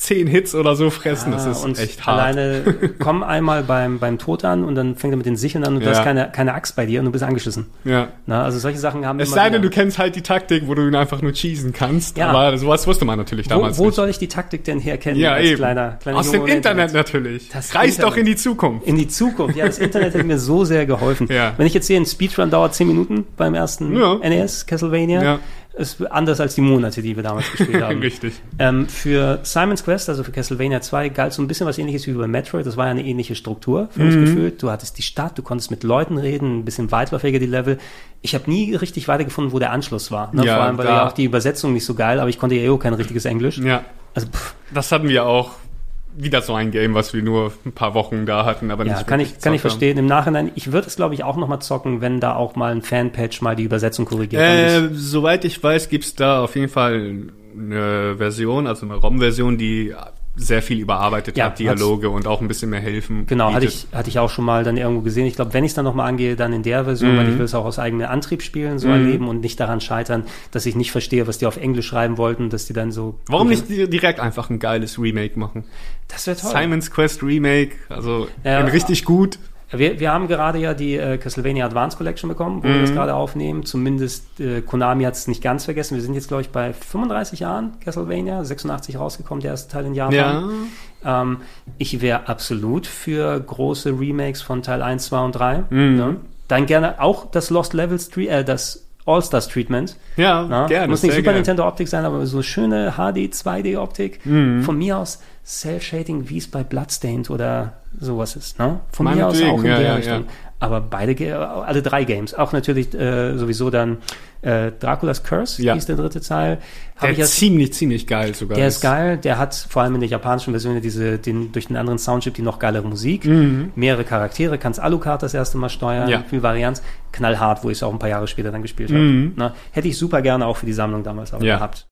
zehn Hits oder so fressen, das Ah, ist und echt hart. Alleine komm einmal beim, beim Tod an und dann fängt er mit den Sicheln an und du Ja. hast keine, keine Axt bei dir und du bist angeschissen. Ja. Na, also solche Sachen haben Es sei denn, wieder- du kennst halt die Taktik, wo du ihn einfach nur cheesen kannst. Ja. Aber sowas wusste man natürlich damals Wo, wo nicht. soll ich die Taktik denn herkennen ja, als eben. kleiner, kleiner Aus Junge dem ohne Internet, natürlich. Das Internet. doch in die Zukunft. In die Zukunft. Ja, das Internet hat mir so sehr geholfen. Ja. Wenn ich jetzt sehe, ein Speedrun dauert 10 Minuten beim ersten Ja. NES Castlevania, Ja. Ist anders als die Monate, die wir damals gespielt haben. Richtig. Ähm, für Simon's Quest, also für Castlevania 2, galt so ein bisschen was ähnliches wie bei Metroid. Das war ja eine ähnliche Struktur für Mhm. mich gefühlt. Du hattest die Stadt, du konntest mit Leuten reden, ein bisschen weitläufiger die Level. Ich habe nie richtig weitergefunden, wo der Anschluss war. Ne? Ja, Vor allem, weil ja auch die Übersetzung nicht so geil, aber ich konnte ja eh auch kein richtiges Englisch. Ja, Also, pff, das hatten wir auch. Wieder so ein Game, was wir nur ein paar Wochen da hatten, aber ja, nicht kann ich, kann ich verstehen. Im Nachhinein, ich würde es, glaube ich, auch nochmal zocken, wenn da auch mal ein Fanpatch mal die Übersetzung korrigiert. Äh, soweit ich weiß, gibt's da auf jeden Fall eine Version, also eine ROM-Version, die sehr viel überarbeitet Ja, hat, Dialoge und auch ein bisschen mehr helfen. Genau, hatte bietet. ich, hatte ich auch schon mal dann irgendwo gesehen. Ich glaube, wenn ich es dann nochmal angehe, dann in der Version, Mhm. weil ich will es auch aus eigenem Antrieb spielen, so erleben und nicht daran scheitern, dass ich nicht verstehe, was die auf Englisch schreiben wollten, dass die dann so. Warum nicht di- direkt einfach ein geiles Remake machen? Das wäre toll. Simon's Quest Remake, also Ja. richtig gut. Wir, wir haben gerade ja die äh, Castlevania Advance Collection bekommen, wo wir Mhm. das gerade aufnehmen. Zumindest äh, Konami hat es nicht ganz vergessen. Wir sind jetzt, glaube ich, bei 35 Jahren Castlevania, 86 rausgekommen, der erste Teil in Japan. Ja. Ähm, ich wäre absolut für große Remakes von Teil 1, 2 und 3. Mhm. Ne? Dann gerne auch das Lost Levels, äh, das All-Stars Treatment. Ja, Na? gerne. Muss nicht Super gerne. Nintendo Optik sein, aber so schöne HD 2D Optik. Mhm. Von mir aus Cell-Shading, wie es bei Bloodstained oder sowas ist. Ne? Von mir aus auch in ja, der ja, Richtung. ja. Aber beide, alle drei Games. Auch natürlich äh, sowieso dann Äh, Draculas Curse Ja. hieß der dritte Teil. Hab Der ich jetzt- ziemlich, ziemlich geil sogar. der ist geil, der hat vor allem in der japanischen Version diese, den, durch den anderen Soundchip die noch geilere Musik, mehrere Charaktere, kannst Alucard das erste Mal steuern, Mhm. Ja. viel Varianz, knallhart, wo ich es auch ein paar Jahre später dann gespielt habe. Mhm. Na, hätte ich super gerne auch für die Sammlung damals Ja. gehabt.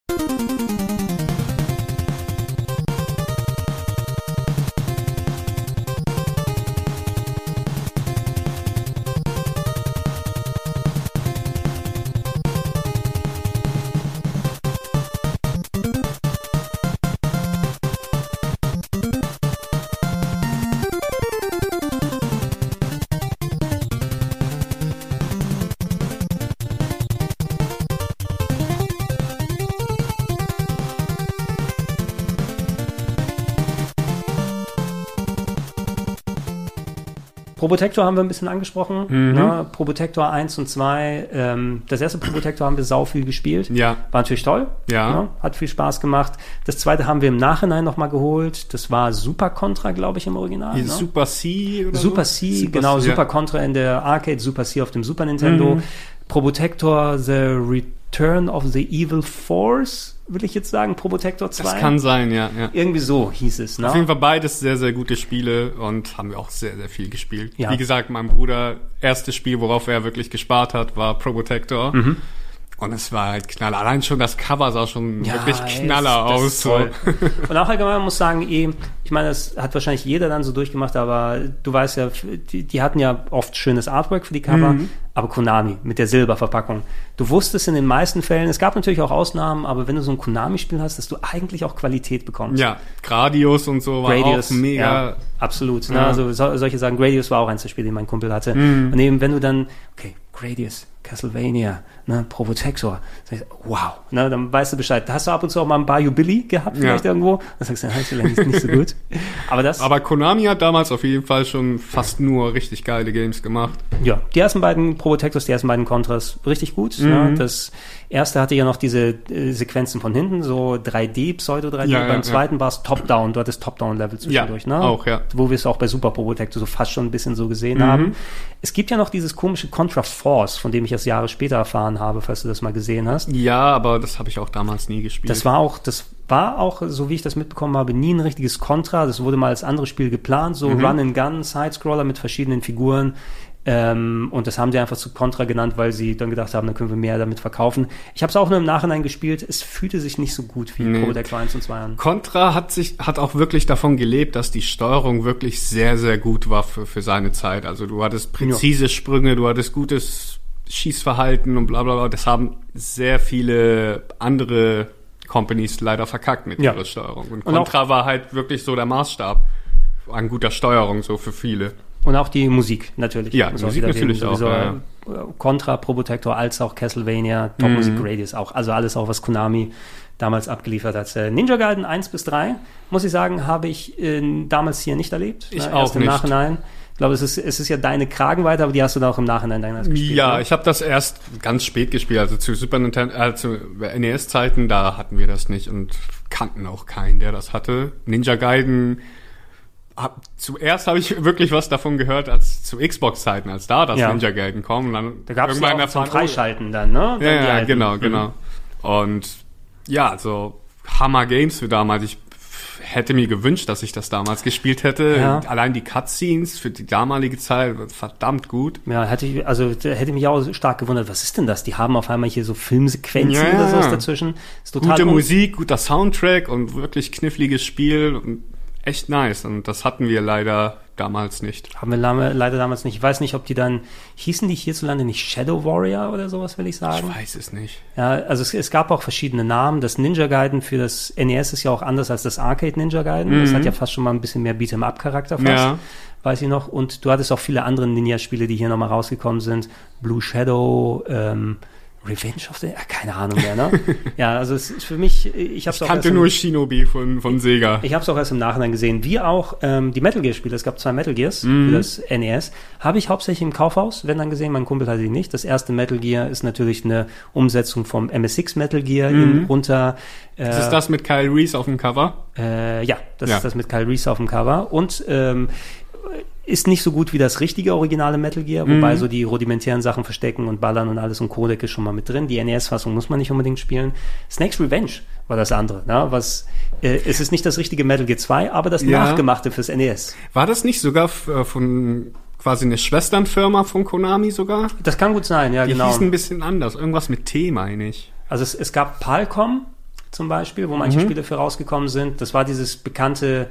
Probotector haben wir ein bisschen angesprochen. Mhm. Ne? Probotector 1 und 2. Ähm, das erste Probotector haben wir sau viel gespielt. Ja. War natürlich toll. Ja. Ne? Hat viel Spaß gemacht. Das zweite haben wir im Nachhinein nochmal geholt. Das war Super Contra, glaube ich, im Original. Ne? Super C oder Super so? C, Super genau, C, Super ja. Contra in der Arcade, Super C auf dem Super Nintendo. Mhm. Probotector The Return of the Evil Force, will ich jetzt sagen, Probotector 2. Das kann sein, ja, ja. Irgendwie so hieß es, ne? Auf jeden Fall beides sehr, sehr gute Spiele und haben wir auch sehr, sehr viel gespielt. Ja. Wie gesagt, mein Bruder, erstes Spiel, worauf er wirklich gespart hat, war Probotector. Mhm. Und es war halt knaller. Allein schon das Cover sah schon wirklich ey, knaller das aus. so. Und auch allgemein man muss sagen, eh, ich meine, das hat wahrscheinlich jeder dann so durchgemacht, aber du weißt ja, die, die hatten ja oft schönes Artwork für die Cover, Mhm. aber Konami mit der Silberverpackung. Du wusstest in den meisten Fällen, es gab natürlich auch Ausnahmen, aber wenn du so ein Konami-Spiel hast, dass du eigentlich auch Qualität bekommst. Ja, Gradius und so war Gradius, auch mega. ja, absolut. Ne? Ja. Also so, solche sagen, Gradius war auch eins der Spiele, die mein Kumpel hatte. Mhm. Und eben, wenn du dann, okay, Gradius, Castlevania, ne, Probotector, sag ich, wow, ne, dann weißt du Bescheid. Hast du ab und zu auch mal ein Bayou Billy gehabt, Ja. vielleicht irgendwo. Dann sagst du, das ist vielleicht nicht, so gut. Aber das, Aber Konami hat damals auf jeden Fall schon fast nur richtig geile Games gemacht. ja, die ersten beiden Probotectors, die ersten beiden Contras, richtig gut. Mhm. Ne? Das erste hatte ja noch diese äh, Sequenzen von hinten, so 3D, Pseudo-3D. Ja, ja, Beim ja. zweiten war es Top-Down, du hattest Top-Down-Level zwischendurch. Ja, ne? auch, ja. Wo wir es auch bei Super Probotector so fast schon ein bisschen so gesehen Mhm. haben. Es gibt ja noch dieses komische Contra Force, von dem ich erst Jahre später erfahren habe, falls du das mal gesehen hast. Ja, aber das habe ich auch damals nie gespielt. Das war auch, das war auch, so wie ich das mitbekommen habe, nie ein richtiges Contra. Das wurde mal als anderes Spiel geplant, so Mhm. Run and Gun, Sidescroller mit verschiedenen Figuren. Ähm, und das haben sie einfach zu Contra genannt, weil sie dann gedacht haben, dann können wir mehr damit verkaufen. Ich habe es auch nur im Nachhinein gespielt. Es fühlte sich nicht so gut wie Nee. Probotector 1 und 2 an. Contra hat sich, hat auch wirklich davon gelebt, dass die Steuerung wirklich sehr, sehr gut war für, für seine Zeit. Also du hattest präzise Sprünge, du hattest gutes Schießverhalten und bla bla bla. Das haben sehr viele andere Companies leider verkackt mit Ja. ihrer Steuerung. Und Und Contra war halt wirklich so der Maßstab an guter Steuerung, so für viele. Und auch die Musik natürlich. Ja, Muss die Musik natürlich auch, äh, Contra, Probotector als auch Castlevania, Top Music Mhm. Radius auch. Also alles auch, was Konami damals abgeliefert hat. Äh, Ninja Gaiden 1 bis 3, muss ich sagen, habe ich äh, damals hier nicht erlebt. Ich Ne, auch Erst im nicht. Nachhinein. Ich glaube, es ist, es ist ja deine Kragenweite, aber die hast du dann auch im Nachhinein dann gespielt. Ja, ne? ich habe das erst ganz spät gespielt, also zu Super Nintendo, äh, zu NES-Zeiten, da hatten wir das nicht und kannten auch keinen, der das hatte. Ninja Gaiden, hab, zuerst habe ich wirklich was davon gehört, als zu Xbox-Zeiten, als da das Ja. Ninja Gaiden kam. Und dann Da gab es ja auch zum oh, Freischalten dann, ne? Dann Ja, ja genau, Mhm. genau. Und ja, also Hammer Games für damals. Ich hätte mir gewünscht, dass ich das damals gespielt hätte. Ja. Allein die Cutscenes für die damalige Zeit, verdammt gut. Ja, hätte ich, also hätte mich auch stark gewundert, was ist denn das? Die haben auf einmal hier so Filmsequenzen Ja, oder sowas dazwischen. Ist total Gute Musik, guter Soundtrack und wirklich kniffliges Spiel und echt nice. Und das hatten wir leider damals nicht. Haben wir leider damals nicht. Ich weiß nicht, ob die dann, hießen die hierzulande nicht Shadow Warrior oder sowas, will ich Ich sagen? weiß es nicht. Ja, also es, es gab auch verschiedene Namen. Das Ninja Gaiden für das NES ist ja auch anders als das Arcade Ninja Gaiden. Das hat ja fast schon mal ein bisschen mehr Beat'em-up-Charakter fast. Mhm. Ja. Weiß ich noch. Und du hattest auch viele andere Ninja-Spiele, die hier nochmal rausgekommen sind. Blue Shadow, ähm, Revenge of the, ja, keine Ahnung mehr, ne? ja, also es ist für mich, ich hab's Ich auch kannte erst im- nur Shinobi von, von Sega. ich habe es auch erst im Nachhinein gesehen. Wie auch ähm, die Metal Gear Spiele. Es gab zwei Metal Gears Mhm. für das NES. Habe ich hauptsächlich im Kaufhaus, wenn dann gesehen. Mein Kumpel hatte die nicht. Das erste Metal Gear ist natürlich eine Umsetzung vom MSX Metal Gear in runter. Äh, Das ist das mit Kyle Reese auf dem Cover? äh, ja, das Ja. ist das mit Kyle Reese auf dem Cover. Und ähm, Ist nicht so gut wie das richtige originale Metal Gear, wobei Mhm. so die rudimentären Sachen verstecken und ballern und alles und Codec ist schon mal mit drin. Die NES-Fassung muss man nicht unbedingt spielen. Snake's Revenge war das andere, ne? was, äh, es ist nicht das richtige Metal Gear 2, aber das Ja. nachgemachte fürs NES. War das nicht sogar äh, von quasi eine Schwesternfirma von Konami sogar? Das kann gut sein, ja, Die genau. hießen ein bisschen anders. Irgendwas mit T, meine ich. Also es, es gab Palcom zum Beispiel, wo Mhm. manche Spiele für rausgekommen sind. Das war dieses bekannte,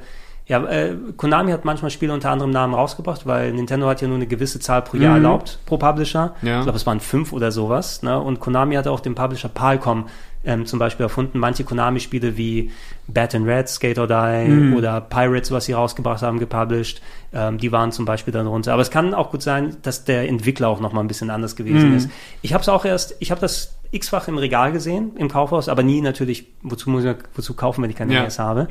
ja, äh, Konami hat manchmal Spiele unter anderem Namen rausgebracht, weil Nintendo hat ja nur eine gewisse Zahl pro Jahr erlaubt, pro Publisher. Mhm. Ja. Ich glaube, es waren fünf oder sowas. Ne? Und Konami hatte auch den Publisher Palcom ähm, zum Beispiel erfunden. Manche Konami-Spiele wie Bat and Red, Skate or Die Mhm. oder Pirates, was sie rausgebracht haben, gepublished, ähm, die waren zum Beispiel darunter. Aber es kann auch gut sein, dass der Entwickler auch noch mal ein bisschen anders gewesen Mhm. ist. Ich habe es auch erst, ich habe das x-fach im Regal gesehen, im Kaufhaus, aber nie natürlich, wozu muss ich, wozu kaufen, wenn ich keine Ja. NES habe.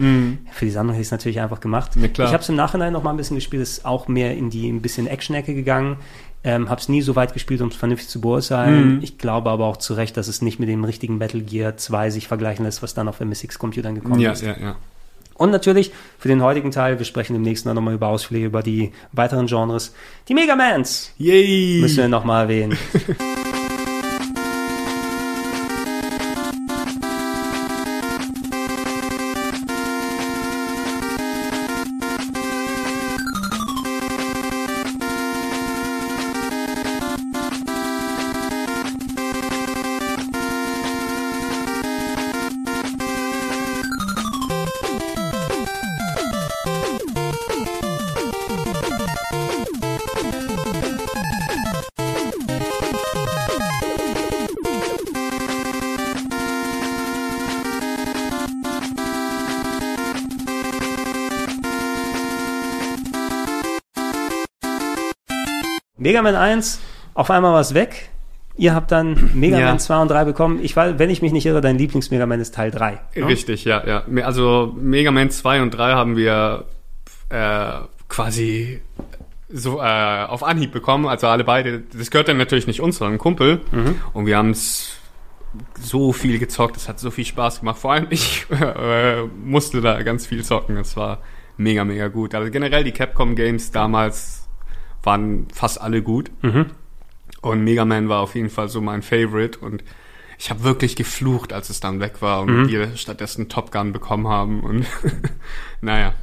Für die Sammlung hätte ich es natürlich einfach gemacht. Ja. Ich habe es im Nachhinein noch mal ein bisschen gespielt, ist auch mehr in die ein bisschen Action-Ecke gegangen. Ähm, habe es nie so weit gespielt, um es vernünftig zu beurteilen. Ich glaube aber auch zu Recht, dass es nicht mit dem richtigen Metal Gear 2 sich vergleichen lässt, was dann auf MSX-Computern gekommen Ja, ist. ja, ja. Und natürlich für den heutigen Teil, wir sprechen demnächst noch mal über Ausflüge über die weiteren Genres. Die Megamans Yay! müssen wir noch mal erwähnen. Mega Man 1, auf einmal war es weg. Ihr habt dann Mega Ja. Man 2 und 3 bekommen. Ich weiß, wenn ich mich nicht irre, dein Lieblings-Mega Man ist Teil 3. ne? Richtig, ja, ja. Also Mega Man 2 und 3 haben wir äh, quasi so äh, auf Anhieb bekommen. Also alle beide. Das gehört dann natürlich nicht uns, sondern Kumpel. Und wir haben es so viel gezockt. Es hat so viel Spaß gemacht. Vor allem ich äh, musste da ganz viel zocken. Es war mega, mega gut. Also generell die Capcom Games damals waren fast alle gut. Und Mega Man war auf jeden Fall so mein Favorite. Und ich habe wirklich geflucht, als es dann weg war und wir stattdessen Top Gun bekommen haben. Und naja.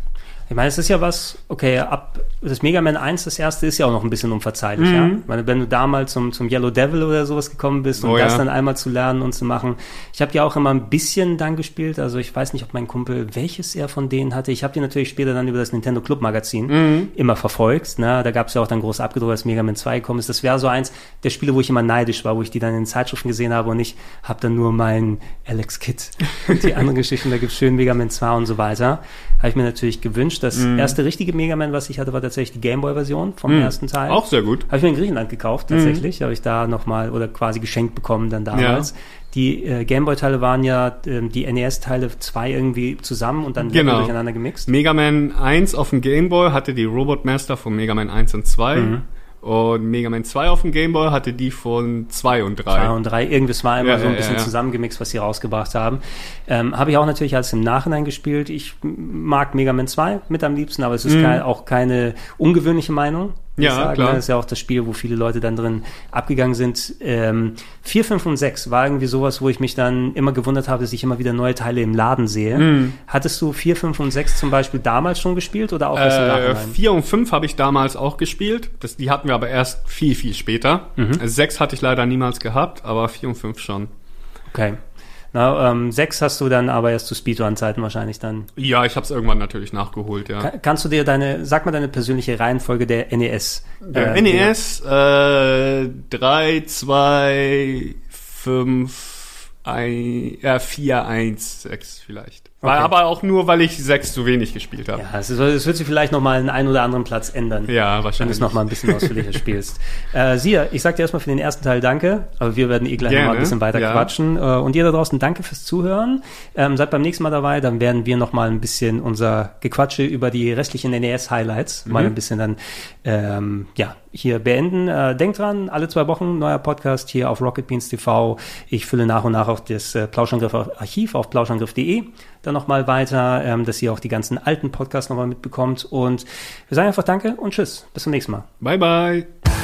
Ich meine, es ist ja was, okay, ab das Mega Man 1, das erste, ist ja auch noch ein bisschen unverzeihlich, ja. Ich meine, wenn du damals zum, zum Yellow Devil oder sowas gekommen bist und Oh das ja. dann einmal zu lernen und zu machen. Ich habe die auch immer ein bisschen dann gespielt, also ich weiß nicht, ob mein Kumpel welches er von denen hatte. Ich habe die natürlich später dann über das Nintendo Club Magazin immer verfolgt. Ne? Da gab es ja auch dann groß abgedruckt, als Mega Man 2 gekommen ist. Das wäre so eins der Spiele, wo ich immer neidisch war, wo ich die dann in den Zeitschriften gesehen habe und ich habe dann nur meinen Alex Kidd und die anderen Geschichten, da gibt's schön Mega Man 2 und so weiter. Habe ich mir natürlich gewünscht. Das erste richtige Mega Man, was ich hatte, war tatsächlich die Gameboy-Version vom ersten Teil. Auch sehr gut. Habe ich mir in Griechenland gekauft, tatsächlich. Habe ich da nochmal oder quasi geschenkt bekommen dann damals. Die äh, Gameboy-Teile waren ja ähm, die NES-Teile zwei irgendwie zusammen und dann Genau. durcheinander gemixt. Mega Man 1 auf dem Game Boy hatte die Robot Master von Mega Man 1 und 2. Mhm. Und Mega Man 2 auf dem Game Boy hatte die von 2 und 3. Zwei und drei, irgendwas war immer Ja, so ein bisschen ja, ja. zusammengemixt, was sie rausgebracht haben. Ähm, Habe ich auch natürlich als im Nachhinein gespielt. Ich mag Mega Man 2 mit am liebsten, aber es ist kein, auch keine ungewöhnliche Meinung. Ja, sagen. klar. Das ist ja auch das Spiel, wo viele Leute dann drin abgegangen sind. Ähm, 4, 5 und 6 war irgendwie sowas, wo ich mich dann immer gewundert habe, dass ich immer wieder neue Teile im Laden sehe. Mhm. Hattest du 4, 5 und 6 zum Beispiel damals schon gespielt oder auch erst im Äh, Nachhinein? 4 und 5 habe ich damals auch gespielt. Das, die hatten wir aber erst viel, viel später. Mhm. 6 hatte ich leider niemals gehabt, aber 4 und 5 schon. Okay. Na, ähm, 6 hast du dann aber erst zu Speedrun-Zeiten wahrscheinlich dann Ja, ich habe es irgendwann natürlich nachgeholt, ja. Ka- Kannst du dir deine, sag mal deine persönliche Reihenfolge der NES. Der äh, NES äh, 3, 2, 5, 1, äh, 4, 1, 6 vielleicht. War Okay. aber auch nur, weil ich 6 zu wenig gespielt habe. Ja, es, ist, es wird sich vielleicht noch mal einen ein oder anderen Platz ändern. Ja, Wenn du wahrscheinlich. es noch mal ein bisschen ausführlicher spielst. Äh, Sia, ich sag dir erstmal für den ersten Teil danke, aber wir werden eh gleich noch Gerne, mal ein bisschen weiter ja. quatschen. Äh, und ihr da draußen, danke fürs Zuhören. Ähm, seid beim nächsten Mal dabei, dann werden wir noch mal ein bisschen unser Gequatsche über die restlichen NES-Highlights Mhm. mal ein bisschen dann, ähm, ja, hier beenden. Äh, denkt dran, alle zwei Wochen neuer Podcast hier auf Rocket Beans TV. Ich fülle nach und nach auch das äh, Plauschangriff-Archiv auf plauschangriff.de dann nochmal weiter, ähm, dass ihr auch die ganzen alten Podcasts nochmal mitbekommt. Und wir sagen einfach Danke und Tschüss. Bis zum nächsten Mal. Bye, bye.